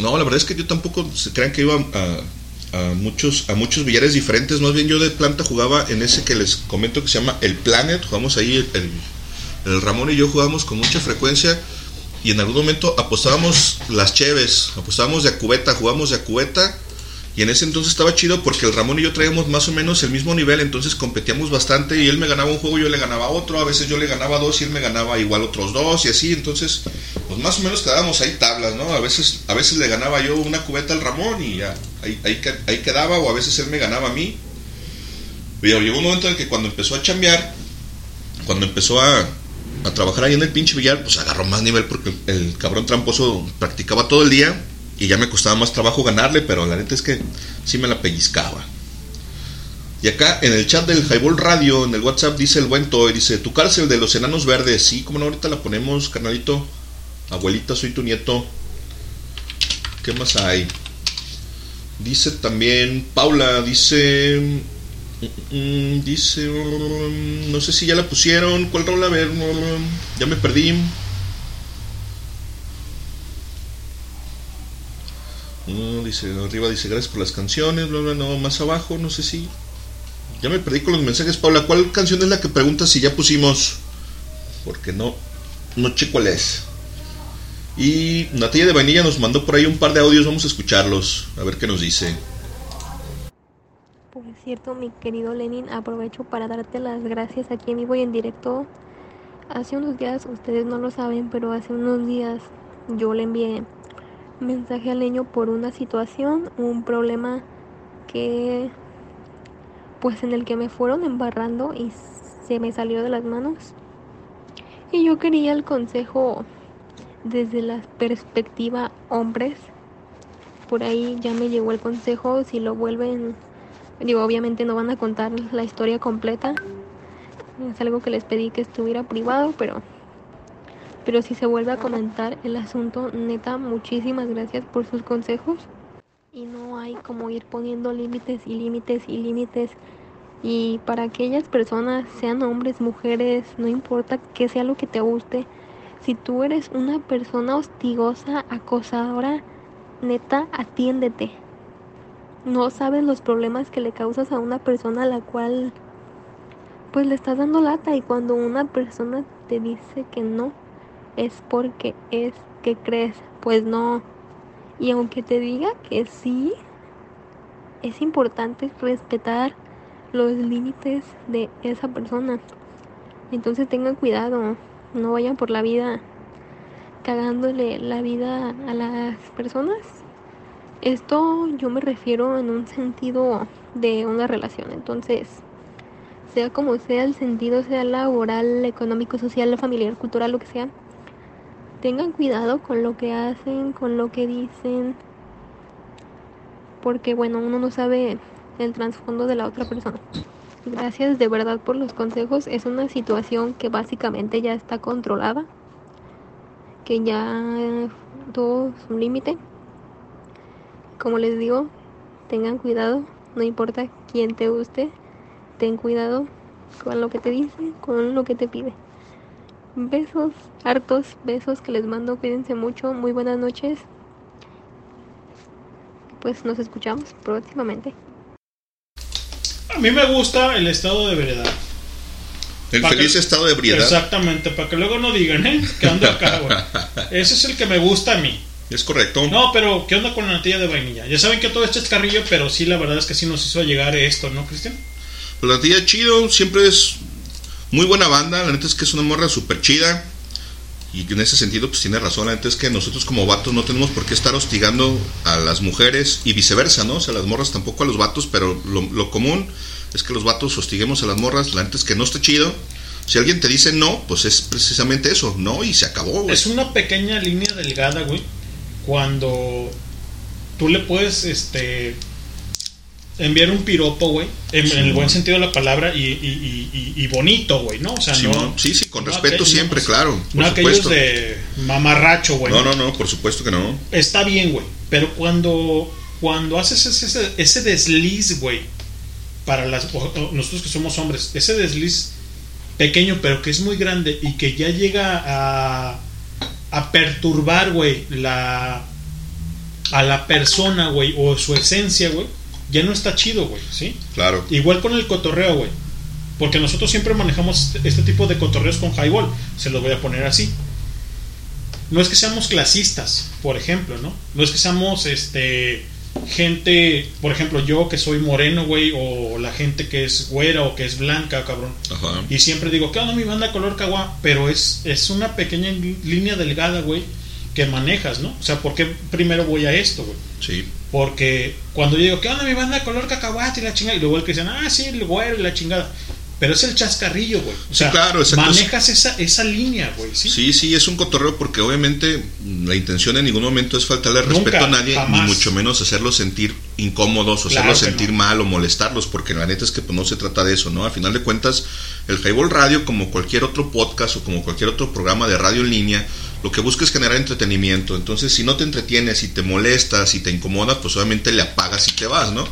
No, la verdad es que yo tampoco se crean que iba a, muchos a muchos billares diferentes. Más bien yo de planta jugaba en ese que les comento que se llama el Planet. Jugamos ahí el, el, Ramón y yo jugábamos con mucha frecuencia. Y en algún momento apostábamos las cheves, apostábamos de a cubeta, jugábamos de cubeta. Y en ese entonces estaba chido porque el Ramón y yo traíamos más o menos el mismo nivel, entonces competíamos bastante y él me ganaba un juego, yo le ganaba otro, a veces yo le ganaba dos y él me ganaba igual otros dos y así, entonces pues más o menos quedábamos ahí tablas, ¿no? A veces, a veces le ganaba yo una cubeta al Ramón y ya, ahí, ahí, quedaba, o a veces él me ganaba a mí. Pero llegó un momento en que cuando empezó a chambear, cuando empezó a, a trabajar ahí en el pinche billar, pues agarró más nivel porque el cabrón tramposo practicaba todo el día y ya me costaba más trabajo ganarle, pero la neta es que sí me la pellizcaba. Y acá en el chat del Highball Radio, en el WhatsApp, dice el buen Toy, dice, tu cárcel de los enanos verdes, sí, como no, ahorita la ponemos, carnalito. Abuelita, soy tu nieto. ¿Qué más hay? Dice también, Paula, dice... mm, Dice, mm, no sé si ya la pusieron. ¿Cuál rola? A ver, mm, ya me perdí. No, dice, arriba dice, gracias por las canciones, bla, bla, no, más abajo, no sé si... Ya me perdí con los mensajes, Paula. ¿Cuál canción es la que pregunta si ya pusimos? Porque no, no sé cuál es. Y Natalia de Vainilla nos mandó por ahí un par de audios, vamos a escucharlos, a ver qué nos dice. Por cierto, mi querido Lenin, aprovecho para darte las gracias aquí en vivo y en directo. Hace unos días, ustedes no lo saben, pero hace unos días yo le envié mensaje al niño por una situación, un problema que pues en el que me fueron embarrando y se me salió de las manos. Y yo quería el consejo desde la perspectiva hombres. Por ahí ya me llegó el consejo, si lo vuelven, digo, obviamente no van a contar la historia completa. Es algo que les pedí que estuviera privado, pero pero si se vuelve a comentar el asunto, neta, muchísimas gracias por sus consejos. Y no hay como ir poniendo límites y límites y límites. Y para aquellas personas, sean hombres, mujeres, no importa qué sea lo que te guste, si tú eres una persona hostigosa, acosadora, neta, atiéndete. No sabes los problemas que le causas a una persona a la cual pues le estás dando lata y cuando una persona te dice que no, es porque es que crees, pues no. Y aunque te diga que sí, es importante respetar los límites de esa persona. Entonces tengan cuidado, no vayan por la vida cagándole la vida a las personas. Esto yo me refiero en un sentido de una relación. Entonces, sea como sea el sentido, sea laboral, económico, social, familiar, cultural, lo que sea, tengan cuidado con lo que hacen, con lo que dicen, porque bueno, uno no sabe el trasfondo de la otra persona. Gracias de verdad por los consejos. Es una situación que básicamente ya está controlada, que ya todo es un límite. Como les digo, tengan cuidado, no importa quién te guste, ten cuidado con lo que te dice, con lo que te pide. Besos, hartos besos que les mando, cuídense mucho, muy buenas noches. Pues nos escuchamos próximamente. A mí me gusta el estado de veredad. El Pa' feliz que- estado de ebriedad. Exactamente, para que luego no digan, ¿eh? Que ando acá, güey. <laughs> Ese es el que me gusta a mí. Es correcto. No, pero ¿qué onda con la natilla de vainilla? Ya saben que todo esto es carrillo, pero sí, la verdad es que sí nos hizo llegar esto, ¿no, Cristian? Pues la tía chido, siempre es muy buena banda. La neta es que es una morra súper chida. Y en ese sentido, pues tiene razón. La neta es que nosotros como vatos no tenemos por qué estar hostigando a las mujeres y viceversa, ¿no? O sea, las morras tampoco a los vatos, pero lo, común es que los vatos hostiguemos a las morras. La neta es que no está chido. Si alguien te dice no, pues es precisamente eso, no, y se acabó, güey. Es una pequeña línea delgada, güey. Cuando tú le puedes, este, enviar un piropo, güey, en, Sí, en el buen sentido de la palabra y, y- y- bonito, güey, ¿no? O sea, Sí, no. Sí, sí, con no respeto siempre, no, claro, por No aquellos supuesto. de mamarracho, güey. No, no, no, por supuesto que no. Está bien, güey. Pero cuando, cuando haces ese, ese, desliz, güey, para las, nosotros que somos hombres, ese desliz pequeño, pero que es muy grande y que ya llega a, a perturbar, güey, la, a la persona, güey, o su esencia, güey, ya no está chido, güey, ¿sí? Claro. Igual con el cotorreo, güey. Porque nosotros siempre manejamos este, este tipo de cotorreos con highball. Se los voy a poner así. No es que seamos clasistas, por ejemplo, ¿no? No es que seamos este gente, por ejemplo, yo que soy moreno, güey, o la gente que es güera o que es blanca, cabrón. Ajá. Y siempre digo, ¿qué onda mi banda color cagua? Pero es, es una pequeña línea delgada, güey, que manejas, ¿no? O sea, ¿por qué primero voy a esto, güey? Sí. Porque cuando yo digo, ¿qué onda mi banda color cacahuate y la chingada? Y luego el que dicen, ah, sí, el güero y la chingada. Pero es el chascarrillo, güey. O Sí, sea, claro, manejas esa, esa línea, güey, ¿sí? Sí, sí, es un cotorreo porque obviamente la intención en ningún momento es faltarle Nunca, respeto a nadie, jamás. ni mucho menos hacerlos sentir incómodos o Claro hacerlos sentir mal o molestarlos, porque la neta es que pues, no se trata de eso, ¿no? A final de cuentas, el Highball Radio, como cualquier otro podcast o como cualquier otro programa de radio en línea, lo que busca es generar entretenimiento. Entonces, si no te entretienes, si te molestas, si te incomoda, pues obviamente le apagas y te vas, ¿no?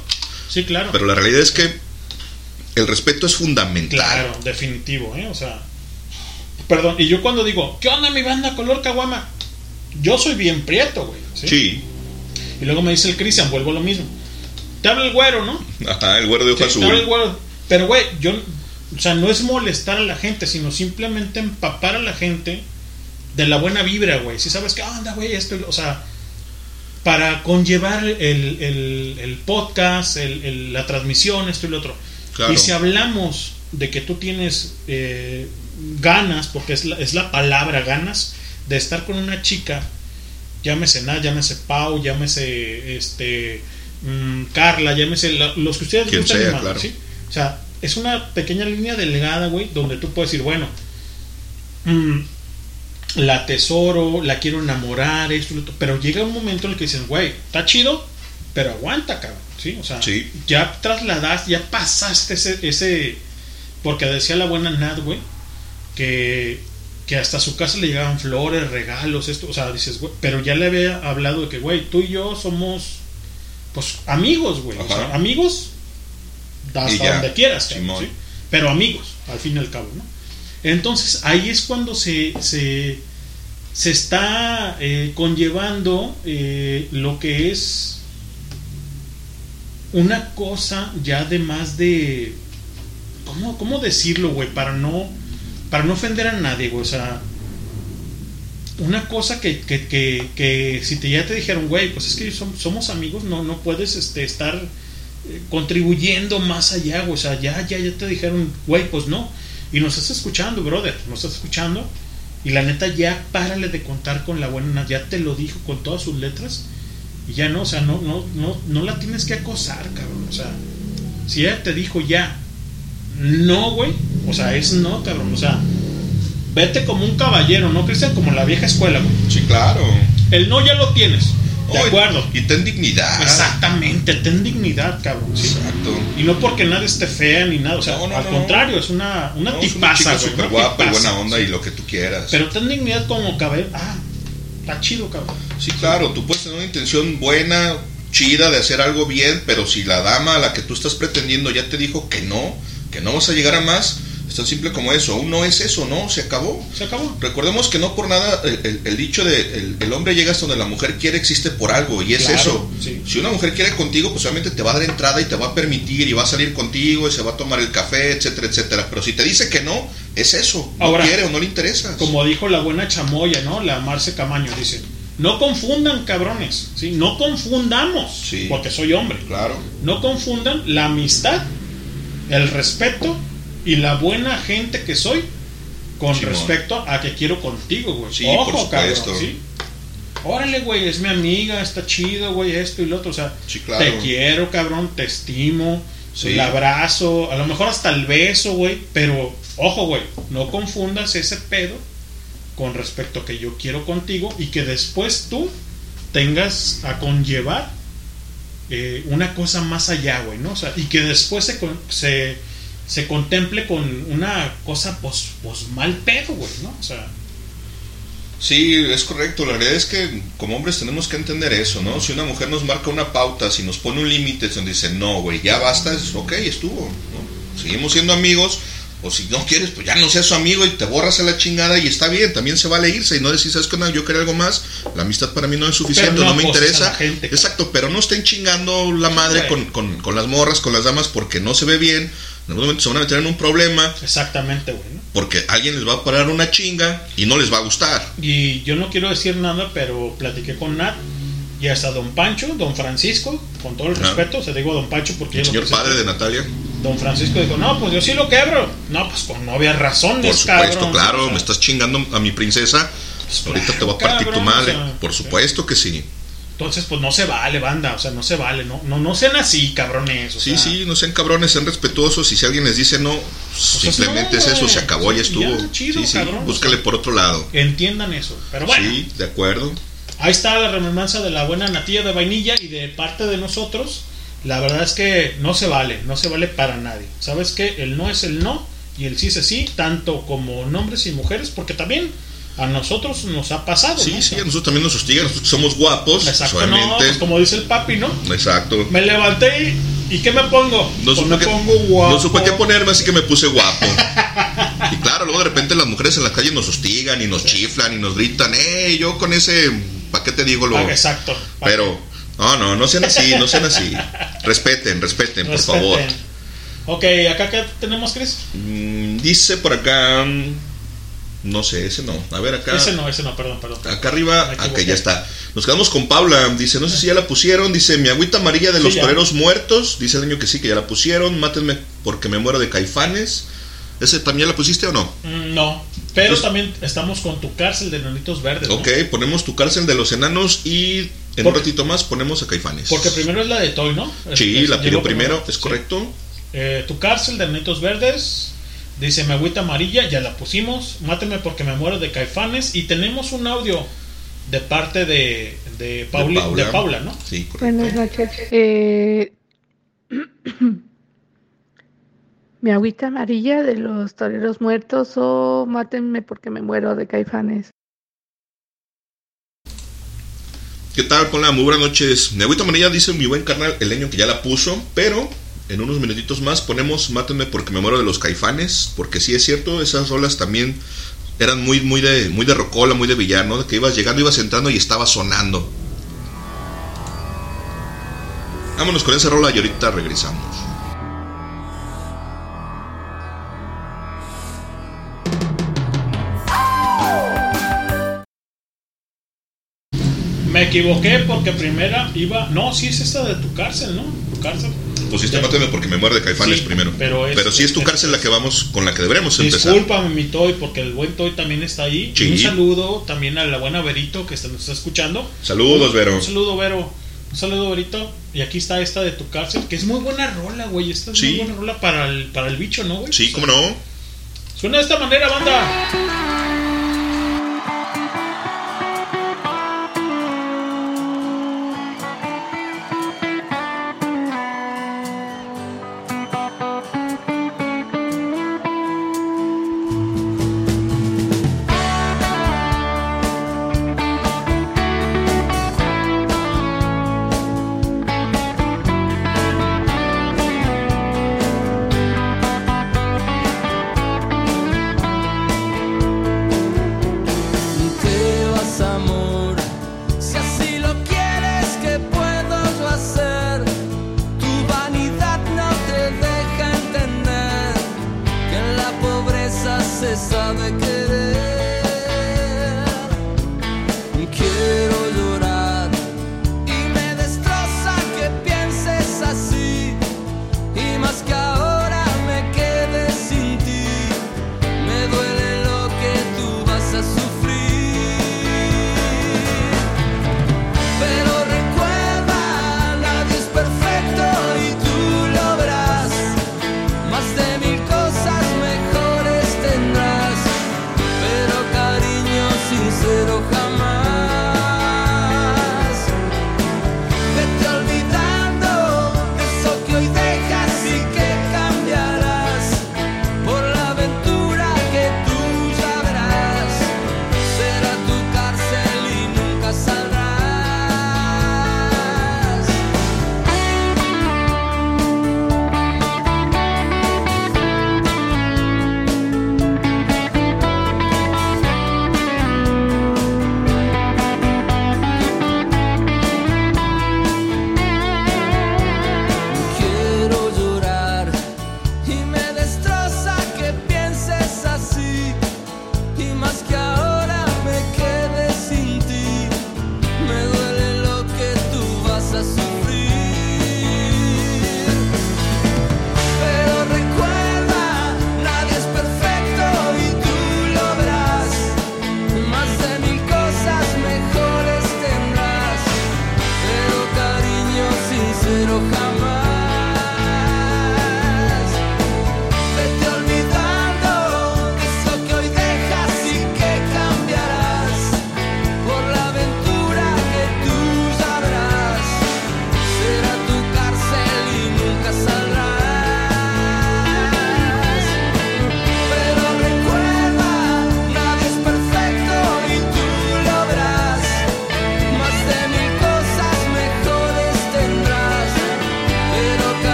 Sí, claro. Pero la realidad es que el respeto es fundamental. Claro, definitivo, ¿eh? O sea, perdón, y yo cuando digo, ¿qué onda mi banda color caguama? Yo soy bien prieto, güey. ¿sí? Sí. Y luego me dice el Cristian, vuelvo a lo mismo. Te habla el güero, ¿no? Ajá, el güero de ojo Sí, te habla el güero. Pero, güey, yo, o sea, no es molestar a la gente, sino simplemente empapar a la gente de la buena vibra, güey. Si sabes qué onda, güey, esto, y lo- o sea, para conllevar el, el- el podcast, el- la transmisión, esto y lo otro. Claro. Y si hablamos de que tú tienes eh, ganas, porque es la, es la palabra ganas, de estar con una chica, llámese Nat, llámese Pau, llámese este mm, Carla, llámese la- los que ustedes gusten sea, claro. ¿sí? O sea, es una pequeña línea delgada, güey, donde tú puedes decir, bueno, mm, la tesoro, la quiero enamorar, esto, otro, pero llega un momento en el que dicen, güey, está chido, pero aguanta, cabrón, ¿sí? O sea, Sí. ya trasladaste, ya pasaste ese, ese, porque decía la buena Nat, güey, que, que hasta su casa le llegaban flores, regalos, esto, o sea, dices, güey, pero ya le había hablado de que, güey, tú y yo somos, pues, amigos, güey, o sea, amigos hasta donde quieras, cabrón, pero amigos, al fin y al cabo, ¿no? Entonces ahí es cuando se, se, se está eh, conllevando eh, lo que es una cosa ya de más de... ¿Cómo, cómo decirlo, güey? Para no, para no ofender a nadie, güey. O sea, una cosa que, que, que, que si te, ya te dijeron, güey, pues es que som- somos amigos, no, no puedes este, estar eh, contribuyendo más allá, güey. O sea, ya, ya, ya te dijeron, güey, pues no. Y nos estás escuchando, brother, nos estás escuchando. Y la neta, ya párale de contar con la buena, ya te lo dijo con todas sus letras. Y ya no, o sea, no, no, no, no la tienes que acosar, cabrón. O sea, si ella te dijo ya, no, güey, o sea, es no, cabrón. O sea, vete como un caballero, ¿no, Cristian? Como la vieja escuela, güey. Sí, claro. El no ya lo tienes. De acuerdo. Y ten dignidad. Exactamente, ten dignidad, cabrón. ¿sí? Exacto. Y no porque nada esté fea ni nada, o sea, No, no, al no. contrario, es una, una No, es tipaza, una guapa y tipaza, buena onda sí. y lo que tú quieras. Pero ten dignidad como cabello. Ah, está chido, cabrón. Sí, claro, tú puedes tener una intención buena, chida de hacer algo bien, pero si la dama a la que tú estás pretendiendo ya te dijo que no, que no vas a llegar a más, es tan simple como eso. Aún no es eso, ¿no? Se acabó. Se acabó. Recordemos que no por nada el, dicho de el, el hombre llega hasta donde la mujer quiere existe por algo y es Claro, eso. sí. Si una mujer quiere contigo, pues obviamente te va a dar entrada y te va a permitir y va a salir contigo y se va a tomar el café, etcétera, etcétera. Pero si te dice que no, es eso. No Ahora, quiere o no le interesa. Como dijo la buena chamoya, ¿no? La Marce Camaño dice, no confundan cabrones, ¿sí? No confundamos, porque soy hombre. Claro. No confundan la amistad, el respeto y la buena gente que soy con Simón. respecto a que quiero contigo, güey. Sí, Ojo, por supuesto. cabrón, ¿sí? Órale, güey, es mi amiga, está chido, güey, esto y lo otro. O sea, claro. te quiero, cabrón, te estimo, Sí. el abrazo, a lo mejor hasta el beso, güey. Pero, ojo, güey, no confundas ese pedo con respecto a que yo quiero contigo y que después tú tengas a conllevar eh, una cosa más allá, güey, ¿no? O sea, y que después se, se, se contemple con una cosa, pues, pues mal pedo, güey, ¿no? O sea, Sí, es correcto. La realidad es que como hombres tenemos que entender eso, ¿no? Si una mujer nos marca una pauta, si nos pone un límite, donde dice, no, güey, ya basta, es ok, estuvo, ¿no? Seguimos siendo amigos, o si no quieres, pues ya no seas su amigo y te borras a la chingada y está bien, también se vale irse y no decir, ¿sabes qué? No, yo quiero algo más, la amistad para mí no es suficiente, no, no me interesa. gente, Exacto, pero no estén chingando la madre con, con, con las morras, con las damas, porque no se ve bien, en algún momento se van a meter en un problema, exactamente, güey, ¿no? porque alguien les va a parar una chinga y no les va a gustar. Y yo no quiero decir nada, pero platiqué con Nat y hasta Don Pancho, Don Francisco, con todo el Ajá. respeto, se digo Don Pancho porque El lo señor presento. padre de Natalia. Don Francisco dijo, no, pues yo sí lo quebro. No, pues con no había razones, Por supuesto, cabrón. claro, O sea, me estás chingando a mi princesa. Ahorita te voy a partir tu madre. o sea, Por supuesto que sí. Entonces, pues no se vale, banda, o sea, no se vale, no, no, no sean así, cabrones. O Sí, sea, sí, no sean cabrones, sean respetuosos. Y si alguien les dice no, simplemente no, es eso, se acabó, ya Ya, estuvo. chido, sí, sí, cabrón, búscale por otro lado. Entiendan eso. Pero bueno, Sí, de acuerdo. ahí está la remembranza de la buena natilla de vainilla y de parte de nosotros. La verdad es que no se vale, no se vale para nadie. ¿Sabes qué? El no es el no y el sí es el sí, tanto como hombres y mujeres, porque también a nosotros nos ha pasado. Sí, ¿no? sí, a nosotros también nos hostigan, nosotros somos guapos. Exacto, no, pues como dice el papi, ¿no? Exacto. Me levanté y, ¿y qué me pongo? No Pues supe, me qué, pongo guapo. no supe qué ponerme, así que me puse guapo. <laughs> y claro, luego de repente las mujeres en la calle nos hostigan y nos chiflan y nos gritan, ¡eh! Yo con ese. ¿Para qué te digo lo.? Ah, exacto. Pero, no, no, no sean así, no sean así. Respeten, respeten, por favor. Ok, acá qué tenemos, Chris. Mm, dice por acá. mm, No sé, ese no. A ver, acá. Ese no, ese no, perdón, perdón. Acá arriba, acá equivoqué. ya está. Nos quedamos con Paula. Dice, no sé si ya la pusieron. Dice, mi agüita amarilla de Sí, los ya. toreros muertos. Dice el niño que sí, que ya la pusieron. Mátenme porque me muero de caifanes. ¿Ese también la pusiste o no? Mm, No, pero Entonces- también estamos con tu cárcel de nanitos verdes. ¿no? Ok, ponemos tu cárcel de los enanos y en un ratito más ponemos a caifanes. Porque primero es la de Toy, ¿no? Sí, la pidió llegó primero, es Sí. correcto. Eh, tu cárcel de nanitos verdes. Dice, mi agüita amarilla, ya la pusimos. Máteme porque me muero de caifanes. Y tenemos un audio de parte de, de, Pauli- de Paula. ¿no? Sí, Buenas noches. Eh, <clears throat> <clears throat> mi agüita amarilla de los toreros muertos o mátenme porque me muero de caifanes. ¿Qué tal? Hola, muy buenas noches. Mi agüita amarilla dice mi buen carnal el leño que ya la puso, pero en unos minutitos más ponemos Mátenme porque me muero de los caifanes, porque sí es cierto, esas rolas también eran muy, muy de, muy de rocola, muy de villano, de que ibas llegando, ibas entrando y estaba sonando. Vámonos con esa rola y ahorita regresamos. Equivoqué porque primera iba. No, sí es esta de tu cárcel, ¿no? Tu cárcel. Pusiste Mátenme porque me muero de caifanes Sí, primero. pero es- sí es tu cárcel la que vamos, con la que deberemos empezar. Discúlpame, mi Toy, porque el buen Toy también está ahí. Sí. Un saludo también a la buena Verito que nos está escuchando. Saludos, Vero. Un saludo, Vero. Un saludo, Verito. Y aquí está esta de tu cárcel, que es muy buena rola, güey. Esta es Sí. muy buena rola para el, para el bicho, ¿no, güey? Sí, cómo no. Suena de esta manera, banda.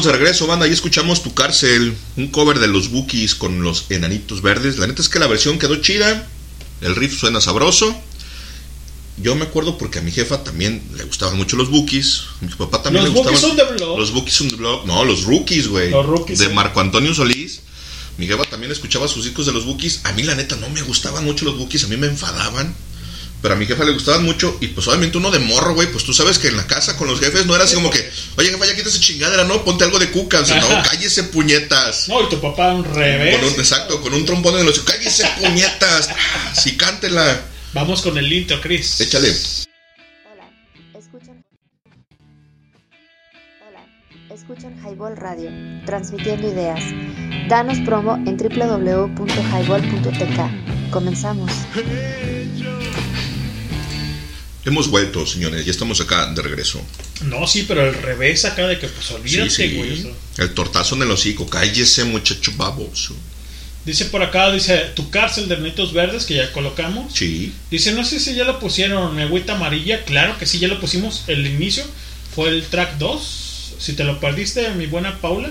Estamos de regreso, banda. Ahí escuchamos Tu Cárcel, un cover de los Bookies con los enanitos verdes. La neta es que la versión quedó chida. El riff suena sabroso. Yo me acuerdo porque a mi jefa también le gustaban mucho los Bookies. A mi papá también Los le gustaban. Bookies on the Block. Los Bookies on the Block. No, los Rookies, güey. Los Rookies, De sí. Marco Antonio Solís. Mi jefa también escuchaba sus discos de los Bookies. A mí, la neta, no me gustaban mucho los Bookies. A mí me enfadaban. Pero a mi jefa le gustaban mucho. Y pues obviamente uno de morro, güey. Pues tú sabes que en la casa con los jefes no era así como que, oye, jefa, ya quítese chingadera, no, ponte algo de cuca. O sea, no, <laughs> cállese puñetas. No, y tu papá un revés. Con un- exacto, con un trombón en los cállese puñetas. Ah, Sí, cántela. Vamos con el intro, Chris. Échale. Escuchan. Hola, escuchan Highball Radio, transmitiendo ideas. Danos promo en www.highball.tk. Comenzamos. Hemos vuelto, señores. Ya estamos acá de regreso. No, sí, pero el revés acá de que pues olvídate, Sí, sí. güey. eso. El tortazo en el hocico. Cállese, muchacho baboso. Dice por acá, dice, tu cárcel de Nitos Verdes, que ya colocamos. Sí. Dice, no sé si ya lo pusieron, agüita amarilla. Claro que sí, ya lo pusimos. El inicio fue el track 2. Si te lo perdiste, mi buena Paula,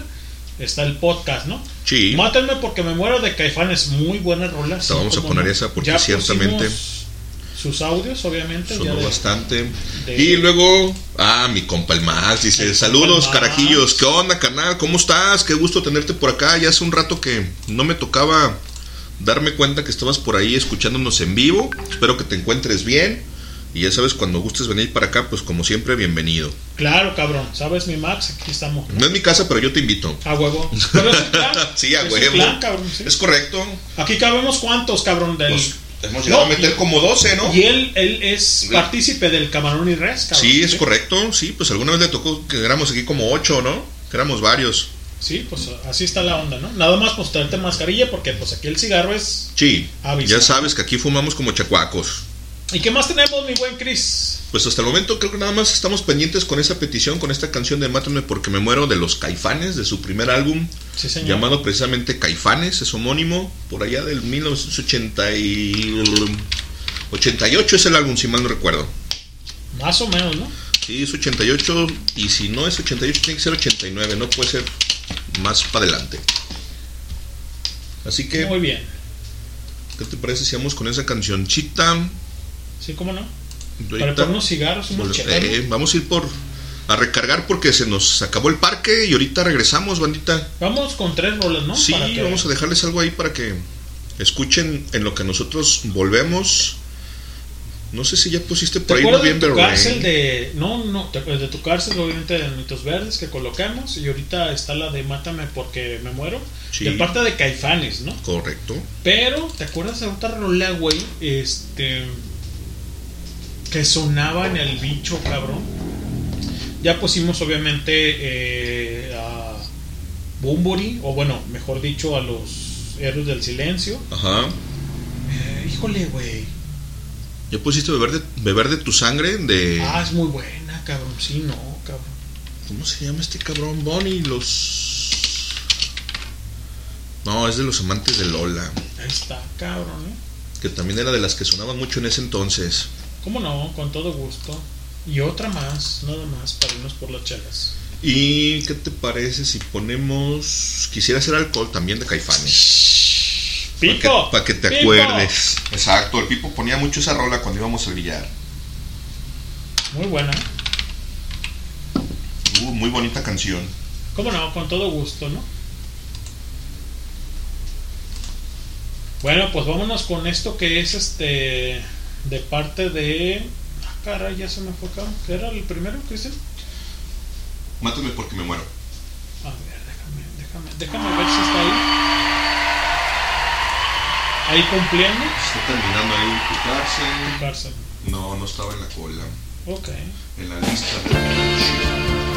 está el podcast, ¿no? Sí. Mátenme porque me muero de Caifanes. Muy buena rola. Te vamos a poner no. esa porque Ya ciertamente pusimos Sus audios, obviamente. sonó de- bastante. de- Y luego, ah, mi compa el Max dice: El Saludos, carajillos. ¿Qué onda, carnal? ¿Cómo estás? Qué gusto tenerte por acá. Ya hace un rato que no me tocaba darme cuenta que estabas por ahí escuchándonos en vivo. Espero que te encuentres bien. Y ya sabes, cuando gustes venir para acá, pues como siempre, bienvenido. Claro, cabrón. ¿Sabes, mi Max? Aquí estamos. No es mi casa, pero yo te invito. A huevo. Pero es plan. <laughs> Sí, a huevo. plan, cabrón, sí. Es correcto. Aquí cabemos cuántos, cabrón, del... Pues, hemos llegado a meter como 12, ¿no? Y él, él es partícipe del Camarón y Res, cabrón. Sí, es correcto. Sí, pues alguna vez le tocó que éramos aquí como 8, ¿no? Que éramos varios. Sí, pues así está la onda, ¿no? Nada más pues traerte mascarilla porque pues aquí el cigarro es... Sí. Ya sabes que aquí fumamos como chacuacos. ¿Y qué más tenemos, mi buen Chris? Pues hasta el momento creo que nada más estamos pendientes con esa petición, con esta canción de Mátame porque me muero de los Caifanes, de su primer álbum, Sí, señor. llamado precisamente Caifanes, es homónimo, por allá del 1980 y... 88 es el álbum, si mal no recuerdo. Más o menos, ¿no? Sí, es 88 y si no es 88 tiene que ser 89, no puede ser más para adelante. Así que... Muy bien. ¿Qué te parece si vamos con esa cancioncita? Sí, ¿cómo no? Para poner unos cigarros, unos eh, vamos a ir por a recargar porque se nos acabó el parque y ahorita regresamos, bandita. Vamos con tres rolas, ¿no? Sí, Para que- vamos a dejarles algo ahí para que escuchen en lo que nosotros volvemos. No sé si ya pusiste ¿Te por ahí acuerdas de tu cárcel de... No, no, te de tu cárcel, obviamente, de Mitos Verdes que colocamos. Y ahorita está la de Mátame porque me muero. Sí. De parte de Caifanes, ¿no? Correcto. Pero, ¿te acuerdas de otra rola, güey? Este. Que sonaba en el bicho, cabrón. Ya pusimos, obviamente, eh, a Bumburi, o bueno, mejor dicho, a los héroes del silencio. Ajá. Eh, híjole, güey. ¿Ya pusiste beber de, beber de tu sangre? De... Ah, es muy buena, cabrón. Sí, no, cabrón. ¿Cómo se llama este cabrón? Bonnie, los... No, es de los amantes de Lola. Ahí está, cabrón, ¿eh? Que también era de las que sonaban mucho en ese entonces. ¿Cómo no? Con todo gusto. Y otra más, nada más, para irnos por las chelas. ¿Y qué te parece si ponemos... Quisiera hacer alcohol también de caifanes? ¡Pipo! Para que, te ¡Pipo! acuerdes. Exacto, el Pipo ponía mucho esa rola cuando íbamos al billar. Muy buena. Uh, muy bonita canción. ¿Cómo no? Con todo gusto, ¿no? Bueno, pues vámonos con esto que es este de parte de. Ah, caray, ya se me fue acá. ¿Qué era el primero, Cristian? Mátame porque me muero. A ver, déjame, déjame, déjame ver si está ahí. Ahí cumpliendo. Está terminando ahí tu cárcel. Tu cárcel. No, no estaba en la cola. Ok. En la lista de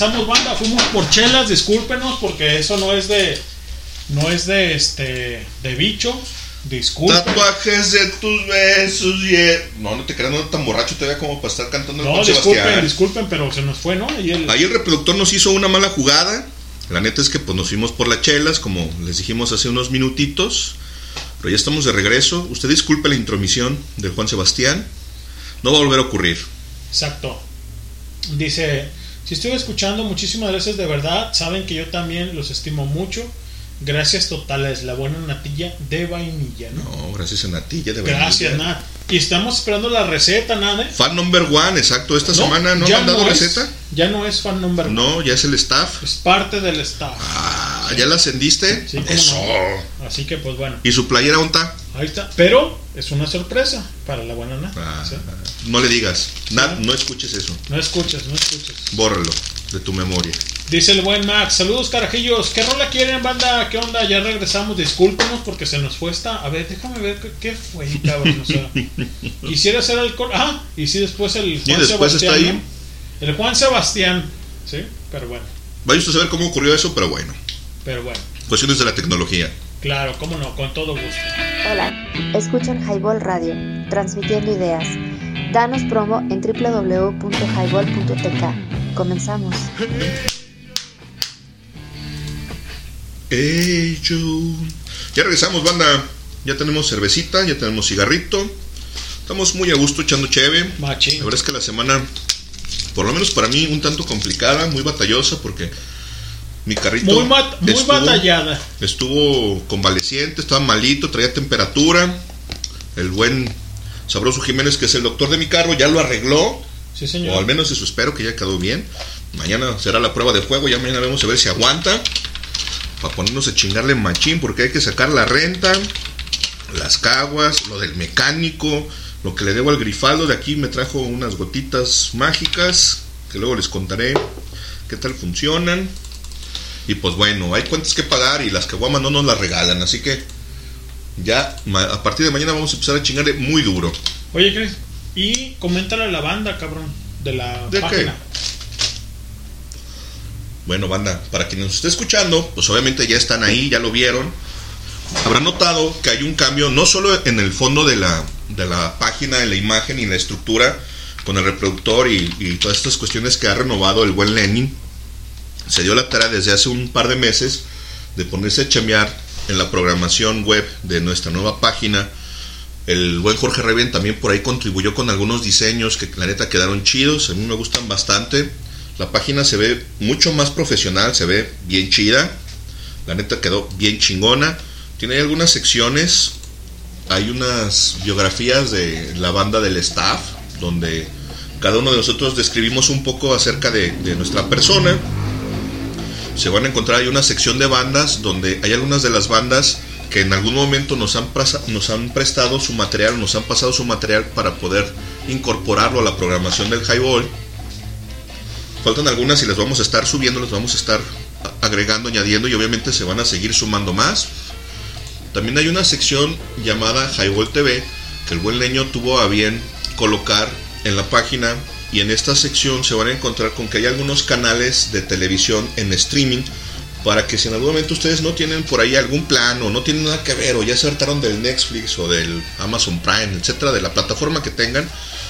regresamos, banda. Fuimos por chelas, discúlpenos porque eso no es de. No es de este. De bicho. Disculpen. Tatuajes de tus besos y... el- No, no te creas, no tan borracho todavía como para estar cantando el No, disculpen, Sebastián. disculpen, pero se nos fue, ¿no? Y el- Ahí el reproductor nos hizo una mala jugada. La neta es que pues nos fuimos por las chelas, como les dijimos hace unos minutitos. Pero ya estamos de regreso. Usted disculpe la intromisión de Juan Sebastián. No va a volver a ocurrir. Exacto. Dice, si estoy escuchando, muchísimas gracias de verdad. Saben que yo también los estimo mucho. Gracias totales, la buena natilla de vainilla, ¿no? No, gracias a Natilla de Gracias, vainilla. Nat. Y estamos esperando la receta, Nat. ¿eh? Fan number one, exacto. Esta No, semana no han dado no es- receta. Ya no es fan number one. No, ya es el staff. Es parte del staff. Ah, ¿ya la ascendiste? Sí, Eso. no. Así que, pues bueno, ¿Y su playera está? ahí está. Pero es una sorpresa para la buena Nat. Ah, ¿sí? No le digas. Nat, no escuches eso. No escuches, no escuches. Bórralo de tu memoria. Dice el buen Max, saludos carajillos, ¿qué rola quieren banda? ¿Qué onda? Ya regresamos, discúlpenos porque se nos fue esta... A ver, déjame ver qué, qué fue, cabrón, o sea, <laughs> quisiera hacer alcohol... Ah, y sí, después el Juan después está Sebastián, ahí. ¿no? El Juan Sebastián, ¿sí? Pero bueno, Vaya usted a saber cómo ocurrió eso, pero bueno. pero bueno, Cuestiones de la tecnología. claro, cómo no, con todo gusto. Hola, escuchan Highball Radio, transmitiendo ideas. Danos promo en www.highball.tk. Comenzamos. Hey, Joe. Ya regresamos, banda. Ya tenemos cervecita, ya tenemos cigarrito. Estamos muy a gusto echando cheve. Machín. La verdad es que la semana, por lo menos para mí, un tanto complicada, muy batallosa porque mi carrito Muy, muy batallada. estuvo convaleciente, estaba malito, traía temperatura. El buen Sabroso Jiménez, que es el doctor de mi carro, ya lo arregló. Sí, señor. O al menos eso espero que ya quedó bien. Mañana será la prueba de fuego, ya mañana vamos a ver si aguanta. Para ponernos a chingarle machín, porque hay que sacar la renta, las caguas, lo del mecánico, lo que le debo al grifaldo. De aquí me trajo unas gotitas mágicas, que luego les contaré qué tal funcionan. Y pues bueno, hay cuentas que pagar y las caguamas no nos las regalan, así que ya a partir de mañana vamos a empezar a chingarle muy duro. Oye, Chris, y coméntale a la banda, cabrón, de la ¿De qué? página. Bueno, banda, para quien nos esté escuchando, pues obviamente ya están ahí, ya lo vieron. Habrán notado que hay un cambio no solo en el fondo de la, de la página, en la imagen y en la estructura, con el reproductor y, y todas estas cuestiones que ha renovado el buen Lenin. Se dio la tarea desde hace un par de meses de ponerse a chamear en la programación web de nuestra nueva página. El buen Jorge Reven también por ahí contribuyó con algunos diseños que la neta quedaron chidos, a mí me gustan bastante. La página se ve mucho más profesional, se ve bien chida. La neta quedó bien chingona. Tiene algunas secciones. Hay unas biografías de la banda del staff, donde cada uno de nosotros describimos un poco acerca de nuestra persona. Se van a encontrar ahí una sección de bandas, donde hay algunas de las bandas que en algún momento nos han, nos han prestado su material, nos han pasado su material para poder incorporarlo a la programación del Highball. Faltan algunas y las vamos a estar subiendo, las vamos a estar agregando, añadiendo y obviamente se van a seguir sumando más. También hay una sección llamada Highball TV que el buen leño tuvo a bien colocar en la página y en esta sección se van a encontrar con que hay algunos canales de televisión en streaming para que si en algún momento ustedes no tienen por ahí algún plan o no tienen nada que ver o ya se hartaron del Netflix o del Amazon Prime, etcétera, de la plataforma que tengan,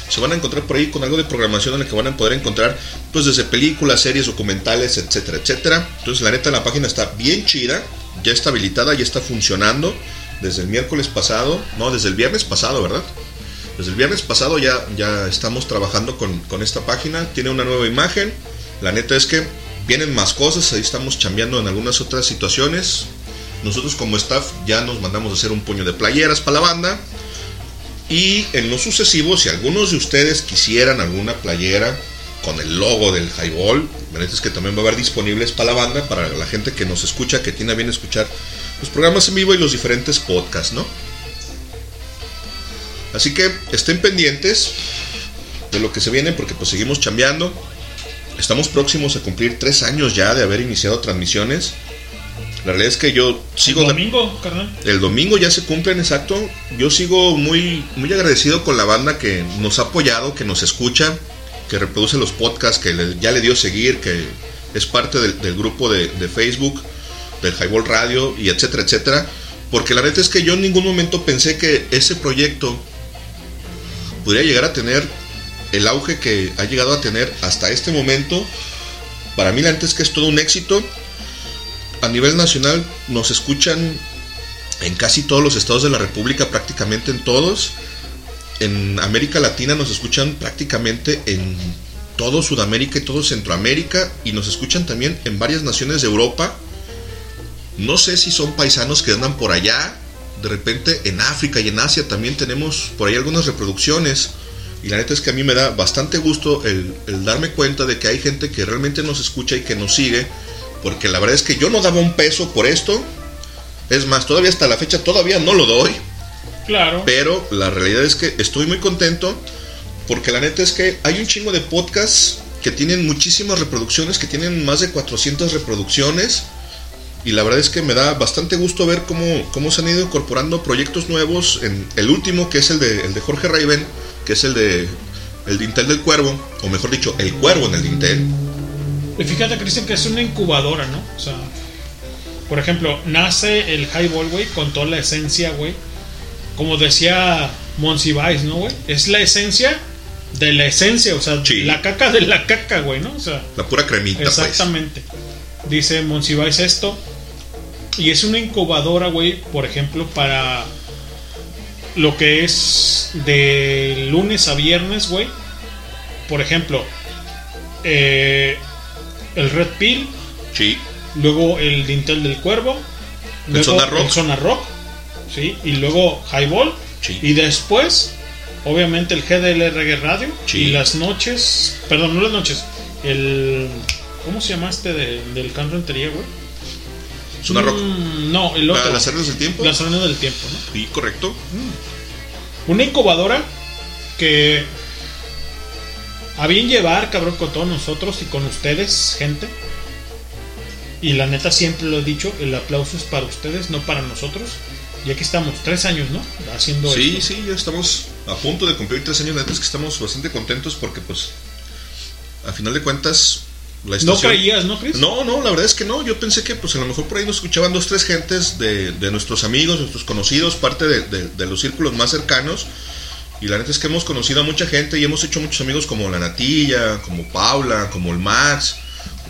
se van a encontrar por ahí con algo de programación en la que van a poder encontrar pues desde películas, series, documentales, etcétera, etcétera. Entonces la neta la página está bien chida, ya está habilitada, ya está funcionando desde el miércoles pasado, no, desde el viernes pasado, ¿verdad? Desde el viernes pasado ya, ya estamos trabajando con, con esta página, tiene una nueva imagen, la neta es que vienen más cosas, ahí estamos chambeando en algunas otras situaciones. Nosotros como staff ya nos mandamos a hacer un puño de playeras para la banda. Y en lo sucesivo, si algunos de ustedes quisieran alguna playera con el logo del Highball, la neta es que también va a haber disponibles para la banda, para la gente que nos escucha, que tiene a bien escuchar los programas en vivo y los diferentes podcasts, ¿no? Así que estén pendientes de lo que se viene porque pues seguimos chambeando. Estamos próximos a cumplir tres años ya de haber iniciado transmisiones. La realidad es que yo sigo... El domingo, carnal. El domingo ya se cumplen, exacto. Yo sigo muy, muy agradecido con la banda que nos ha apoyado, que nos escucha, que reproduce los podcasts, que le- ya le dio seguir, que es parte del, del grupo de, de Facebook, del Highball Radio, y etcétera, etcétera. Porque la neta es que yo en ningún momento pensé que ese proyecto podría llegar a tener el auge que ha llegado a tener hasta este momento. Para mí la neta es que es todo un éxito. A nivel nacional nos escuchan en casi todos los estados de la República, prácticamente en todos. En América Latina nos escuchan prácticamente en todo Sudamérica y todo Centroamérica y nos escuchan también en varias naciones de Europa. No sé si son paisanos que andan por allá. De repente en África y en Asia también tenemos por ahí algunas reproducciones. Y la neta es que a mí me da bastante gusto el, el darme cuenta de que hay gente que realmente nos escucha y que nos sigue. Porque la verdad es que yo no daba un peso por esto. Es más, todavía hasta la fecha todavía no lo doy. Claro. Pero la realidad es que estoy muy contento. Porque la neta es que hay un chingo de podcasts que tienen muchísimas reproducciones, que tienen más de 400 reproducciones. Y la verdad es que me da bastante gusto ver cómo, cómo se han ido incorporando proyectos nuevos. En el último, que es el de, el de Jorge Raven, que es el de el Dintel del Cuervo, o mejor dicho, el Cuervo en el Dintel. Y fíjate, Cristian, que es una incubadora, ¿no? O sea, por ejemplo, nace el highball, güey, con toda la esencia, güey. Como decía Monsiváis, ¿no, güey? Es la esencia de la esencia, o sea, la caca de la caca, güey, ¿no? O sea, La pura cremita, pues. exactamente. Dice Monsiváis esto. Y es una incubadora, güey, por ejemplo, para lo que es de lunes a viernes, güey. Por ejemplo, eh, el Red Pill. Sí. Luego el Dintel del Cuervo. El luego Zona Rock. el Zona Rock. Sí. Y luego Highball. Y después, obviamente, el GDL Reggae Radio. Sí. Y las noches. Perdón, no las noches. El. ¿Cómo se llama este de- del canto entería, güey? Zona Rock. Mm, no, el otro. Ah, ¿Las Arenas del Tiempo? Las Arenas del Tiempo, ¿no? Sí, correcto. Una incubadora que a bien llevar, cabrón, con todos nosotros y con ustedes, gente. Y la neta siempre lo he dicho, el aplauso es para ustedes, no para nosotros. Y aquí estamos, tres años, ¿no? Haciendo Sí, esto. sí, ya estamos a punto de cumplir tres años. La neta es que estamos bastante contentos porque, pues, a final de cuentas, la No creías, ¿no, Chris? No, no, la verdad es que no. Yo pensé que, pues, a lo mejor por ahí nos escuchaban dos, tres gentes de, de nuestros amigos, nuestros conocidos, parte de, de- de los círculos más cercanos. Y la neta es que hemos conocido a mucha gente y hemos hecho muchos amigos como la Natilla, como Paula, como el Max.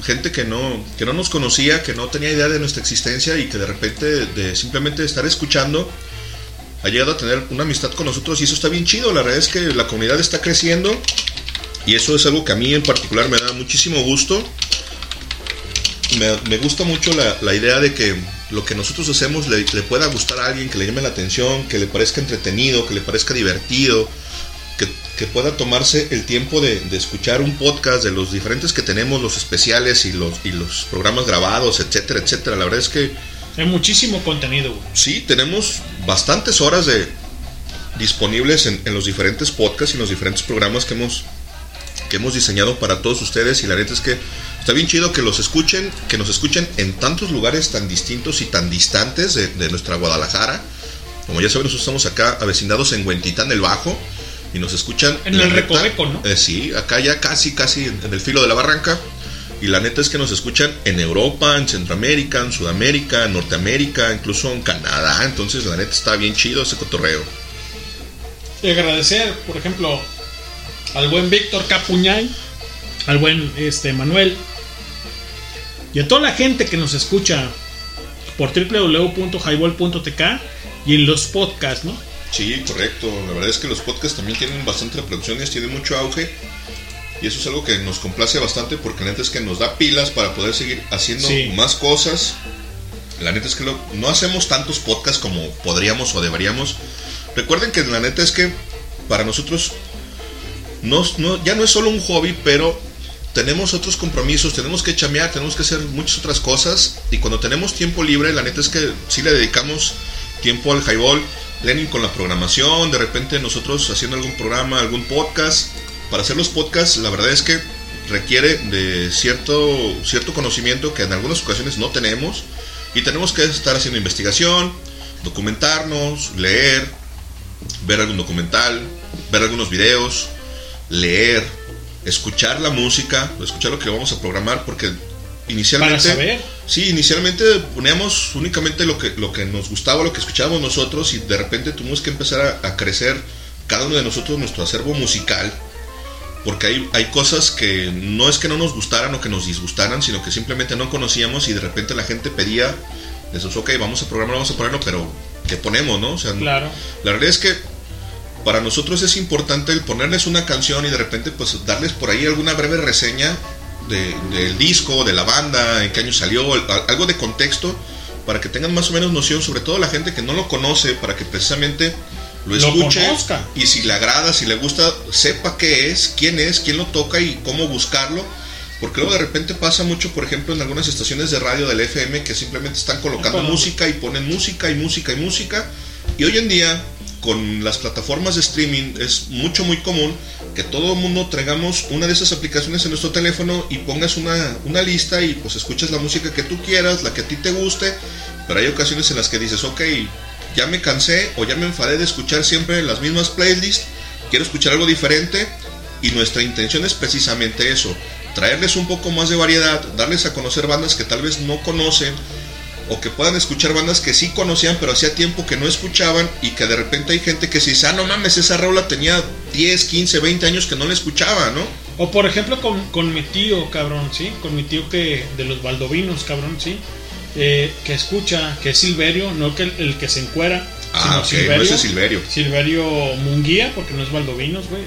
Gente que no, que no nos conocía, que no tenía idea de nuestra existencia y que de repente, de simplemente estar escuchando, ha llegado a tener una amistad con nosotros y eso está bien chido. La verdad es que la comunidad está creciendo y eso es algo que a mí en particular me da muchísimo gusto. Me, me gusta mucho la, la idea de que lo que nosotros hacemos le, le pueda gustar a alguien, que le llame la atención, que le parezca entretenido, que le parezca divertido, que, que pueda tomarse el tiempo de, de escuchar un podcast de los diferentes que tenemos, los especiales y los, y los programas grabados, etcétera, etcétera. La verdad es que Hay muchísimo contenido, güey. sí, tenemos bastantes horas de disponibles en, en los diferentes podcasts y en los diferentes programas que hemos que hemos diseñado para todos ustedes y la neta es que está bien chido que los escuchen, que nos escuchen en tantos lugares tan distintos y tan distantes de, de nuestra Guadalajara. Como ya saben, nosotros estamos acá avecindados en Huentitán el Bajo y nos escuchan En el neta, Recoveco, ¿no? eh, sí, acá ya casi, casi en, en el filo de la barranca. Y la neta es que nos escuchan en Europa, en Centroamérica, en Sudamérica, en Norteamérica, incluso en Canadá. Entonces, la neta está bien chido ese cotorreo. Y agradecer, por ejemplo, al buen Víctor Capuñay, al buen este Manuel y a toda la gente que nos escucha por www.highball.tk y en los podcasts, ¿no? Sí, correcto. La verdad es que los podcasts también tienen bastante reproducciones, tienen mucho auge. Y eso es algo que nos complace bastante porque la neta es que nos da pilas para poder seguir haciendo Sí. más cosas. La neta es que lo- no hacemos tantos podcasts como podríamos o deberíamos. Recuerden que la neta es que para nosotros no, no- ya no es solo un hobby, pero tenemos otros compromisos, tenemos que chamear, tenemos que hacer muchas otras cosas. Y cuando tenemos tiempo libre, la neta es que sí le dedicamos tiempo al highball. Lenin con la programación, de repente nosotros haciendo algún programa, algún podcast. Para hacer los podcasts, la verdad es que requiere de cierto, cierto conocimiento que en algunas ocasiones no tenemos. Y tenemos que estar haciendo investigación, documentarnos, leer, ver algún documental, ver algunos videos, leer, escuchar la música, escuchar lo que vamos a programar, porque inicialmente... Para saber. Sí, inicialmente poníamos únicamente lo que, lo que nos gustaba, lo que escuchábamos nosotros, y de repente tuvimos que empezar a, a crecer cada uno de nosotros nuestro acervo musical, porque hay, hay cosas que no es que no nos gustaran o que nos disgustaran, sino que simplemente no conocíamos y de repente la gente pedía, decimos, ok, vamos a programar, vamos a ponerlo, pero ¿qué ponemos, no? O sea, Claro. la realidad es que para nosotros es importante el ponerles una canción y de repente pues darles por ahí alguna breve reseña de- del disco, de la banda, en qué año salió, algo de contexto para que tengan más o menos noción, sobre todo la gente que no lo conoce, para que precisamente lo escuche y si le agrada, si le gusta, sepa qué es, quién es, quién lo toca y cómo buscarlo. Porque luego de repente pasa mucho, por ejemplo, en algunas estaciones de radio del FM que simplemente están colocando música y ponen música y música y música. Y hoy en día, con las plataformas de streaming, es mucho, muy común que todo el mundo traigamos una de esas aplicaciones en nuestro teléfono y pongas una, una lista y pues escuchas la música que tú quieras, la que a ti te guste. Pero hay ocasiones en las que dices, ok, ya me cansé o ya me enfadé de escuchar siempre las mismas playlists, quiero escuchar algo diferente y nuestra intención es precisamente eso, traerles un poco más de variedad, darles a conocer bandas que tal vez no conocen o que puedan escuchar bandas que sí conocían pero hacía tiempo que no escuchaban y que de repente hay gente que se dice, ah, no mames, esa rola tenía 10, 15, 20 años que no la escuchaba, ¿no? O por ejemplo con, con mi tío, cabrón, ¿sí? Con mi tío que de los baldovinos, cabrón, ¿sí? Eh, que escucha, que es Silverio, no que el, el que se encuera. Ah, sino ok, no es Silverio. Silverio Munguía, porque no es Valdovinos, güey.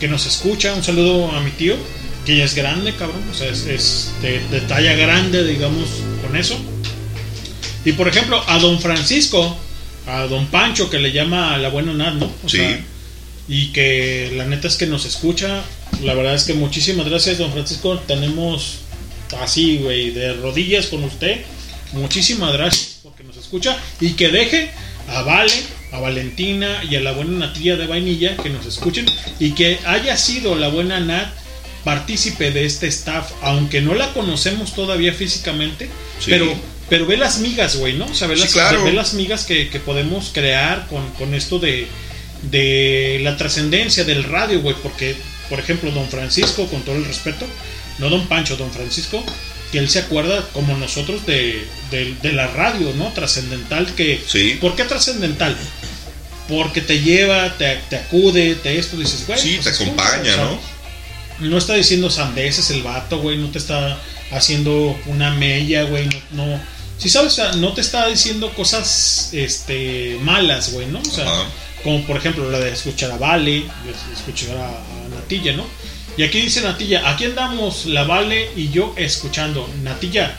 Que nos escucha. Un saludo a mi tío, que ya es grande, cabrón. O sea, es, es de, de talla grande, digamos, con eso. Y por ejemplo, a don Francisco, a don Pancho, que le llama a la buena Nat, ¿no? O Sí. sea, y que la neta es que nos escucha. La verdad es que muchísimas gracias, don Francisco. Tenemos así, güey, de rodillas con usted. Muchísimas gracias porque nos escucha. Y que deje a Vale, a Valentina y a la buena Natilla de Vainilla que nos escuchen. Y que haya sido la buena Nat partícipe de este staff, aunque no la conocemos todavía físicamente, Sí. pero, pero ve las migas, güey, ¿no? O sea, ve Sí, las, claro. ve las migas que, que podemos crear con, con esto de, de la trascendencia del radio, güey, porque, por ejemplo, don Francisco, con todo el respeto, no don Pancho, don Francisco, que él se acuerda como nosotros de, de- de la radio, ¿no? Trascendental que... Sí. ¿Por qué trascendental? Porque te lleva, te, te acude, te esto, dices, güey. Sí, pues te acompaña, o sea, ¿no? no está diciendo sandeces el vato, güey. No te está haciendo una mella, güey. No, no. Si sabes, o sea, no te está diciendo cosas este, malas, güey, ¿no? O sea, Ajá. como por ejemplo la de escuchar a Vale, de escuchar a, a Natilla, ¿no? Y aquí dice Natilla, aquí andamos la Vale y yo escuchando. Natilla,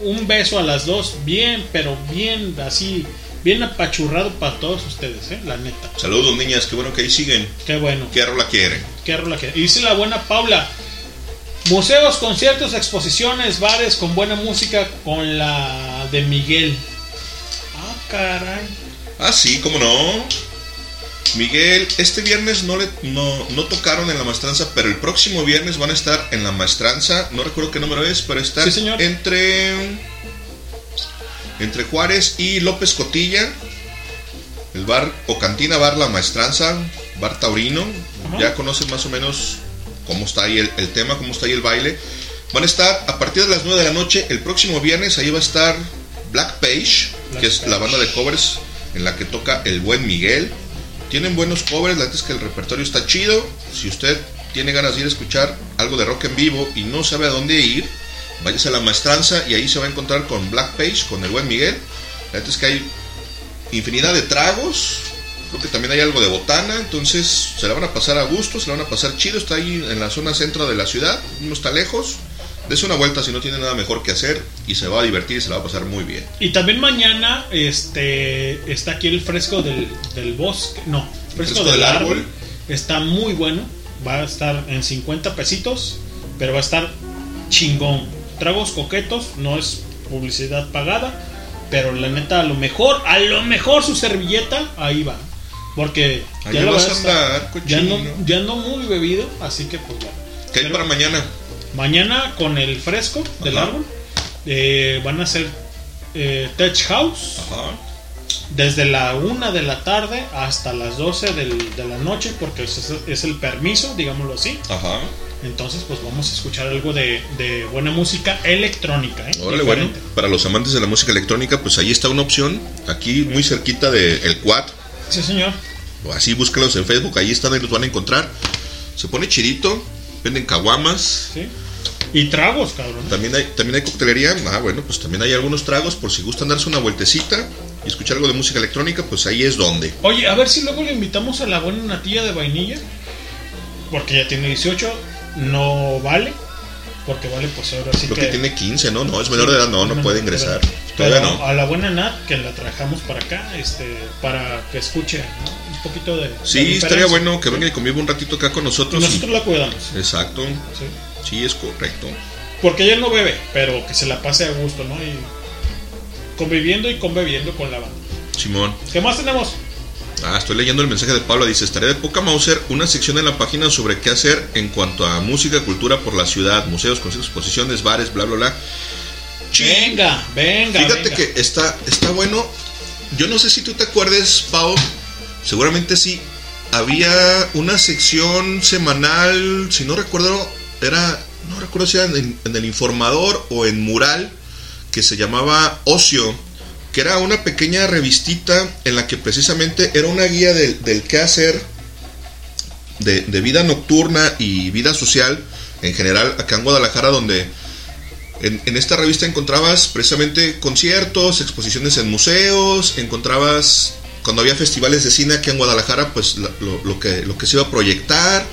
un beso a las dos, bien, pero bien, así, bien apachurrado para todos ustedes, ¿eh? La neta. Saludos, niñas, qué bueno que ahí siguen. Qué bueno. ¿Qué rola quieren? Qué rola que- y Dice la buena Paula. Museos, conciertos, exposiciones, bares con buena música con la de Miguel. Ah, caray. Ah, sí, cómo no. Miguel, este viernes no, le, no, no tocaron en la maestranza, pero el próximo viernes van a estar en la maestranza. No recuerdo qué número es, pero está Sí, señor. entre entre Juárez y López Cotilla. El bar o cantina bar La Maestranza, bar taurino. Ajá. Ya conocen más o menos cómo está ahí el, el tema, cómo está ahí el baile. Van a estar a partir de las 9 de la noche el próximo viernes. Ahí va a estar Black Page, Black que es la banda de covers en la que toca el buen Miguel. Tienen buenos covers, la neta es que el repertorio está chido. Si usted tiene ganas de ir a escuchar algo de rock en vivo y no sabe a dónde ir, váyase a la maestranza y ahí se va a encontrar con Black Page, con el buen Miguel. La neta es que hay infinidad de tragos. Creo que también hay algo de botana, entonces se la van a pasar a gusto, se la van a pasar chido. Está ahí en la zona centro de la ciudad, no está lejos. Dese una vuelta si no tiene nada mejor que hacer y se va a divertir y se la va a pasar muy bien. Y también mañana este está aquí el fresco del, del bosque. No, fresco, Fresco del, del árbol. árbol. Está muy bueno. Va a estar en 50 pesitos, pero va a estar chingón. Tragos coquetos, no es publicidad pagada, pero la neta, a lo mejor, a lo mejor su servilleta, ahí va. Porque vas a andar, ya, no, cochino. ya ando muy bebido, así que pues bueno. ¿Qué hay para mañana? Mañana con el fresco del Ajá. árbol eh, van a hacer eh, Tech House desde la 1 de la tarde hasta las 12 del- de la noche porque es, es el permiso, digámoslo así. Ajá. Entonces pues vamos a escuchar algo de, de buena música electrónica. ¿eh? Órale, bueno, para los amantes de la música electrónica, pues ahí está una opción. Aquí muy cerquita del el Quad. Sí, señor. O así búscalos en Facebook, ahí están, ahí los van a encontrar. Se pone chidito, venden caguamas. Sí. Y tragos, cabrón. También hay, también hay coctelería. Ah, bueno, pues también hay algunos tragos por si gustan darse una vueltecita y escuchar algo de música electrónica, pues ahí es donde. Oye, a ver si luego le invitamos a la buena natilla de vainilla. Porque ya tiene 18, no vale. Porque vale, pues ahora sí Creo que tiene 15, ¿no? No, es menor de edad, no, no puede ingresar. Pero Todavía no. a la buena Nat que la trajamos para acá, este, para que escuche ¿no? un poquito de. Sí, estaría bueno que venga y conviva un ratito acá con Y nosotros. nosotros la cuidamos. Exacto. Sí. Sí, es correcto. Porque ella no bebe, pero que se la pase a gusto, ¿no? Y conviviendo y conviviendo con la banda. Simón. ¿Qué más tenemos? Ah, estoy leyendo el mensaje de Pablo. Dice: Estaría de poca Mauser una sección en la página sobre qué hacer en cuanto a música, cultura por la ciudad, museos, conciertos, exposiciones, bares, bla, bla, bla. Venga, venga. Fíjate venga. que está, está bueno. Yo no sé si tú te acuerdes, Pau. Seguramente sí. Había una sección semanal, si no recuerdo, era, no recuerdo si era en, en el informador o en mural, que se llamaba Ocio, que era una pequeña revistita en la que precisamente era una guía del, del qué hacer de, de vida nocturna y vida social en general acá en Guadalajara, donde en, esta revista encontrabas precisamente conciertos, exposiciones en museos, encontrabas cuando había festivales de cine aquí en Guadalajara, pues la- lo, lo que, lo que se iba a proyectar.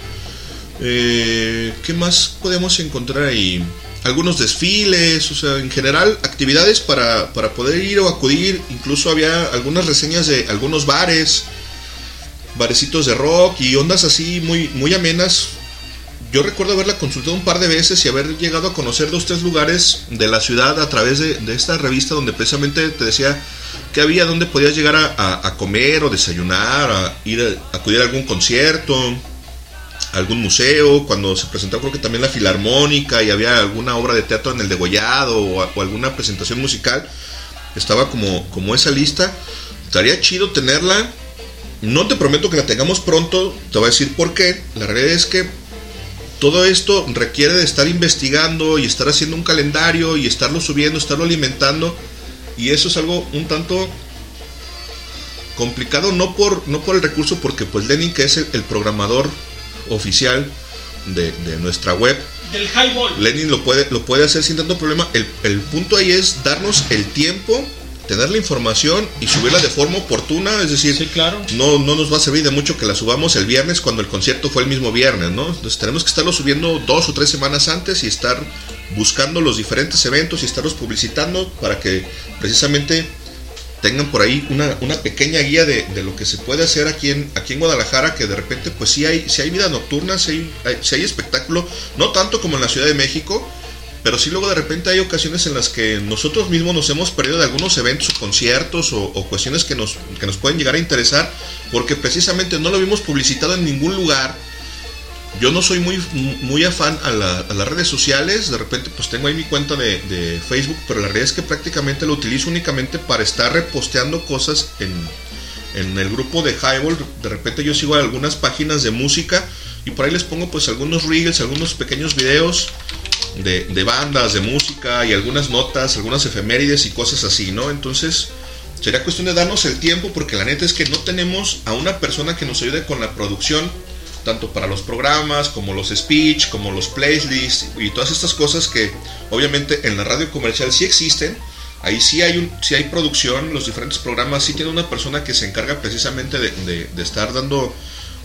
Eh, ¿Qué más podemos encontrar ahí? Algunos desfiles, o sea, en general actividades para, para poder ir o acudir. Incluso había algunas reseñas de algunos bares, barecitos de rock y ondas así muy, muy amenas. Yo recuerdo haberla consultado un par de veces y haber llegado a conocer dos, tres lugares de la ciudad a través de, esta revista donde precisamente te decía que había donde podías llegar a, comer o desayunar, a ir a, acudir a algún concierto, algún museo, cuando se presentó creo que también la filarmónica y había alguna obra de teatro en el degollado o, o alguna presentación musical, estaba como, como esa lista. Estaría chido tenerla. No te prometo que la tengamos pronto, te voy a decir por qué. La realidad es que todo esto requiere de estar investigando y estar haciendo un calendario y estarlo subiendo, estarlo alimentando. Y eso es algo un tanto complicado, no por, no por el recurso, porque pues Lenin, que es el, el programador oficial de, de nuestra web, Del highball. Lenin lo puede, lo puede hacer sin tanto problema. El, el punto ahí es darnos el tiempo, tener la información y subirla de forma oportuna. Es decir, no, no nos va a servir de mucho que la subamos el viernes cuando el concierto fue el mismo viernes, ¿no? Entonces tenemos que estarlo subiendo dos o tres semanas antes y estar buscando los diferentes eventos y estarlos publicitando para que precisamente tengan por ahí una, una pequeña guía de, de lo que se puede hacer aquí en, aquí en Guadalajara, que de repente pues sí hay, sí hay vida nocturna, sí hay, hay- sí hay espectáculo, no tanto como en la Ciudad de México, pero sí luego de repente hay ocasiones en las que nosotros mismos nos hemos perdido de algunos eventos o conciertos o, cuestiones que nos, que nos pueden llegar a interesar, porque precisamente no lo vimos publicitado en ningún lugar. Yo no soy muy, muy afán a las redes sociales, de repente pues tengo ahí mi cuenta de, de Facebook, pero la realidad es que prácticamente lo utilizo únicamente para estar reposteando cosas en, en el grupo de Highball. De repente yo sigo algunas páginas de música y por ahí les pongo pues algunos reels, algunos pequeños videos de, de bandas, de música y algunas notas, algunas efemérides y cosas así, ¿no? Entonces sería cuestión de darnos el tiempo porque la neta es que no tenemos a una persona que nos ayude con la producción tanto para los programas como los speech, como los playlists y todas estas cosas que obviamente en la radio comercial sí existen. Ahí sí hay, un, sí hay producción, los diferentes programas sí tiene una persona que se encarga precisamente de, de- de estar dando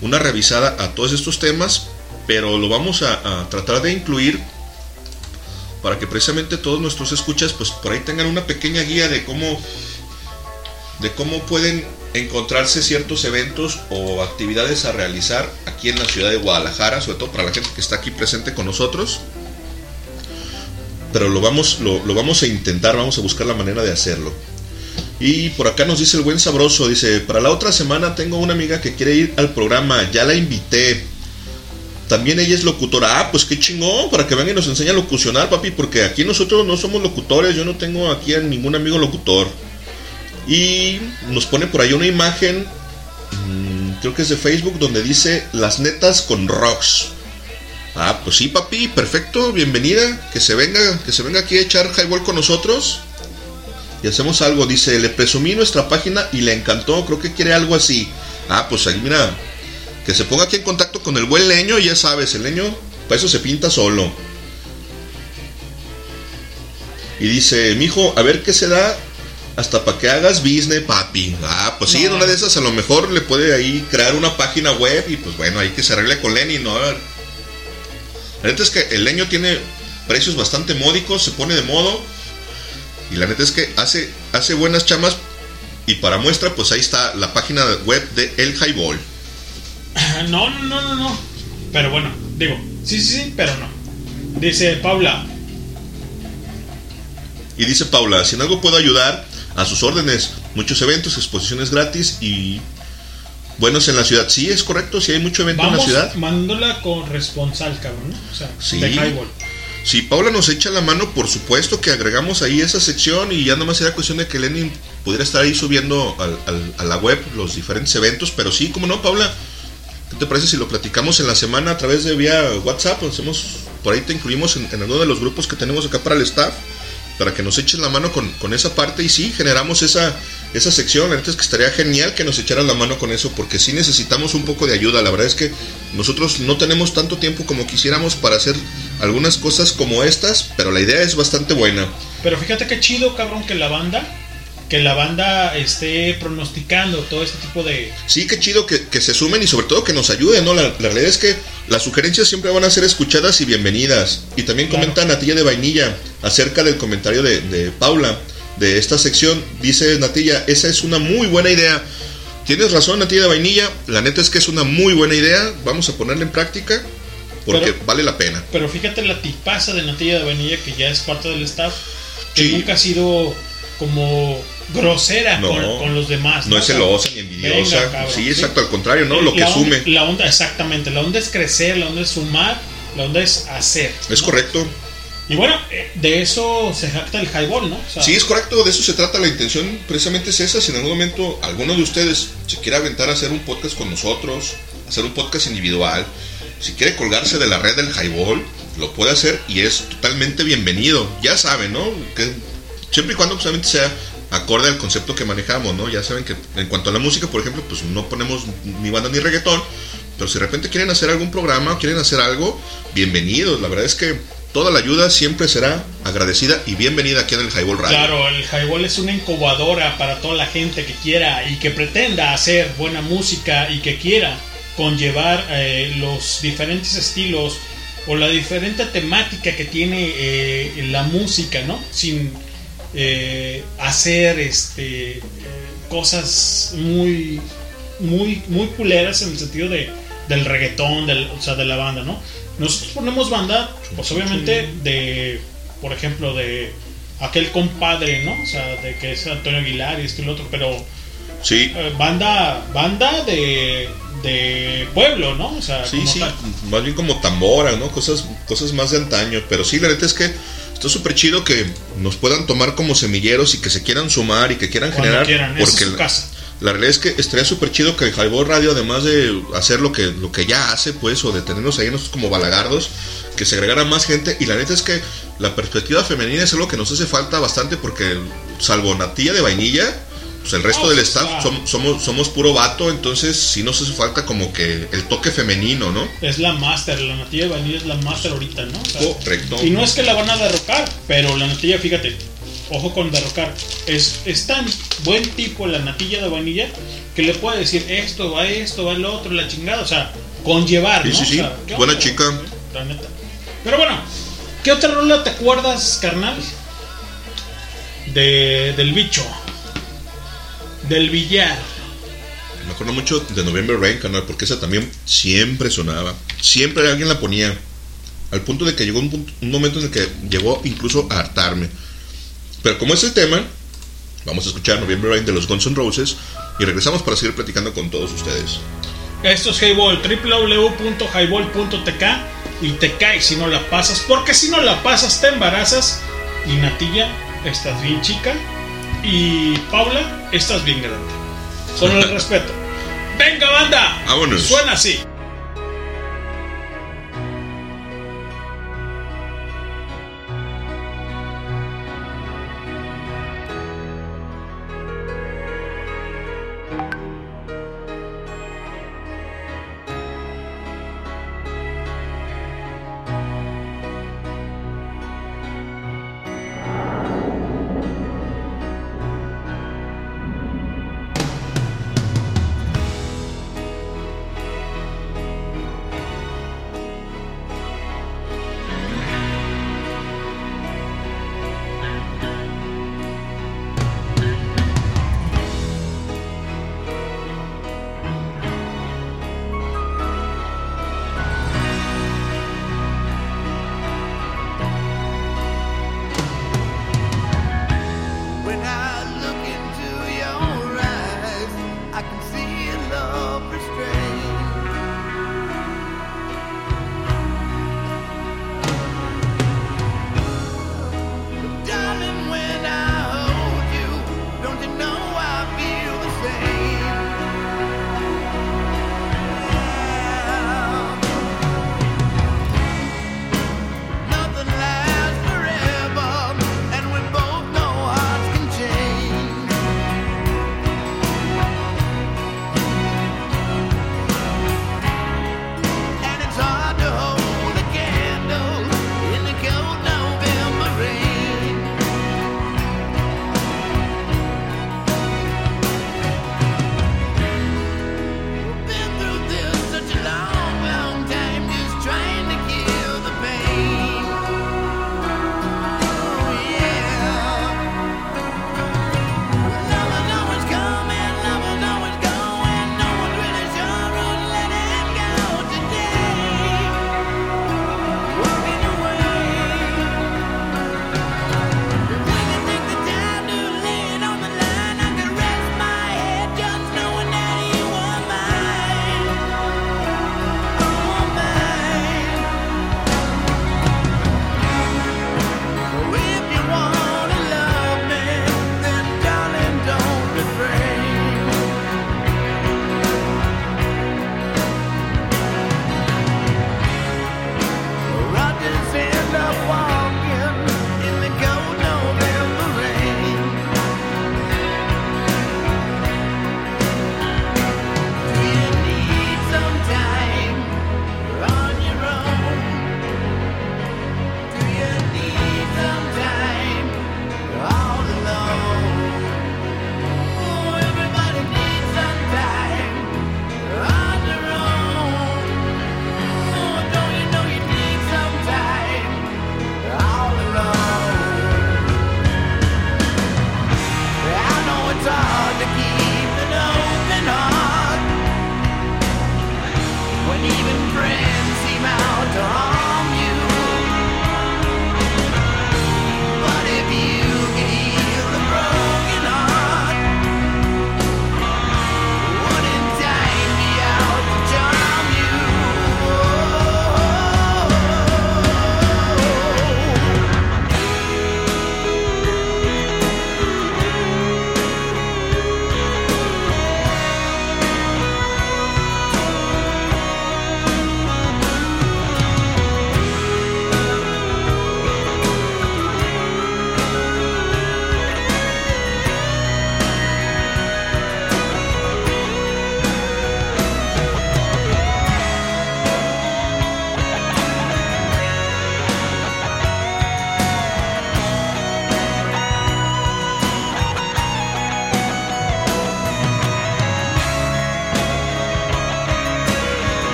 una revisada a todos estos temas, pero lo vamos a, a tratar de incluir para que precisamente todos nuestros escuchas pues por ahí tengan una pequeña guía de cómo de cómo pueden encontrarse ciertos eventos o actividades a realizar aquí en la ciudad de Guadalajara, sobre todo para la gente que está aquí presente con nosotros. Pero lo vamos, lo, lo vamos a intentar, vamos a buscar la manera de hacerlo. Y por acá nos dice el buen sabroso, dice, para la otra semana tengo una amiga que quiere ir al programa, ya la invité. También ella es locutora. Ah, pues qué chingón, para que venga y nos enseñe a locucionar, papi, porque aquí nosotros no somos locutores, yo no tengo aquí a ningún amigo locutor. Y nos pone por ahí una imagen, mm, creo que es de Facebook, donde dice las netas con rocks. Ah, pues sí, papi, perfecto, bienvenida, que se venga, que se venga aquí a echar highball con nosotros. Y hacemos algo, dice, le presumí nuestra página y le encantó, creo que quiere algo así. Ah, pues ahí mira, que se ponga aquí en contacto con el buen leño, y ya sabes, el leño, para eso se pinta solo. Y dice, mijo, a ver qué se da hasta para que hagas business, papi. Ah, pues sí, en una de esas a lo mejor le puede ahí crear una página web y pues bueno, ahí que se arregle con Lenny, ¿no? A ver. La neta es que el leño tiene precios bastante módicos, se pone de modo. Y la neta es que hace, hace buenas chamas. Y para muestra, pues ahí está la página web de El Highball. No, no, no, no, no. Pero bueno, digo, sí, sí, sí, pero no. Dice Paula, Y dice Paula, si en algo puedo ayudar, a sus órdenes. Muchos eventos, exposiciones gratis y buenos en la ciudad. Sí, es correcto, si hay mucho evento en la ciudad. mandándola con responsal, cabrón, ¿no? O sea, Sí. de highball. Si Paula nos echa la mano, por supuesto que agregamos ahí esa sección y ya nomás era cuestión de que Lenin pudiera estar ahí subiendo al- al- a la web los diferentes eventos. Pero sí, como no, Paula, ¿qué te parece si lo platicamos en la semana a través de vía WhatsApp? Hacemos, por ahí te incluimos en, alguno de los grupos que tenemos acá para el staff para que nos echen la mano con, con esa parte y sí, generamos esa, esa sección. La neta es que estaría genial que nos echaran la mano con eso porque sí necesitamos un poco de ayuda. La verdad es que nosotros no tenemos tanto tiempo como quisiéramos para hacer algunas cosas como estas, pero la idea es bastante buena. Pero fíjate qué chido, cabrón, que la banda que la banda esté pronosticando todo este tipo de... Sí, qué chido que, que se sumen y sobre todo que nos ayuden, ¿no? La, la realidad es que las sugerencias siempre van a ser escuchadas y bienvenidas. Y también Claro. comenta Natilla de Vainilla acerca del comentario de, de Paula de esta sección. Dice Natilla, esa es una muy buena idea. Tienes razón, Natilla de Vainilla. La neta es que es una muy buena idea. Vamos a ponerla en práctica porque Pero- vale la pena. Pero fíjate la tipaza de Natilla de Vainilla que ya es parte del staff, que Sí. nunca ha sido como grosera No, con, con los demás. No es celosa ni envidiosa. venga, sí, exacto, al contrario, ¿no? Lo que la onda- sume. La onda, exactamente, la onda es crecer, la onda es sumar, la onda es hacer. Es ¿no? correcto. Y bueno, eh, de eso se jacta el highball, ¿no? O sea, Sí, es correcto, de eso se trata. La intención precisamente es esa. Si en algún momento alguno de ustedes se quiere aventar a hacer un podcast con nosotros, hacer un podcast individual, si quiere colgarse de la red del highball, lo puede hacer y es totalmente bienvenido. Ya saben, ¿no? Que siempre y cuando solamente sea acorde al concepto que manejamos, ¿no? Ya saben que en cuanto a la música, por ejemplo, pues no ponemos ni banda ni reggaetón, pero si de repente quieren hacer algún programa, quieren hacer algo, bienvenidos. La verdad es que toda la ayuda siempre será agradecida y bienvenida aquí en el Highball Radio. Claro, el highball es una incubadora para toda la gente que quiera y que pretenda hacer buena música y que quiera conllevar eh, los diferentes estilos o la diferente temática que tiene eh, la música, ¿no? Sin eh, hacer este eh, cosas muy muy muy culeras en el sentido de del reggaetón, del, o sea, de la banda, ¿no? Nosotros ponemos banda, pues obviamente de, por ejemplo, de aquel compadre, ¿no? O sea, de que es Antonio Aguilar y esto y lo otro, pero Sí. eh, banda banda de, de pueblo, ¿no? O sea, Sí, como sí, tal. más bien como tambora, ¿no? Cosas, cosas más de antaño. Pero sí, la neta es que está súper chido que nos puedan tomar como semilleros y que se quieran sumar y que quieran Cuando generar. quieran, porque la- casa. La realidad es que estaría súper chido que el Highball Radio, además de hacer lo que, lo que ya hace, pues, o de tenernos ahí nosotros como balagardos, que se agregara más gente. Y la neta es que la perspectiva femenina es algo que nos hace falta bastante porque, salvo Natilla de Vainilla, pues el resto del staff som- somos, somos puro vato, entonces sí nos hace falta como que el toque femenino, ¿no? Es la máster, la natilla de vainilla es la máster ahorita, ¿no? O sea, Correcto. Y no es que la van a derrocar, pero la natilla, fíjate, ojo con derrocar, es, es tan buen tipo la natilla de vainilla que le puede decir esto, va esto, va el otro, la chingada, o sea, conllevar, Sí, ¿no? sí, O sí. sea, ¿qué Buena chica. La neta. Pero bueno, ¿qué otra rola te acuerdas, carnal? De, del bicho. Del billar. Me acuerdo mucho de November Rain, canal, porque esa también siempre sonaba. Siempre alguien la ponía. Al punto de que llegó un, punto- un momento en el que llegó incluso a hartarme. Pero como es el tema, vamos a escuchar November Rain de los Guns N' Roses y regresamos para seguir platicando con todos ustedes. Esto es Highball, www.highball.tk y te caes si no la pasas, porque si no la pasas te embarazas y Natilla, estás bien chica y Paula, estás bien grande. Con el <laughs> respeto. ¡Venga, banda! Vámonos. Suena así.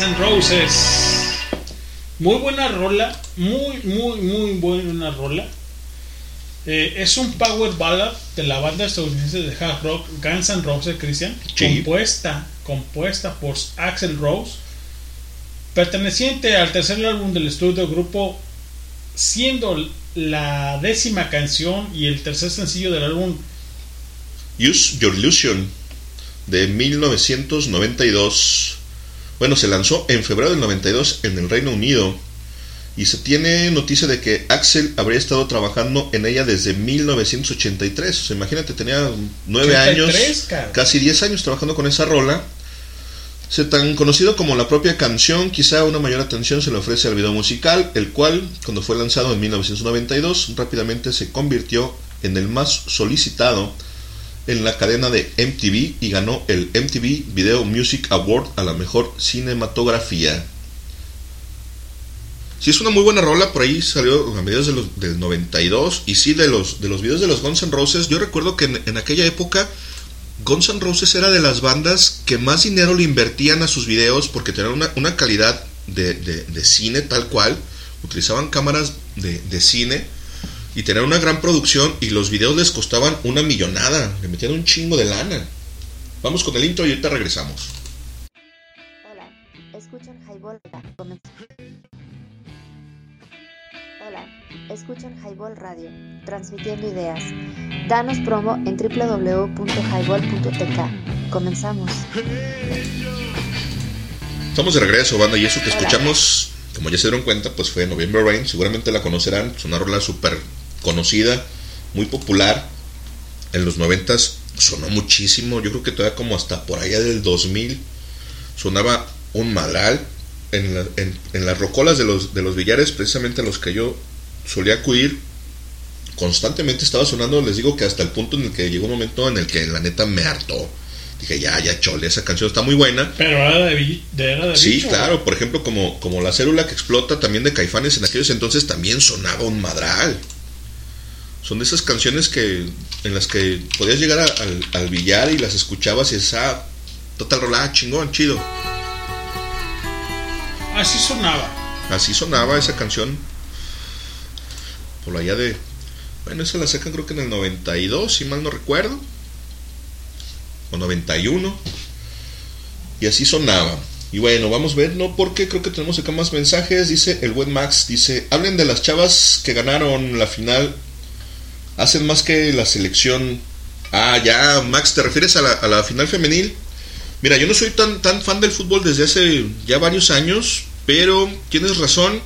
Guns N' Roses. Muy buena rola, muy, muy, muy buena rola. Eh, es un power ballad de la banda estadounidense de hard rock Guns N' Roses, Christian, Sí. compuesta, compuesta por Axel Rose, perteneciente al tercer álbum del estudio grupo, siendo la décima canción y el tercer sencillo del álbum Use Your Illusion de 1992. Bueno, se lanzó en febrero del 92 en el Reino Unido y se tiene noticia de que Axel habría estado trabajando en ella desde 1983. O sea, imagínate, tenía 9 años, 83, cabrón. casi 10 años trabajando con esa rola. Se tan conocido como la propia canción, quizá una mayor atención se le ofrece al video musical, el cual, cuando fue lanzado en 1992, rápidamente se convirtió en el más solicitado en la cadena de MTV y ganó el MTV Video Music Award a la mejor cinematografía. Sí, es una muy buena rola, por ahí salió a mediados de los, del 92 y sí, de los, de los videos de los Guns N' Roses, yo recuerdo que en, aquella época Guns N' Roses era de las bandas que más dinero le invertían a sus videos porque tenían una, una calidad de, de- de cine tal cual, utilizaban cámaras de, de cine y tenían una gran producción y los videos les costaban una millonada, le metían un chingo de lana. Vamos con el intro y ahorita regresamos. Hola, escuchan Highball. Comen- Hola, escuchan Highball Radio, transmitiendo ideas. Danos promo en www.highball.tk. Comenzamos. Estamos de regreso, banda, y eso que escuchamos, como ya se dieron cuenta, pues fue November Rain. Seguramente la conocerán, es una rola súper conocida, muy popular. En los noventas sonó muchísimo, yo creo que todavía como hasta por allá del 2000 sonaba un madral. En, la- en- en las rocolas de los, de los billares, precisamente a los que yo solía acudir, constantemente estaba sonando, les digo que hasta el punto en el que llegó un momento en el que la neta me hartó. Dije, ya, ya, chole, esa canción está muy buena. Pero era de, de- era de Sí, bicho, claro, por ejemplo, como, como la célula que explota también de Caifanes en aquellos entonces también sonaba un madral. Son de esas canciones que en las que podías llegar a- al, al billar y las escuchabas y esa total rolada, chingón, chido. Así sonaba. Así sonaba esa canción. Por allá de. Bueno, esa la sacan creo que en el 92, si mal no recuerdo. O 91. Y así sonaba. Y bueno, vamos a ver, ¿no? Porque creo que tenemos acá más mensajes. Dice el buen Max, dice, hablen de las chavas que ganaron la final. Hacen más que la selección. Ah, ya, Max, ¿te refieres a la, a la final femenil? Mira, yo no soy tan, tan fan del fútbol desde hace ya varios años, pero tienes razón.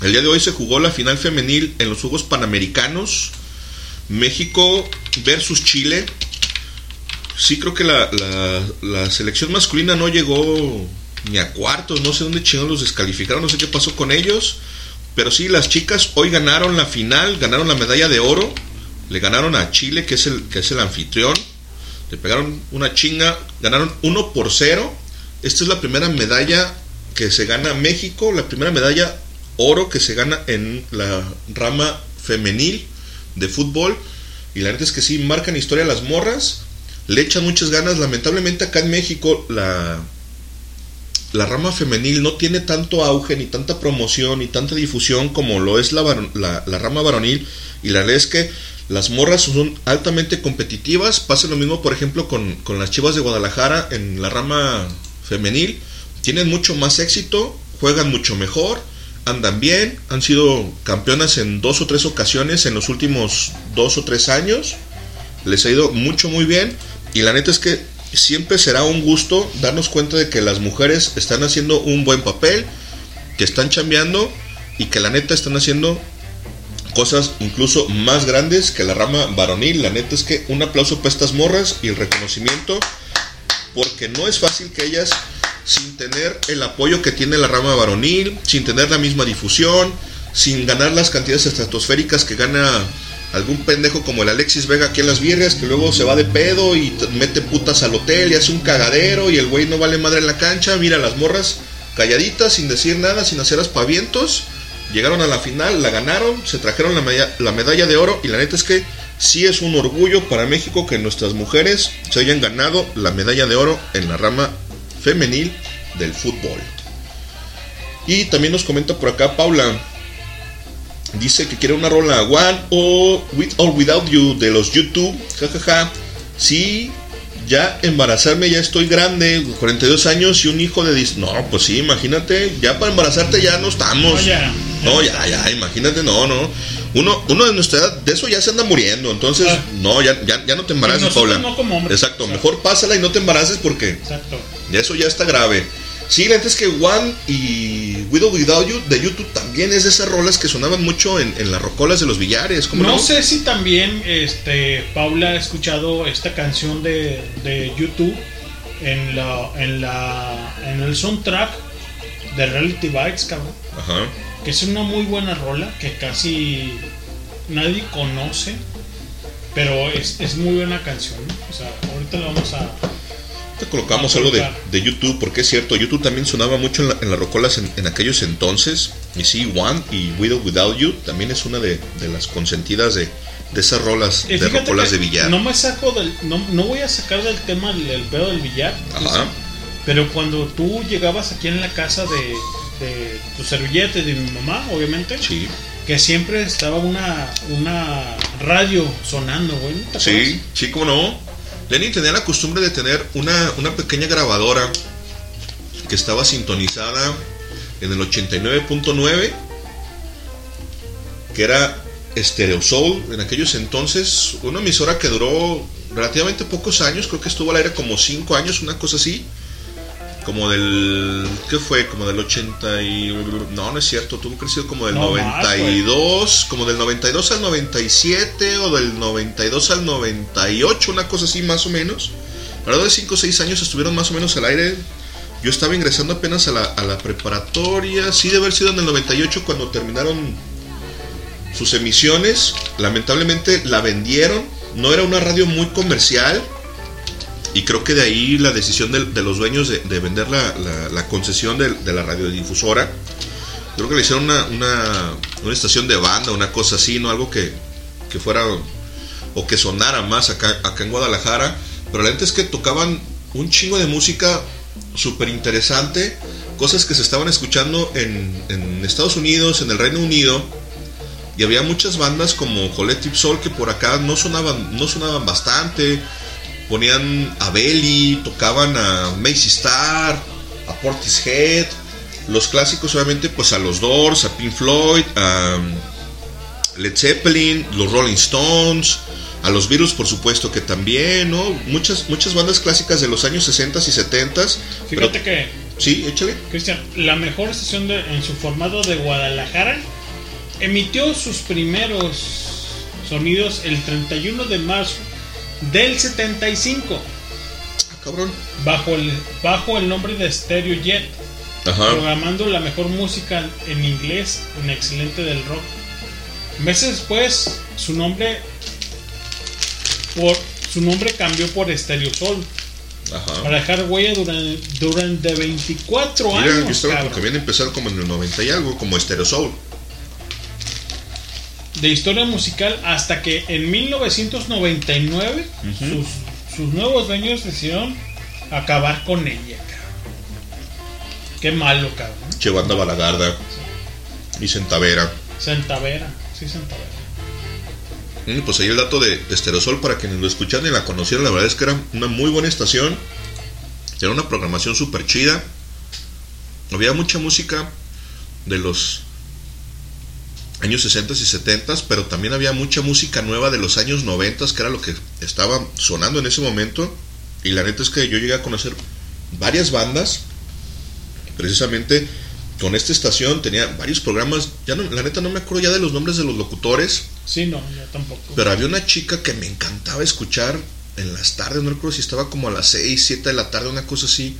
El día de hoy se jugó la final femenil en los Juegos Panamericanos. México versus Chile. Sí, creo que la, la- la selección masculina no llegó ni a cuartos. No sé dónde chingados los descalificaron, no sé qué pasó con ellos. Pero sí, las chicas hoy ganaron la final, ganaron la medalla de oro. Le ganaron a Chile, que es el, que es el anfitrión. Le pegaron una chinga, ganaron 1 por 0. Esta es la primera medalla que se gana México, la primera medalla oro que se gana en la rama femenil de fútbol. Y la verdad es que sí, marcan historia las morras, le echan muchas ganas. Lamentablemente acá en México la, la rama femenil no tiene tanto auge, ni tanta promoción, ni tanta difusión como lo es la, la, la rama varonil. Y la verdad es que las morras son altamente competitivas. Pasa lo mismo, por ejemplo, con, con las chivas de Guadalajara en la rama femenil. Tienen mucho más éxito, juegan mucho mejor, andan bien, han sido campeonas en dos o tres ocasiones en los últimos dos o tres años. Les ha ido mucho, muy bien. Y la neta es que siempre será un gusto darnos cuenta de que las mujeres están haciendo un buen papel, que están chambeando y que la neta están haciendo cosas incluso más grandes que la rama varonil. La neta es que un aplauso para estas morras y el reconocimiento, porque no es fácil que ellas, sin tener el apoyo que tiene la rama varonil, sin tener la misma difusión, sin ganar las cantidades estratosféricas que gana algún pendejo como el Alexis Vega aquí en las Virgas, que luego se va de pedo y mete putas al hotel y hace un cagadero y el güey no vale madre en la cancha. Mira, las morras calladitas, sin decir nada, sin hacer aspavientos. Llegaron a la final, la ganaron, se trajeron la, la medalla de oro y la neta es que sí es un orgullo para México que nuestras mujeres se hayan ganado la medalla de oro en la rama femenil del fútbol. Y también nos comenta por acá Paula. Dice que quiere una rola One o With or Without You de los YouTube. Jajaja. Sí, ya embarazarme, ya estoy grande, 42 años y un hijo de 10. No, pues sí, imagínate, ya para embarazarte ya no estamos. No, ya. No, ya, ya, imagínate, no, no. Uno, uno de nuestra edad, de eso ya se anda muriendo. Entonces, no, ya, ya, ya no te embaraces, Ah. Paula. no como hombres. Exacto, mejor pásala y no te embaraces porque Exacto. ya eso ya está grave. Sí, la neta es que One y Widow Without You de YouTube también es de esas rolas que sonaban mucho en, en las rocolas de los billares. ¿cómo No no? sé si también este Paula ha escuchado esta canción de, de YouTube en la en la en el soundtrack de Reality Bites, cabrón. Ajá. Que es una muy buena rola que casi nadie conoce, pero es, es muy buena canción. ¿no? O sea, ahorita la vamos a Te colocamos algo de, de YouTube, porque es cierto, YouTube también sonaba mucho en, la- en las rocolas en, en aquellos entonces. Y sí, One y Widow Without You también es una de, de las consentidas de, de esas rolas Eh, de rocolas de billar. No me saco del. No, no voy a sacar del tema el, el pedo del billar. Ajá. Pero cuando tú llegabas aquí en la casa de, de tu servillete, de mi mamá, obviamente. Que siempre estaba una, una radio sonando, güey. ¿no Sí, sí, cómo no. Lenny tenía la costumbre de tener una, una pequeña grabadora que estaba sintonizada en el 89.9, que era Stereo Soul en aquellos entonces, una emisora que duró relativamente pocos años, creo que estuvo al aire como 5 años, una cosa así. Como del. ¿Qué fue? Como del 80 y. No, no es cierto, tuvo sido como del No, más, 92, como del 92 al 97 o del 92 al 98, una cosa así más o menos. Alrededor de 5 o 6 años estuvieron más o menos al aire. Yo estaba ingresando apenas a la, a la preparatoria, sí, de haber sido en el 98 cuando terminaron sus emisiones. Lamentablemente la vendieron, no era una radio muy comercial. Y creo que de ahí la decisión de, de los dueños de, de vender la, la- la concesión de, de la radiodifusora. Creo que le hicieron una, una, una estación de banda, una cosa así, ¿no? Algo que, que fuera o que sonara más acá, acá en Guadalajara. Pero la gente es que tocaban un chingo de música súper interesante, cosas que se estaban escuchando en, en Estados Unidos, en el Reino Unido. Y había muchas bandas como Collective Soul que por acá no sonaban, no sonaban bastante. Ponían a Belly, tocaban a Macy Star, a Portishead. Los clásicos, obviamente, pues a los Doors, a Pink Floyd, a Led Zeppelin, los Rolling Stones, a los Beatles, por supuesto que también, ¿no? Muchas, muchas bandas clásicas de los años 60 y 70. Fíjate que, Sí, échale. Cristian, la mejor estación de- en su formato de Guadalajara emitió sus primeros sonidos el 31 de marzo del 75. cabrón. Bajo el, bajo el nombre de Stereo Jet. Ajá. Programando la mejor música en inglés en excelente del rock. Meses después, su nombre por su nombre cambió por Stereo Soul. Ajá. Para dejar huella durante, durante 24 Mira, años. yo estaba porque habían empezado como en el 90 y algo, como Stereo Soul. De historia musical hasta que en 1999 sus, sus nuevos dueños decidieron acabar con ella. cabrón. Qué malo, cabrón. Che banda Balagarda y Centavera. Centavera, sí, Centavera. Mm, Pues ahí el dato de, de Estereosol para quienes lo escucharan y la conocieran, la verdad es que era una muy buena estación. Tenía una programación súper chida. Había mucha música de los años 60 y 70, pero también había mucha música nueva de los años 90, que era lo que estaba sonando en ese momento. Y la neta es que yo llegué a conocer varias bandas, precisamente con esta estación, tenía varios programas, ya no, la neta no me acuerdo ya de los nombres de los locutores, Sí, no, yo tampoco. pero había una chica que me encantaba escuchar en las tardes, no recuerdo si estaba como a las 6, 7 de la tarde, una cosa así.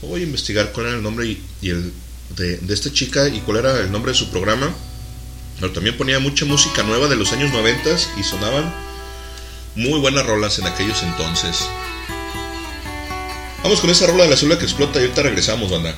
Voy a investigar cuál era el nombre y, y el de, de esta chica y cuál era el nombre de su programa. Pero también ponía mucha música nueva de los años 90 y sonaban muy buenas rolas en aquellos entonces. Vamos con esa rola de la célula que explota y ahorita regresamos, banda.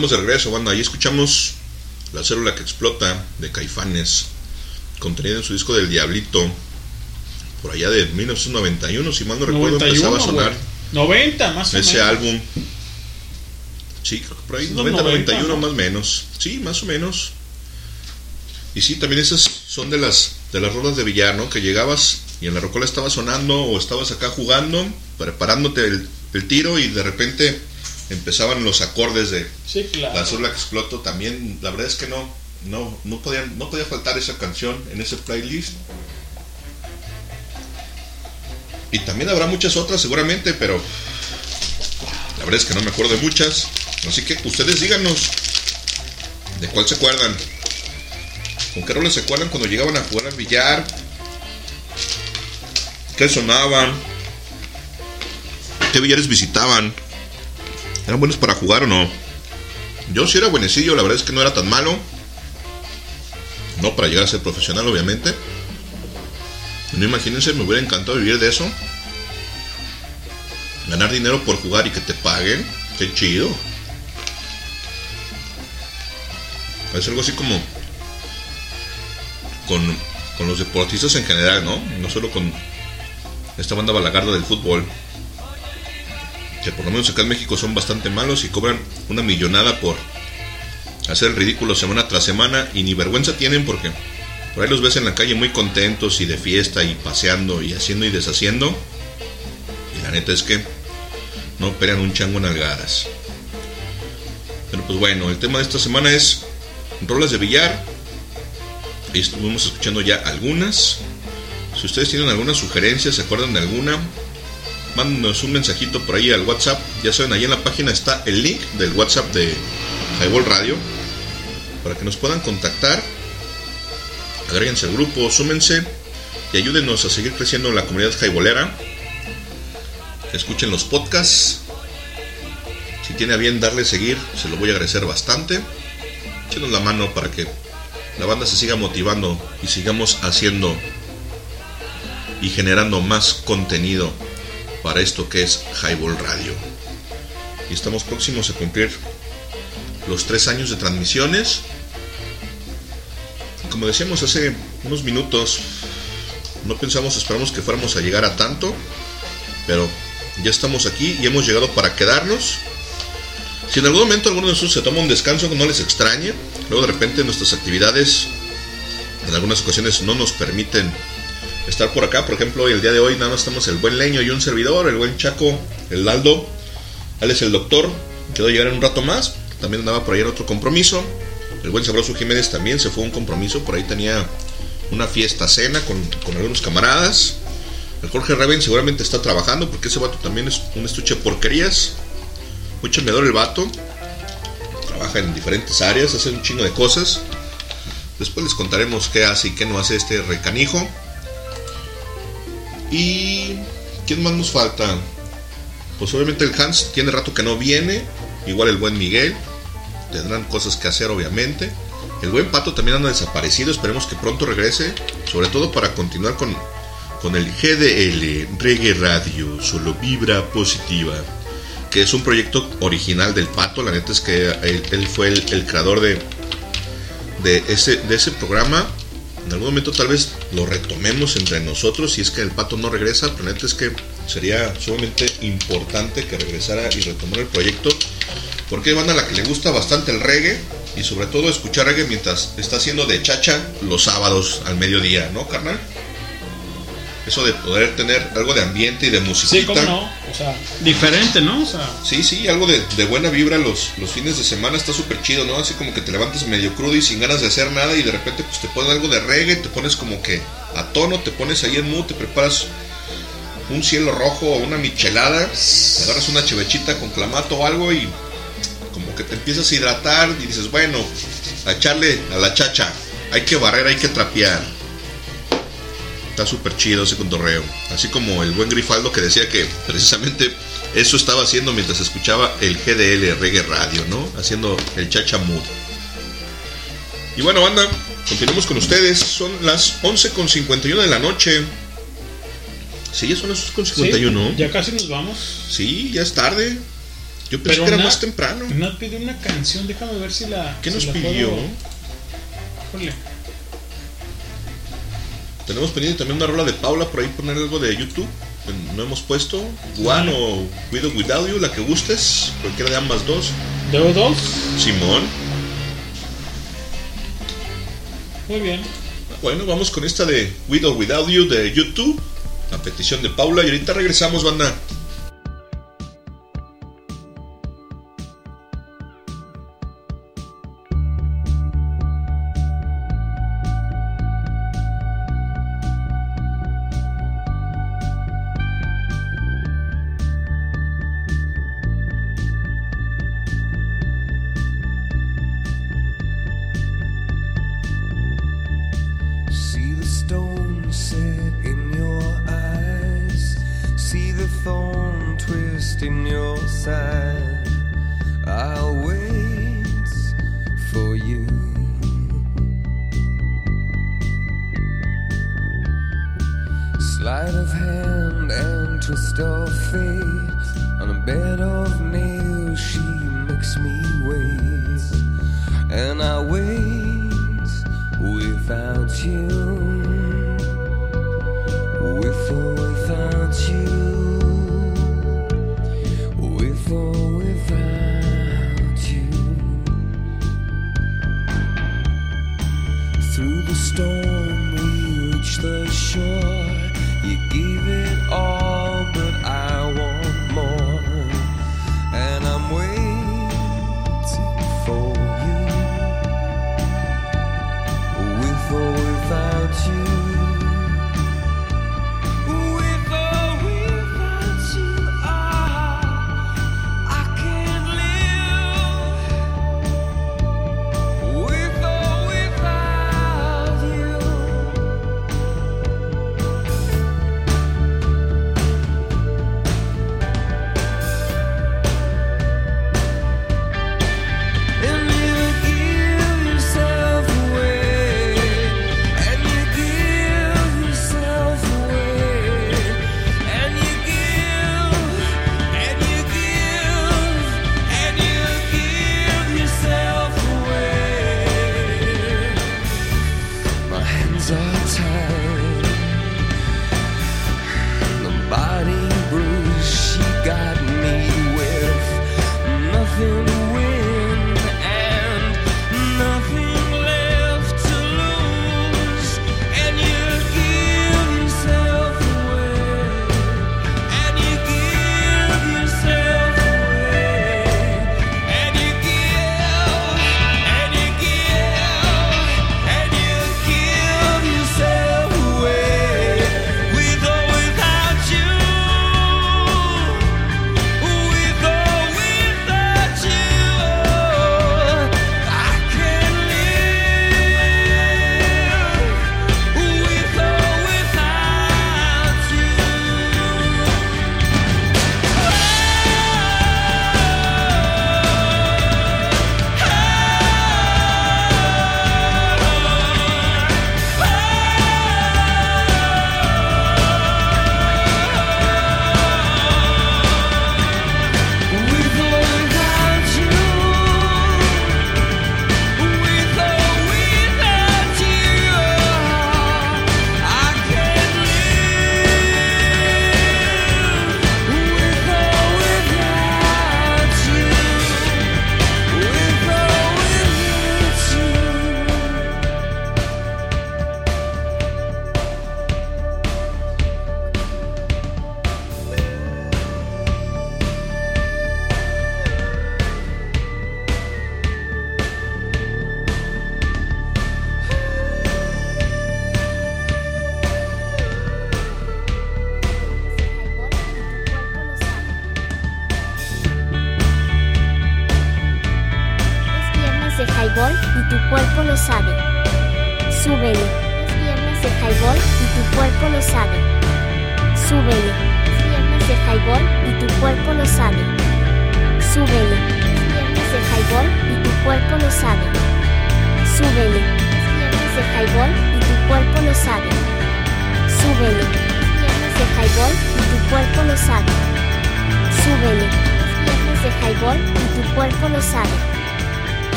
Estamos de regreso, banda. Ahí escuchamos La célula que explota de Caifanes, contenida en su disco del Diablito, por allá de 1991, si mal no recuerdo, 91, empezaba a sonar güey. 90 más o ese menos. álbum. Sí, creo que por ahí, Los 90, 90, 91 ¿no? más o menos. Sí, más o menos. Y sí, también esas son de las de las rolas de billar, ¿no? Que llegabas y en la rocola estaba sonando o estabas acá jugando, preparándote el, el tiro y de repente empezaban los acordes de Sí, claro. La célula que explotó también, la verdad es que no no no podían no podía faltar esa canción en ese playlist. Y también habrá muchas otras seguramente, pero la verdad es que no me acuerdo de muchas. Así que ustedes díganos de cuál se acuerdan. ¿Con qué roles se acuerdan cuando llegaban a jugar al billar? ¿Qué sonaban? ¿Qué billares visitaban? ¿Eran buenos para jugar o no? Yo sí era buenecillo, la verdad es que no era tan malo. No para llegar a ser profesional, obviamente. No imagínense, me hubiera encantado vivir de eso. Ganar dinero por jugar y que te paguen. Qué chido. Es algo así como con, con los deportistas en general, ¿no? No solo con esta banda balagarda del fútbol. Que por lo menos acá en México son bastante malos y cobran una millonada por hacer el ridículo semana tras semana y ni vergüenza tienen porque por ahí los ves en la calle muy contentos y de fiesta y paseando y haciendo y deshaciendo. Y la neta es que no pelean un chango en algaras. Pero pues bueno, el tema de esta semana es rolas de billar. Ahí estuvimos escuchando ya algunas. Si ustedes tienen alguna sugerencia, se acuerdan de alguna, mándenos un mensajito por ahí al WhatsApp. Ya saben, ahí en la página está el link del WhatsApp de Highball Radio. para que nos puedan contactar. Agréguense al grupo, súmense y ayúdenos a seguir creciendo en la comunidad jaibolera. Escuchen los podcasts. Si tiene a bien darle seguir, se lo voy a agradecer bastante. Échenos la mano para que la banda se siga motivando y sigamos haciendo y generando más contenido para esto que es Highball Radio. Y estamos próximos a cumplir los tres años de transmisiones. Como decíamos hace unos minutos, no pensamos, esperamos que fuéramos a llegar a tanto, pero ya estamos aquí y hemos llegado para quedarnos. Si en algún momento alguno de nosotros se toma un descanso, no les extrañe. Luego de repente nuestras actividades en algunas ocasiones no nos permiten estar por acá. Por ejemplo, el día de hoy nada más estamos el buen Leño y un servidor, el buen Chaco, el Aldo, él es el doctor, quedó llegar en un rato más. También andaba por ahí en otro compromiso. El buen Sabroso Jiménez también se fue a un compromiso, por ahí tenía una fiesta, cena con, algunos camaradas. El Jorge Raven seguramente está trabajando porque ese vato también es un estuche de porquerías. Muy chambeador el vato. Trabaja en diferentes áreas, hace un chingo de cosas. Después les contaremos qué hace y qué no hace este recanijo. Y. ¿Quién más nos falta? Pues obviamente el Hans tiene rato que no viene. Igual el buen Miguel. Tendrán cosas que hacer, obviamente. El buen Pato también anda desaparecido. Esperemos que pronto regrese. Sobre todo para continuar con, con el GDL Reggae Radio. Solo vibra positiva. Que es un proyecto original del Pato. La neta es que él, fue el, el creador de, de, ese, de ese programa. En algún momento tal vez lo retomemos entre nosotros. Si es que el Pato no regresa. La neta es que sería sumamente importante que regresara y retomara el proyecto. Porque hay banda a la que le gusta bastante el reggae. Y sobre todo escuchar reggae mientras está haciendo de chacha los sábados al mediodía, ¿no, carnal? Eso de poder tener algo de ambiente y de musiquita. Sí, cómo no. O sea, diferente, ¿no? O sea, Sí, sí, algo de, de buena vibra los, los fines de semana está súper chido, ¿no? Así como que te levantas medio crudo y sin ganas de hacer nada y de repente pues te pones algo de reggae, te pones como que a tono, te pones ahí en mood, te preparas un cielo rojo o una michelada, te agarras una chevechita con clamato o algo y como que te empiezas a hidratar y dices, bueno, a echarle a la chacha, hay que barrer, hay que trapear. Está súper chido ese contorreo. Así como el buen Grifaldo que decía que precisamente eso estaba haciendo mientras escuchaba el GDL Reggae Radio, ¿no? Haciendo el chacha mood. Y bueno, banda, continuamos con ustedes. Son las 11.51 de la noche. Sí, ya son las 11.51. sí, ya casi nos vamos. Sí, ya es tarde. Yo pensé Pero que era Nat- más temprano. Nat pidió una canción, déjame ver si la. ¿Qué si nos la pidió? puedo-. Tenemos pendiente también una rola de Paula por ahí poner algo de YouTube. No hemos puesto. One o or Without You, la que gustes. Cualquiera de ambas dos. ¿De dos? Simón. Muy bien. Bueno, vamos con esta de With or Without You de YouTube. A petición de Paula. Y ahorita regresamos, banda.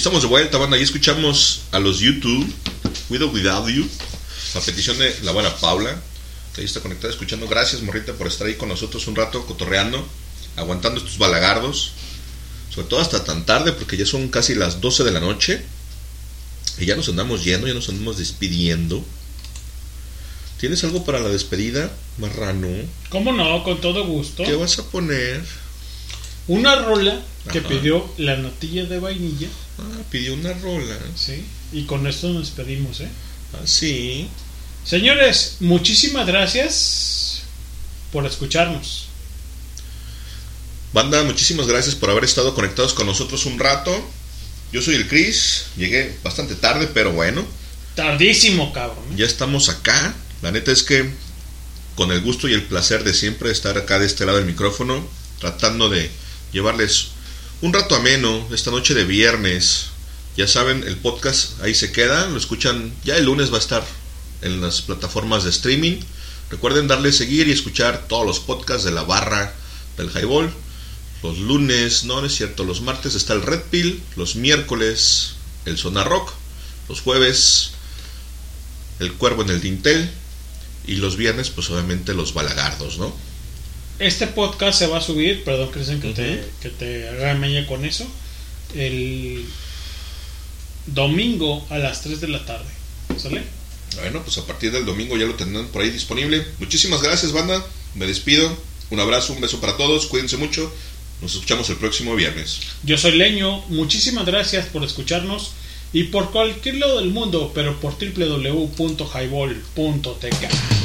Estamos de vuelta, banda. Y escuchamos a los YouTube, With or Without You, a petición de la buena Paula, que ahí está conectada escuchando. Gracias, morrita, por estar ahí con nosotros un rato, cotorreando, aguantando estos balagardos. Sobre todo hasta tan tarde, porque ya son casi las 12 de la noche. Y ya nos andamos yendo, ya nos andamos despidiendo. ¿Tienes algo para la despedida, Marrano? ¿Cómo no? Con todo gusto. ¿Qué vas a poner? Una rola que Ajá. pidió la natilla de vainilla. Ah, pidió una rola. Sí. Y con esto nos despedimos, ¿eh? Ah, sí. Señores, muchísimas gracias por escucharnos. Banda, muchísimas gracias por haber estado conectados con nosotros un rato. Yo soy el Chris, llegué bastante tarde, pero bueno, Tardísimo, cabrón. ya estamos acá. La neta es que con el gusto y el placer de siempre estar acá de este lado del micrófono, tratando de llevarles un rato ameno esta noche de viernes. Ya saben, el podcast ahí se queda, lo escuchan, ya el lunes va a estar en las plataformas de streaming. Recuerden darle seguir y escuchar todos los podcasts de la barra del Highball. Los lunes, no, no es cierto, los martes está el Red Pill, los miércoles el Sonar Rock, los jueves el Cuervo en el Dintel y los viernes pues obviamente los Balagardos, ¿no? Este podcast se va a subir, perdón, Cristian, que, te, que te haga meña con eso, el domingo a las 3 de la tarde. ¿Sale? Bueno, pues a partir del domingo ya lo tendrán por ahí disponible. Muchísimas gracias, banda. Me despido. Un abrazo, un beso para todos. Cuídense mucho. Nos escuchamos el próximo viernes. Yo soy Leño, muchísimas gracias por escucharnos y por cualquier lado del mundo, pero por www.highball.tk.